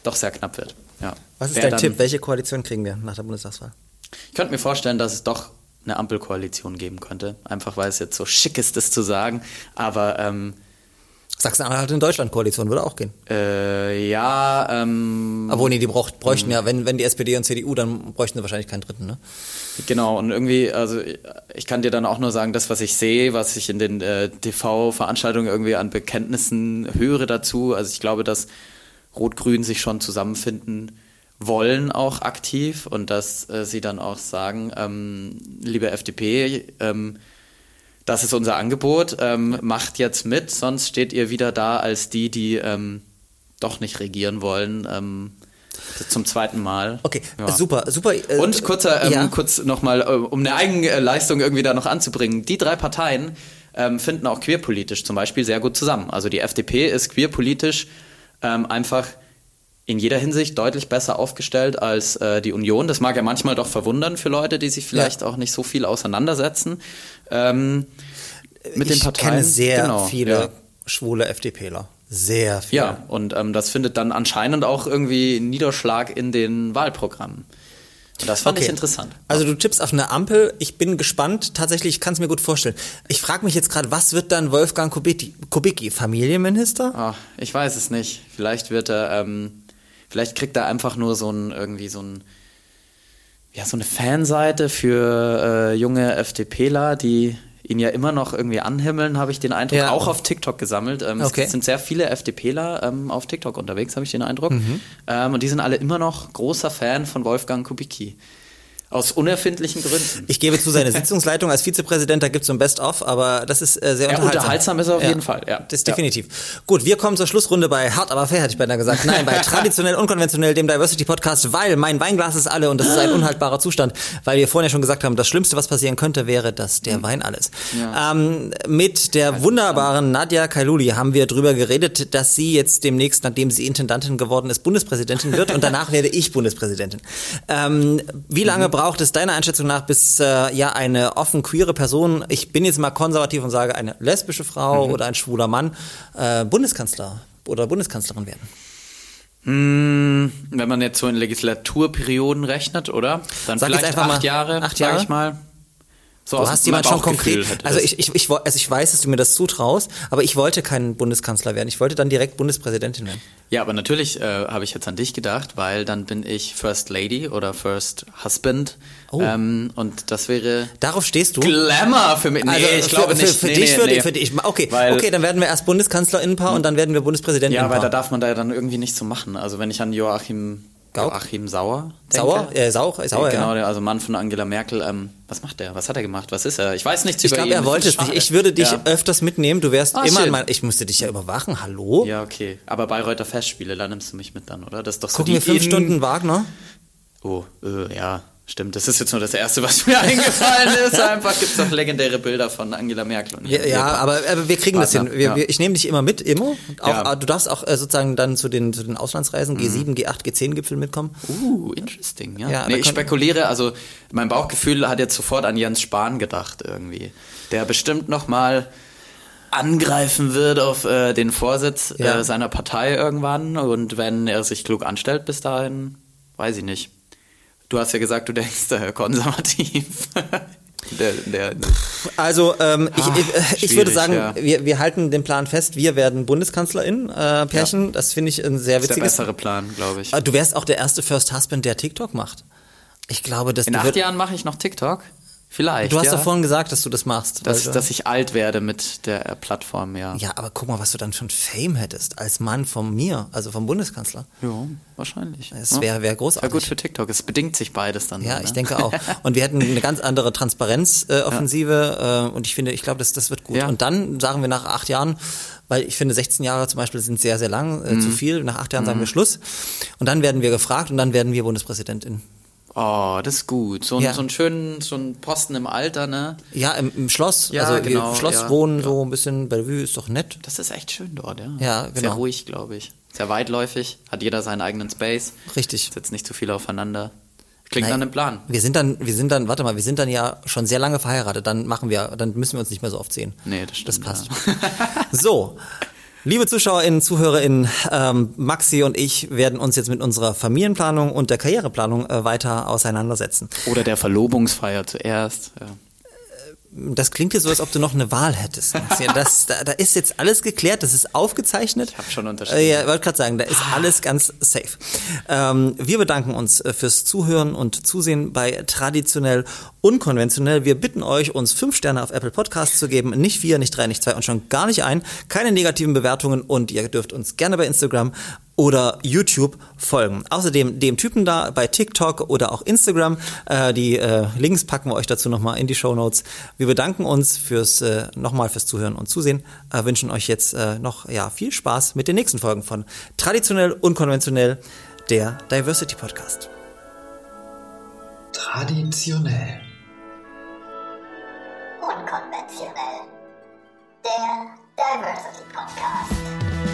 D: doch sehr knapp wird. Ja.
C: Was ist Wer dein Tipp? Welche Koalition kriegen wir nach der Bundestagswahl?
D: Ich könnte mir vorstellen, dass es doch eine Ampelkoalition geben könnte. Einfach weil es jetzt so schick ist, das zu sagen. Aber ähm,
C: Sachsen-Anhalt in Deutschland Koalition würde auch gehen.
D: Äh, ja. Ähm,
C: Obwohl, nee, die braucht, bräuchten ja, wenn, wenn die SPD und CDU, dann bräuchten sie wahrscheinlich keinen dritten, ne?
D: Genau, und irgendwie, also ich kann dir dann auch nur sagen, das, was ich sehe, was ich in den äh, TV-Veranstaltungen irgendwie an Bekenntnissen höre dazu, also ich glaube, dass Rot-Grün sich schon zusammenfinden wollen auch aktiv und dass äh, sie dann auch sagen, ähm, liebe FDP, ähm, das ist unser Angebot, ähm, macht jetzt mit, sonst steht ihr wieder da als die, die ähm, doch nicht regieren wollen. Ähm, zum zweiten Mal.
C: Okay, ja. super, super.
D: Äh, Und kurzer, ähm, ja. kurz nochmal, äh, um eine Eigenleistung irgendwie da noch anzubringen. Die drei Parteien ähm, finden auch queerpolitisch zum Beispiel sehr gut zusammen. Also die FDP ist queerpolitisch ähm, einfach in jeder Hinsicht deutlich besser aufgestellt als äh, die Union. Das mag ja manchmal doch verwundern für Leute, die sich vielleicht ja. auch nicht so viel auseinandersetzen ähm, mit ich den Parteien. Ich
C: kenne sehr genau, viele ja. schwule FDPler. Sehr viele.
D: Ja, und ähm, das findet dann anscheinend auch irgendwie Niederschlag in den Wahlprogrammen. Und das fand okay. ich interessant.
C: Also du tippst auf eine Ampel. Ich bin gespannt. Tatsächlich, ich kann es mir gut vorstellen. Ich frage mich jetzt gerade, was wird dann Wolfgang Kubicki? Kubicki Familienminister?
D: Ach, ich weiß es nicht. Vielleicht wird er ähm, Vielleicht kriegt er einfach nur so ein, irgendwie so ein, ja, so eine Fanseite für äh, junge FDPler, die ihn ja immer noch irgendwie anhimmeln, habe ich den Eindruck, ja. auch auf TikTok gesammelt. Ähm, okay. Es sind sehr viele FDPler ähm, auf TikTok unterwegs, habe ich den Eindruck. Mhm. Ähm, und die sind alle immer noch großer Fan von Wolfgang Kubicki. Aus unerfindlichen Gründen.
C: Ich gebe zu, seine [laughs] Sitzungsleitung als Vizepräsident, da gibt es so ein Best-of, aber das ist äh, sehr ja, unterhaltsam.
D: unterhaltsam ist er auf ja, jeden Fall, ja.
C: Das ist definitiv. Gut, wir kommen zur Schlussrunde bei Hart aber fair, hätte ich beinahe gesagt. Nein, bei [laughs] traditionell unkonventionell, dem Diversity Podcast, weil mein Weinglas ist alle und das ist ein [gasps] unhaltbarer Zustand, weil wir vorhin ja schon gesagt haben, das Schlimmste, was passieren könnte, wäre, dass der Wein alles. Ähm, mit der wunderbaren Nadja Kailuli haben wir drüber geredet, dass sie jetzt demnächst, nachdem sie Intendantin geworden ist, Bundespräsidentin wird und danach [laughs] werde ich Bundespräsidentin. Ähm, wie lange mhm. braucht es deiner Einschätzung nach bist äh, ja eine offen queere Person, ich bin jetzt mal konservativ und sage eine lesbische Frau mhm. oder ein schwuler Mann, äh, Bundeskanzler oder Bundeskanzlerin werden?
D: Hm, wenn man jetzt so in Legislaturperioden rechnet, oder? Dann Sag vielleicht acht mal, Jahre, acht Jahre, sag ich mal.
C: So du hast jemand schon konkret. Also ich, ich, ich, also ich weiß, dass du mir das zutraust, aber ich wollte kein Bundeskanzler werden. Ich wollte dann direkt Bundespräsidentin werden.
D: Ja, aber natürlich äh, habe ich jetzt an dich gedacht, weil dann bin ich First Lady oder First Husband. Oh. Ähm, und das wäre.
C: Darauf stehst du?
D: Glamour für mich. Nee, also ich für, glaube
C: nicht.
D: Für,
C: nee, dich nee, würde nee. für dich. Okay, weil, okay, dann werden wir erst Bundeskanzlerinnenpaar hm. und dann werden wir Bundespräsidentin.
D: Ja, weil da darf man da ja dann irgendwie nicht so machen. Also wenn ich an Joachim Gaub? Joachim Sauer.
C: Sauer? Äh, Sauer, äh, Sauer,
D: Genau, der, also Mann von Angela Merkel. Ähm, was macht der? Was hat er gemacht? Was ist er? Ich weiß nichts ich über
C: glaub, ihn. Ich glaube, er wollte es nicht. Ich würde dich ja. öfters mitnehmen. Du wärst ah, immer mein, Ich musste dich ja überwachen. Hallo?
D: Ja, okay. Aber Bayreuther Festspiele, da nimmst du mich mit dann, oder? Das ist doch so
C: Gucken wir fünf Stunden Wagner?
D: Oh, äh, ja. Stimmt, das ist jetzt nur das Erste, was mir [laughs] eingefallen ist. Einfach gibt es doch legendäre Bilder von Angela Merkel. Und
C: ja, ja aber, aber, wir kriegen Partner. das hin. Wir, ja. wir, ich nehme dich immer mit, immer. Auch, ja. Du darfst auch äh, sozusagen dann zu den, zu den Auslandsreisen, G7, G8, G10-Gipfel mitkommen.
D: Uh, interesting. Ja. nee, ich spekuliere, also mein Bauchgefühl hat jetzt sofort an Jens Spahn gedacht irgendwie. Der bestimmt noch mal angreifen wird auf äh, den Vorsitz äh, seiner Partei irgendwann. Und wenn er sich klug anstellt bis dahin, weiß ich nicht. Du hast ja gesagt, du denkst äh, konservativ. [laughs]
C: Der, der, also ähm, Ach, ich, ich würde sagen, ja. wir, wir halten den Plan fest, wir werden Bundeskanzlerin, äh, Pärchen. Ja. Das finde ich ein sehr witziges.
D: Das ist der bessere Plan, glaube ich.
C: Äh, du wärst auch der erste First Husband, der TikTok macht. Ich glaube, dass
D: in acht Jahren mache ich noch TikTok. Vielleicht.
C: Du hast
D: ja.
C: doch vorhin gesagt, dass du das machst.
D: Dass, dass ich alt werde mit der Plattform, ja.
C: Ja, aber guck mal, was du dann schon Fame hättest als Mann von mir, also vom Bundeskanzler.
D: Ja, wahrscheinlich.
C: Es wäre wär großartig.
D: Wäre gut für TikTok. Es bedingt sich beides dann.
C: Ja, dann, ne? ich denke auch. Und wir hätten eine ganz andere Transparenzoffensive ja. äh, und ich finde, ich glaube, das, das wird gut. Ja. Und dann sagen wir nach acht Jahren, weil ich finde, 16 Jahre zum Beispiel sind sehr, sehr lang, äh, mhm. zu viel. Nach acht Jahren mhm. sagen wir Schluss. Und dann werden wir gefragt und dann werden wir Bundespräsidentin.
D: Oh, das ist gut. So, ein, ja. so einen schönen, so ein Posten im Alter, ne?
C: Ja, im, im Schloss. Ja, also genau, im Schloss ja, wohnen, ja. so ein bisschen Bellevue ist doch nett.
D: Das ist echt schön dort, ja.
C: Ja, genau.
D: Sehr ruhig, glaube ich. Sehr weitläufig, hat jeder seinen eigenen Space.
C: Richtig.
D: Sitzt nicht zu viel aufeinander. Klingt Nein, nach einem Plan.
C: Wir sind dann, wir sind dann, warte mal, wir sind dann ja schon sehr lange verheiratet. Dann machen wir, dann müssen wir uns nicht mehr so oft sehen.
D: Nee, das stimmt.
C: Das passt. So. [laughs] Liebe ZuschauerInnen, ZuhörerInnen, ähm, Maxi und ich werden uns jetzt mit unserer Familienplanung und der Karriereplanung äh, weiter auseinandersetzen.
D: Oder der Verlobungsfeier zuerst. Ja
C: das klingt jetzt so, als ob du noch eine Wahl hättest. Das, da, da ist jetzt alles geklärt, das ist aufgezeichnet.
D: Ich habe schon unterschrieben.
C: Äh, ja, wollte gerade sagen, da ist alles ganz safe. Ähm, wir bedanken uns äh, fürs Zuhören und Zusehen bei Traditionell Unkonventionell. Wir bitten euch, uns fünf Sterne auf Apple Podcasts zu geben. Nicht vier, nicht drei, nicht zwei und schon gar nicht ein. Keine negativen Bewertungen und ihr dürft uns gerne bei Instagram oder YouTube folgen. Außerdem dem Typen da bei TikTok oder auch Instagram. Äh, die äh, Links packen wir euch dazu nochmal in die Show Notes. Wir bedanken uns fürs äh, nochmal fürs Zuhören und Zusehen. Äh, wünschen euch jetzt äh, noch ja viel Spaß mit den nächsten Folgen von Traditionell Unkonventionell, der Diversity Podcast.
B: Traditionell. Unkonventionell. Der Diversity Podcast.